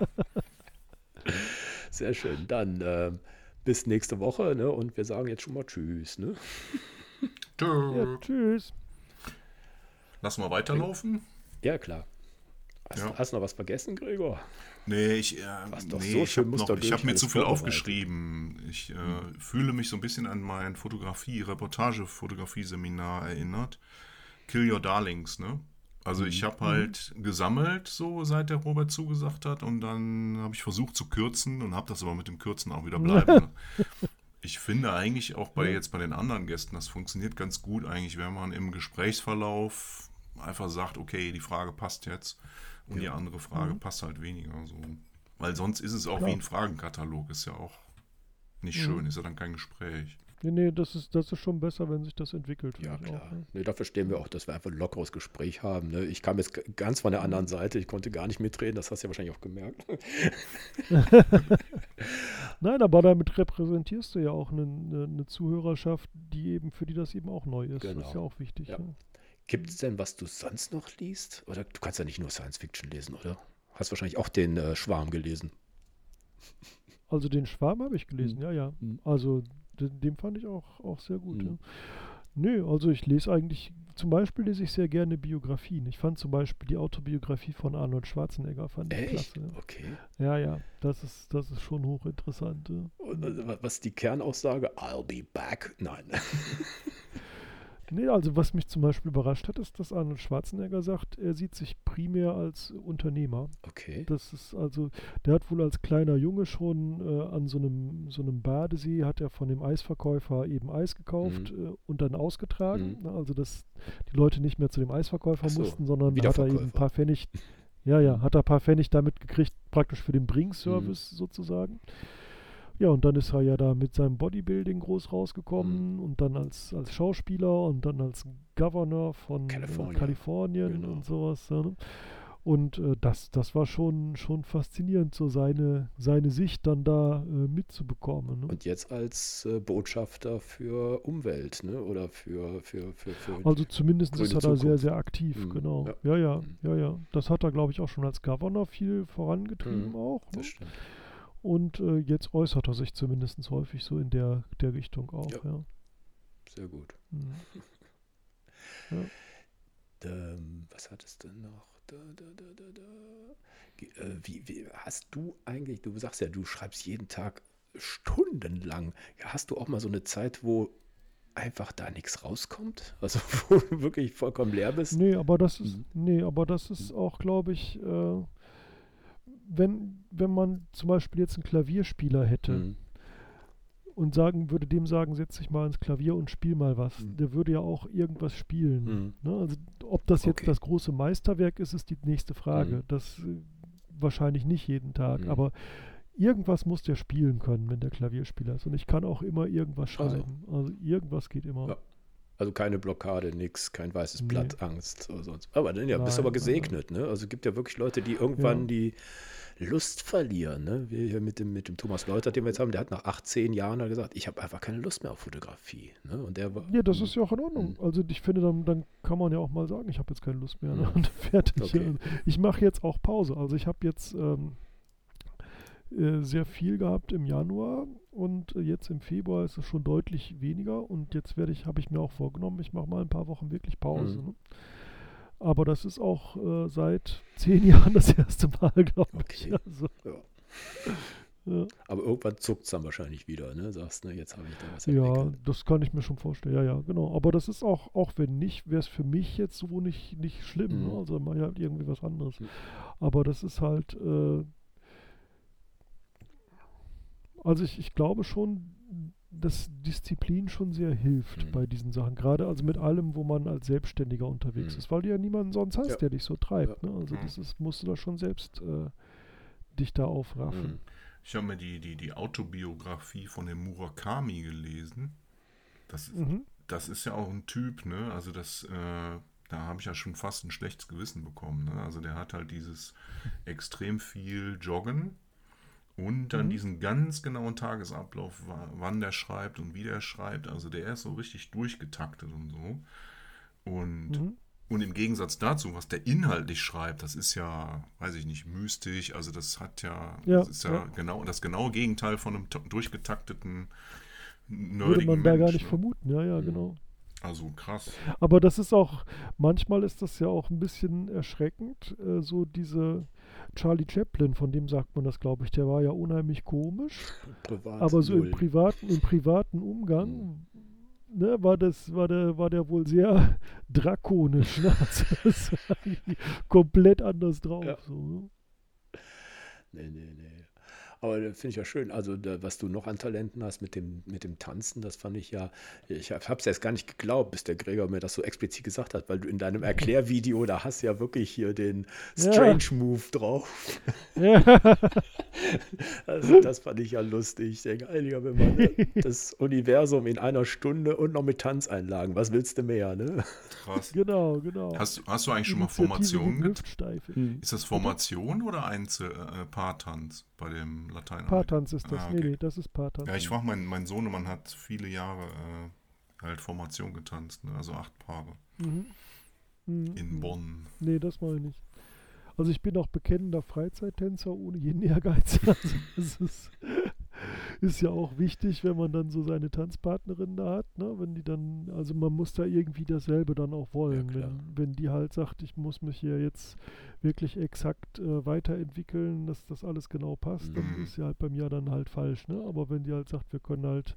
Sehr schön. Dann äh, bis nächste Woche ne? und wir sagen jetzt schon mal Tschüss. Ne? Tschüss. Ja, tschüss. Lass mal weiterlaufen. Ja, klar. Hast, ja. hast du noch was vergessen, Gregor? Nee, ich, äh, nee, so ich habe hab mir zu viel aufgeschrieben. Ich äh, hm. fühle mich so ein bisschen an mein Fotografie, Reportage-Fotografie-Seminar erinnert. Kill Your Darlings, ne? Also ich mhm. habe halt mhm. gesammelt, so seit der Robert zugesagt hat, und dann habe ich versucht zu kürzen und habe das aber mit dem Kürzen auch wieder [LAUGHS] bleiben. ich finde eigentlich auch bei jetzt bei den anderen Gästen, das funktioniert ganz gut eigentlich, wenn man im Gesprächsverlauf einfach sagt, okay, die Frage passt jetzt und ja. die andere Frage mhm. passt halt weniger. So. Weil sonst ist es auch Klar. wie ein Fragenkatalog, ist ja auch nicht mhm. schön, ist ja dann kein Gespräch. Nee, nee, das ist, das ist schon besser, wenn sich das entwickelt. Ja, klar. Auch, ne? nee, dafür stehen wir auch, dass wir einfach ein lockeres Gespräch haben. Ne? Ich kam jetzt ganz von der anderen Seite, ich konnte gar nicht mitreden, das hast du ja wahrscheinlich auch gemerkt. [LAUGHS] [LAUGHS] Nein, aber damit repräsentierst du ja auch eine, eine, eine, Zuhörerschaft, die eben, für die das eben auch neu ist. Genau. Das ist ja auch wichtig. Ja. Ne? Gibt es denn, was du sonst noch liest? Oder du kannst ja nicht nur Science Fiction lesen, oder? Hast wahrscheinlich auch den äh, Schwarm gelesen. Also den Schwarm habe ich gelesen, hm. ja, ja. Hm. Also den fand ich auch, auch sehr gut. Mhm. Ja. Nö, also ich lese eigentlich, zum Beispiel lese ich sehr gerne Biografien. Ich fand zum Beispiel die Autobiografie von Arnold Schwarzenegger fand ich Echt? klasse. Okay. Ja, ja, das ist, das ist schon hochinteressant. Ja. Äh, was ist die Kernaussage? I'll be back? Nein. [LAUGHS] Nee, also was mich zum Beispiel überrascht hat, ist, dass Arnold Schwarzenegger sagt, er sieht sich primär als Unternehmer. Okay. Das ist also, der hat wohl als kleiner Junge schon äh, an so einem, so einem Badesee, hat er von dem Eisverkäufer eben Eis gekauft mhm. äh, und dann ausgetragen. Mhm. Also, dass die Leute nicht mehr zu dem Eisverkäufer so, mussten, sondern hat er eben ein paar Pfennig, ja, ja, hat er ein paar Pfennig damit gekriegt, praktisch für den Bringservice mhm. sozusagen. Ja, und dann ist er ja da mit seinem Bodybuilding groß rausgekommen mhm. und dann als, als Schauspieler und dann als Governor von California. Kalifornien genau. und sowas. Ja, ne? Und äh, das, das war schon, schon faszinierend, so seine, seine Sicht dann da äh, mitzubekommen. Ne? Und jetzt als äh, Botschafter für Umwelt, ne? Oder für, für, für, für Also zumindest ist er da sehr, sehr aktiv, mhm. genau. Ja, ja, ja. Mhm. ja, ja. Das hat er, glaube ich, auch schon als Governor viel vorangetrieben mhm. auch. Ne? Das stimmt. Und äh, jetzt äußert er sich zumindest häufig so in der, der Richtung auch. Ja. ja. Sehr gut. Mhm. [LAUGHS] ja. ähm, was hat es denn noch? Da, da, da, da, da. Äh, wie, wie, hast du eigentlich, du sagst ja, du schreibst jeden Tag stundenlang. Ja, hast du auch mal so eine Zeit, wo einfach da nichts rauskommt? Also [LAUGHS] wo du wirklich vollkommen leer bist? Nee, aber das ist, mhm. nee, aber das ist auch, glaube ich, äh, wenn, wenn man zum Beispiel jetzt einen Klavierspieler hätte mhm. und sagen würde, dem sagen, setz dich mal ins Klavier und spiel mal was, mhm. der würde ja auch irgendwas spielen. Mhm. Ne? Also ob das jetzt okay. das große Meisterwerk ist, ist die nächste Frage. Mhm. Das äh, wahrscheinlich nicht jeden Tag, mhm. aber irgendwas muss der spielen können, wenn der Klavierspieler ist. Und ich kann auch immer irgendwas schreiben. Also, also irgendwas geht immer. Ja. Also keine Blockade, nix, kein weißes Blatt, nee. Angst oder sonst. Aber dann ja, nein, bist aber gesegnet, nein, ne? Also gibt ja wirklich Leute, die irgendwann ja. die Lust verlieren. Ne? Wir hier mit dem, mit dem Thomas Leuter, den wir jetzt haben, der hat nach 18 Jahren gesagt, ich habe einfach keine Lust mehr auf Fotografie. Ne? Und der war, ja, das ist ja auch in Ordnung. Mhm. Also ich finde, dann, dann kann man ja auch mal sagen, ich habe jetzt keine Lust mehr. Ne? Mhm. Und [LAUGHS] fertig. Okay. Ich mache jetzt auch Pause. Also ich habe jetzt ähm, äh, sehr viel gehabt im Januar und äh, jetzt im Februar ist es schon deutlich weniger und jetzt werde ich, habe ich mir auch vorgenommen, ich mache mal ein paar Wochen wirklich Pause. Mhm. Ne? Aber das ist auch äh, seit [LAUGHS] zehn Jahren das erste Mal, glaube okay. ich. Also, ja. [LAUGHS] Ja. Aber irgendwann zuckt es dann wahrscheinlich wieder, ne? Sagst, ne, jetzt habe ich da was entwickelt. Ja, das kann ich mir schon vorstellen. Ja, ja, genau. Aber das ist auch, auch wenn nicht, wäre es für mich jetzt so nicht, nicht schlimm. Ne? Mhm. Ne? Also mal halt irgendwie was anderes. Mhm. Aber das ist halt, äh, also ich, ich glaube schon, dass Disziplin schon sehr hilft mhm. bei diesen Sachen. Gerade also mit allem, wo man als Selbstständiger unterwegs mhm. ist, weil du ja niemanden sonst hast, ja. der dich so treibt. Ja. Ne? Also mhm. das ist, musst du da schon selbst äh, dich da aufraffen. Mhm. Ich habe mir die, die, die Autobiografie von dem Murakami gelesen. Das, mhm. das ist ja auch ein Typ, ne? Also das, äh, da habe ich ja schon fast ein schlechtes Gewissen bekommen. Ne? Also der hat halt dieses extrem viel Joggen und dann mhm. diesen ganz genauen Tagesablauf, wann der schreibt und wie der schreibt. Also der ist so richtig durchgetaktet und so. Und, mhm. und im Gegensatz dazu, was der inhaltlich schreibt, das ist ja, weiß ich nicht, mystisch. Also das hat ja, ja das ist ja, ja, genau das genaue Gegenteil von einem durchgetakteten Würde man da Mensch, gar nicht ne? vermuten, ja, ja, mhm. genau. Also krass. Aber das ist auch, manchmal ist das ja auch ein bisschen erschreckend, äh, so diese Charlie Chaplin, von dem sagt man das, glaube ich, der war ja unheimlich komisch. Privat aber so im privaten, im privaten Umgang mhm. ne, war, das, war, der, war der wohl sehr [LAUGHS] drakonisch. Ne? [LAUGHS] Also, komplett anders drauf. Ja. So, ne? Nee, nee, nee. Aber finde ich ja schön. Also, da, was du noch an Talenten hast mit dem, mit dem Tanzen, das fand ich ja. Ich habe es erst gar nicht geglaubt, bis der Gregor mir das so explizit gesagt hat, weil du in deinem Erklärvideo, da hast ja wirklich hier den Strange ja. Move drauf. Ja. [LAUGHS] also, das fand ich ja lustig. Ich denke, einiger, wenn man das Universum in einer Stunde und noch mit Tanzeinlagen, was willst du mehr, ne? Krass. Genau, genau. Hast, hast du eigentlich schon mal Formationen? Ist das Formation oder Einzel äh, Paartanz bei dem Latein. Paartanz ist das. Ah, okay. Nee, nee, das ist Paartanz. Ja, ich frage, mein, mein Sohnemann hat viele Jahre äh, halt Formation getanzt, ne? also acht Paare. Mhm. Mhm. In Bonn. Nee, das mache ich nicht. Also ich bin auch bekennender Freizeittänzer ohne jeden Ehrgeiz. [LAUGHS] Also das ist, ist ja auch wichtig, wenn man dann so seine Tanzpartnerin da hat, ne? Wenn die dann, also man muss da irgendwie dasselbe dann auch wollen. Ja, wenn, wenn die halt sagt, ich muss mich hier jetzt wirklich exakt äh, weiterentwickeln, dass das alles genau passt, mhm. dann ist ja halt bei mir dann halt falsch, ne? Aber wenn die halt sagt, wir können halt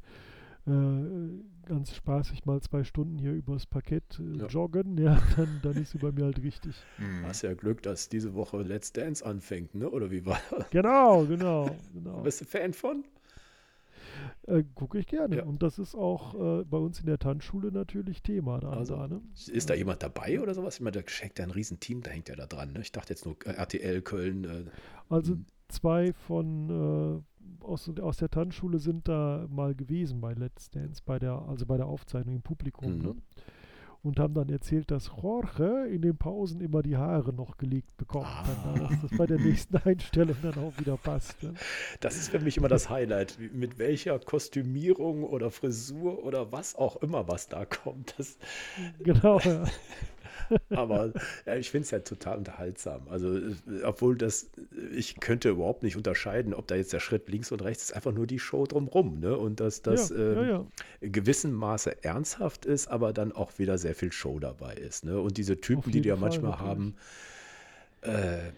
äh, ganz spaßig mal zwei Stunden hier übers Parkett äh, ja. joggen, ja, [LAUGHS] dann, dann ist sie bei mir halt richtig. Mhm. Hast ja Glück, dass diese Woche Let's Dance anfängt, ne? Oder wie war das? Genau, genau, genau. Bist du Fan von? Äh, Gucke ich gerne. Ja. Und das ist auch äh, bei uns in der Tanzschule natürlich Thema. Da also, da, ne? Ist da jemand dabei oder sowas? Ich meine, der schickt ja ein Riesenteam, da hängt ja da dran. Ne? Ich dachte jetzt nur äh, RTL, Köln. Äh, also hm. zwei von äh, aus, aus der Tanzschule sind da mal gewesen bei Let's Dance, bei der, also bei der Aufzeichnung im Publikum. Mhm. Ne? und haben dann erzählt, dass Jorge in den Pausen immer die Haare noch gelegt bekommt, ah. dann, dass das bei der nächsten [LAUGHS] Einstellung dann auch wieder passt. Ne? Das ist für mich immer das Highlight, mit welcher Kostümierung oder Frisur oder was auch immer, was da kommt. Das, genau, ja. [LAUGHS] [LAUGHS] Aber ja, ich finde es ja total unterhaltsam. Also, äh, obwohl das, ich könnte überhaupt nicht unterscheiden, ob da jetzt der Schritt links und rechts ist, einfach nur die Show drumrum. Ne? Und dass das ja, ähm, ja, ja. in gewissem Maße ernsthaft ist, aber dann auch wieder sehr viel Show dabei ist. Ne? Und diese Typen, die die ja manchmal natürlich. haben, äh,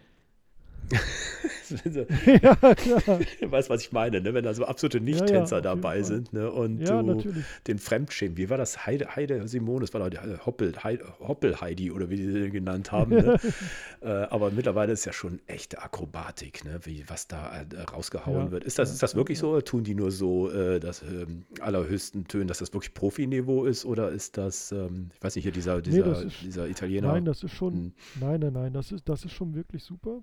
[LAUGHS] [LAUGHS] ja, klar. [LAUGHS] Weißt was ich meine, ne? wenn da so absolute Nicht-Tänzer ja, ja, dabei sind ne? und ja, du natürlich. den Fremdschämen, wie war das? Heide, Heide Simone, das war doch Hoppel, Heide, Hoppel Heidi oder wie die sie genannt haben. Ne? äh, aber mittlerweile ist ja schon echte Akrobatik, ne? wie, was da äh, rausgehauen wird. Ist das, ist das wirklich so? Oder tun die nur so äh, das ähm, allerhöchsten Tönen, dass das wirklich Profiniveau ist? Oder ist das, ähm, ich weiß nicht, hier dieser, dieser, nee, ist, dieser Italiener? Nein, das ist schon, hm. nein, nein, nein, das ist, das ist schon wirklich super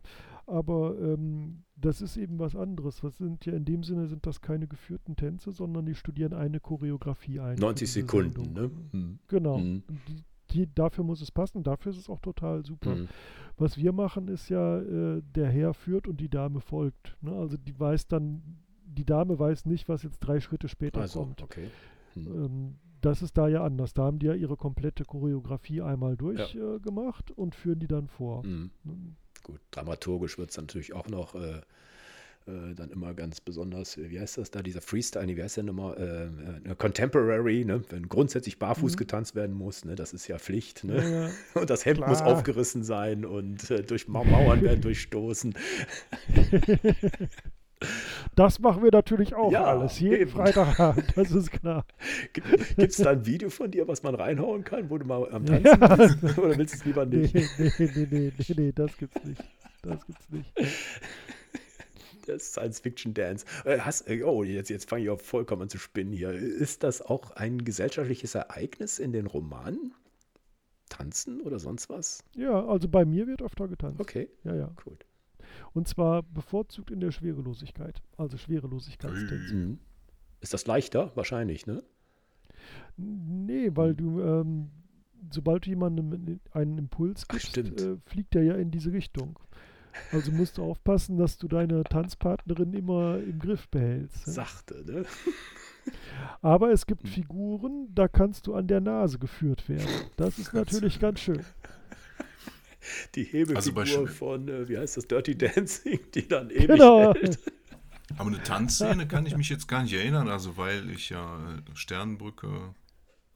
aber ähm, das ist eben was anderes. Das sind ja in dem Sinne sind das keine geführten Tänze, sondern die studieren eine Choreografie ein. 90 Sekunden, ne? Hm. Genau. Hm. Die, die, dafür muss es passen, dafür ist es auch total super. Mhm. Was wir machen, ist ja, äh, der Herr führt und die Dame folgt. Ne? Also die weiß dann, die Dame weiß nicht, was jetzt drei Schritte später also, kommt. Okay. Mhm. Ähm, das ist da ja anders. Da haben die ja ihre komplette Choreografie einmal durchgemacht ja. äh, und führen die dann vor. Mhm. Gut, dramaturgisch wird es natürlich auch noch äh, äh, dann immer ganz besonders, wie heißt das da, dieser Freestyle, wie heißt der nochmal, äh, äh, Contemporary, ne? wenn grundsätzlich barfuß mhm. getanzt werden muss, ne? das ist ja Pflicht. Ne? Ja, [LAUGHS] und das Hemd klar. muss aufgerissen sein und äh, durch Mauern werden durchstoßen. [LAUGHS] Das machen wir natürlich auch ja, alles. Jeden eben. Freitagabend, das ist klar. [LAUGHS] Gibt es da ein Video von dir, was man reinhauen kann, wo du mal am Tanzen ja. bist? [LAUGHS] Oder willst du es lieber nicht? Nee, nee, nee, nee, nee, nee, das gibt's nicht. Das gibt's nicht. [LAUGHS] Das Science-Fiction-Dance. Äh, äh, oh, jetzt, jetzt fange ich auch vollkommen an zu spinnen hier. Ist das auch ein gesellschaftliches Ereignis in den Romanen? Tanzen oder sonst was? Ja, also bei mir wird öfter getanzt. Okay. Ja, ja. Gut. Und zwar bevorzugt in der Schwerelosigkeit. Also Schwerelosigkeitstänze. Mhm. Ist das leichter? Wahrscheinlich, ne? Nee, weil mhm. du, ähm, sobald du jemandem einen Impuls gibst, äh, fliegt er ja in diese Richtung. Also musst du aufpassen, dass du deine Tanzpartnerin immer im Griff behältst. Ne? Sachte, ne? [LAUGHS] Aber es gibt hm. Figuren, da kannst du an der Nase geführt werden. Das ist natürlich ganz schön. Die Hebefigur also von, äh, wie heißt das, Dirty Dancing, die dann ewig genau. hält. Aber eine Tanzszene kann ich mich jetzt gar nicht erinnern, also weil ich ja Sternbrücke,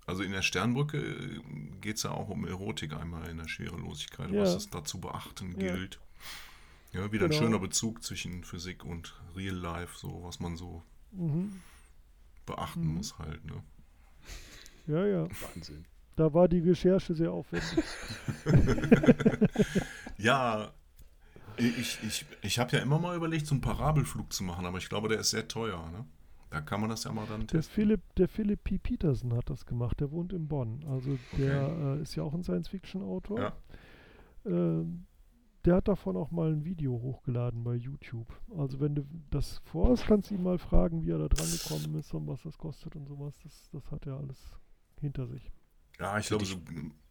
also in der Sternbrücke äh, geht es ja auch um Erotik einmal in der Schwerelosigkeit, ja. was es da zu beachten ja. gilt. Ja, wieder genau. ein schöner Bezug zwischen Physik und Real Life, so was man so mhm. beachten mhm. muss halt. Ne? Ja, ja. Wahnsinn. Da war die Recherche sehr aufwendig. [LAUGHS] ja, ich, ich, ich habe ja immer mal überlegt, so einen Parabelflug zu machen, aber ich glaube, der ist sehr teuer. Ne? Da kann man das ja mal dann testen. Der Philipp, der Philipp P. Peterson hat das gemacht, der wohnt in Bonn. Also der okay. äh, ist ja auch ein Science-Fiction-Autor. Ja. Ähm, der hat davon auch mal ein Video hochgeladen bei YouTube. Also wenn du das vorhast, kannst du ihn mal fragen, wie er da dran gekommen ist und was das kostet und sowas. Das, das hat er alles hinter sich. Ja, ich glaube, so,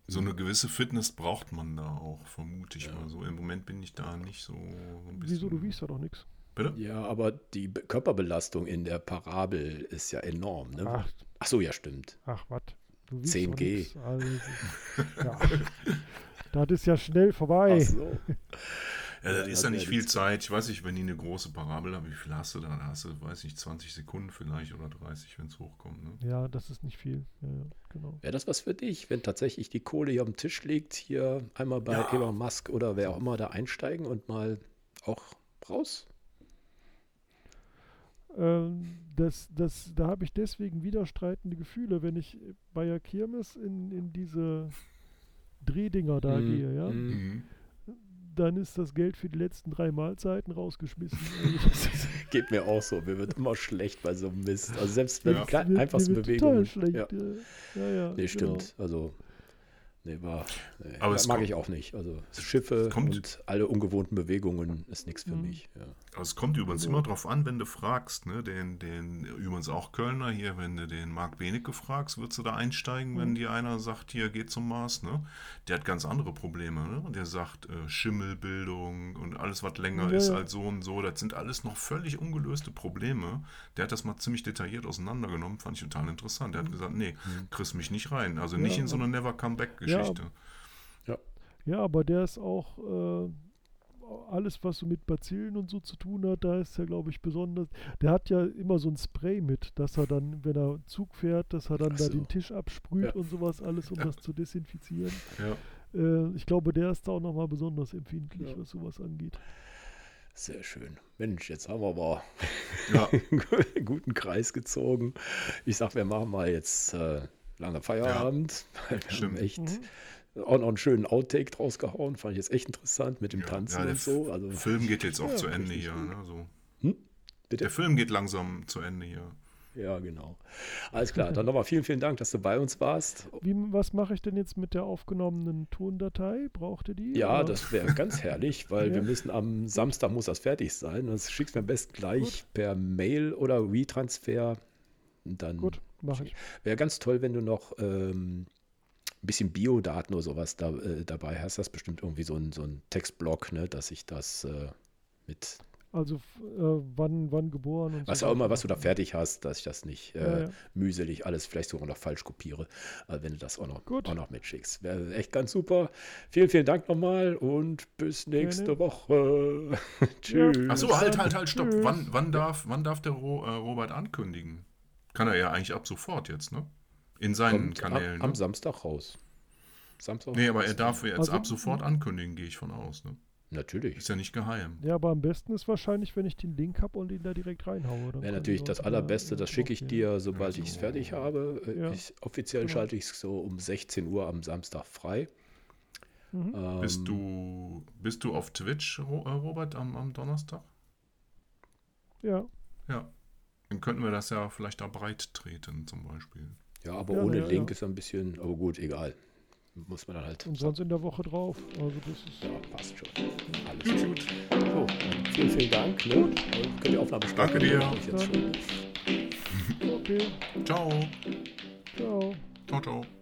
so, eine gewisse Fitness braucht man da auch, vermute ich ja. mal so. Im Moment bin ich da nicht so, so Wieso, du wiegst ja doch nichts. Bitte? Ja, aber die Körperbelastung in der Parabel ist ja enorm. Ne? Ach, Ach so, ja, stimmt. Ach, was? 10G. Also, [LAUGHS] ja. Das ist ja schnell vorbei. Ach so. [LAUGHS] Ja, das ist ja nicht viel Zeit. Ich weiß nicht, wenn die eine große Parabel haben, wie viel hast du da? Da hast du, weiß ich, 20 Sekunden vielleicht oder 30, wenn es hochkommt. Ne? Ja, das ist nicht viel. Ja, genau. Wäre das was für dich, wenn tatsächlich die Kohle hier am Tisch liegt, hier einmal bei ja. Elon Musk oder wer auch immer da einsteigen und mal auch raus? Ähm, das, das, da habe ich deswegen widerstreitende Gefühle, wenn ich bei der Kirmes in, in diese Drehdinger da mhm. gehe, ja, mhm. Dann ist das Geld für die letzten drei Mahlzeiten rausgeschmissen. [LAUGHS] [LAUGHS] Geht mir auch so. Mir wird immer schlecht bei so einem Mist. Also selbst wenn ja. einfachste Bewegungen. Total schlecht. Ja, ja, ja nee, stimmt. Genau. Also Nee, war, nee, Aber das mag kommt, ich auch nicht. Also Schiffe und alle ungewohnten Bewegungen ist nichts für mhm. mich. Ja. Also es kommt übrigens also. immer drauf an, wenn du fragst, ne? Den, den, übrigens auch Kölner hier, wenn du den Marc Benecke fragst, würdest du da einsteigen, mhm. wenn dir einer sagt, hier geht zum Mars, ne? Der hat ganz andere Probleme, ne? Der sagt, äh, Schimmelbildung und alles, was länger ja. ist als so und so, das sind alles noch völlig ungelöste Probleme. Der hat das mal ziemlich detailliert auseinandergenommen, fand ich total interessant. Der hat mhm. gesagt, nee, mhm. kriegst mich nicht rein. Also nicht in so eine Never Come Back Geschichte. Ja, ja. ja aber der ist auch äh, alles, was so mit Bazillen und so zu tun hat, da ist er, glaube ich, besonders. Der hat ja immer so ein Spray mit, dass er dann, wenn er Zug fährt, dass er dann so. da den Tisch absprüht ja. und sowas alles, um ja. das zu desinfizieren. Äh, ich glaube, der ist da auch nochmal besonders empfindlich, was sowas angeht. Sehr schön. Mensch, jetzt haben wir aber ja. [LAUGHS] einen guten Kreis gezogen. Ich sag, wir machen mal jetzt äh, lange Feierabend. Ja, [LAUGHS] wir stimmt. echt mhm. auch noch einen schönen Outtake draus gehauen. Fand ich jetzt echt interessant mit dem ja, Tanzen ja, und so. Also, Film geht jetzt auch zu Ende hier. Ne, so. hm? Der Film geht langsam zu Ende hier. Ja, genau. Alles klar. Dann nochmal vielen, vielen Dank, dass du bei uns warst. Wie, was mache ich denn jetzt mit der aufgenommenen Tondatei? Braucht ihr die? Ja, oder? das wäre ganz herrlich, [LAUGHS] weil ja. wir müssen am Samstag muss das fertig sein. Das schickst du mir am besten gleich Gut. per Mail oder WeTransfer. Dann Gut, mache ich. Wäre ganz toll, wenn du noch ähm, ein bisschen Biodaten oder sowas da, äh, dabei hast. Das ist bestimmt irgendwie so ein, so ein Textblock, ne, dass ich das äh, mit also äh, wann, wann geboren und Was so auch immer, was du da fertig hast, dass ich das nicht äh, ja, ja. mühselig alles vielleicht sogar noch falsch kopiere, äh, wenn du das auch noch, auch noch mitschickst. Wäre echt ganz super. Vielen, vielen Dank nochmal und bis nächste Gerne. Woche. [LAUGHS] Tschüss. Ja. Achso, halt, halt, halt, stopp. Wann, wann, darf, wann darf der Ro äh, Robert ankündigen? Kann er ja eigentlich ab sofort jetzt, ne? In seinen Kommt Kanälen. Am, am ne? Samstag raus. Samstag nee, aber er darf jetzt also, ab sofort ankündigen, gehe ich von aus, ne? Natürlich. Ist ja nicht geheim. Ja, aber am besten ist wahrscheinlich, wenn ich den Link habe und ihn da direkt reinhaue. Wäre natürlich das Allerbeste, das schicke ich dir, sobald also. ich es fertig habe. Ja. Ich, offiziell genau. schalte ich es so um 16 Uhr am Samstag frei. Mhm. Ähm, bist, du, bist du auf Twitch, äh, Robert, am, am Donnerstag? Ja. Ja. Dann könnten wir das ja vielleicht da breit treten, zum Beispiel. Ja, aber ja, ohne ja, Link ist ein bisschen, aber gut, egal muss man dann halt. Und sonst in der Woche drauf. Also das ist. Ja, passt schon. Alles gut. So, vielen, vielen Dank. Ne? Und könnt ihr Aufnahme starten. Danke dir. Okay. Ciao. Ciao. Ciao, ciao.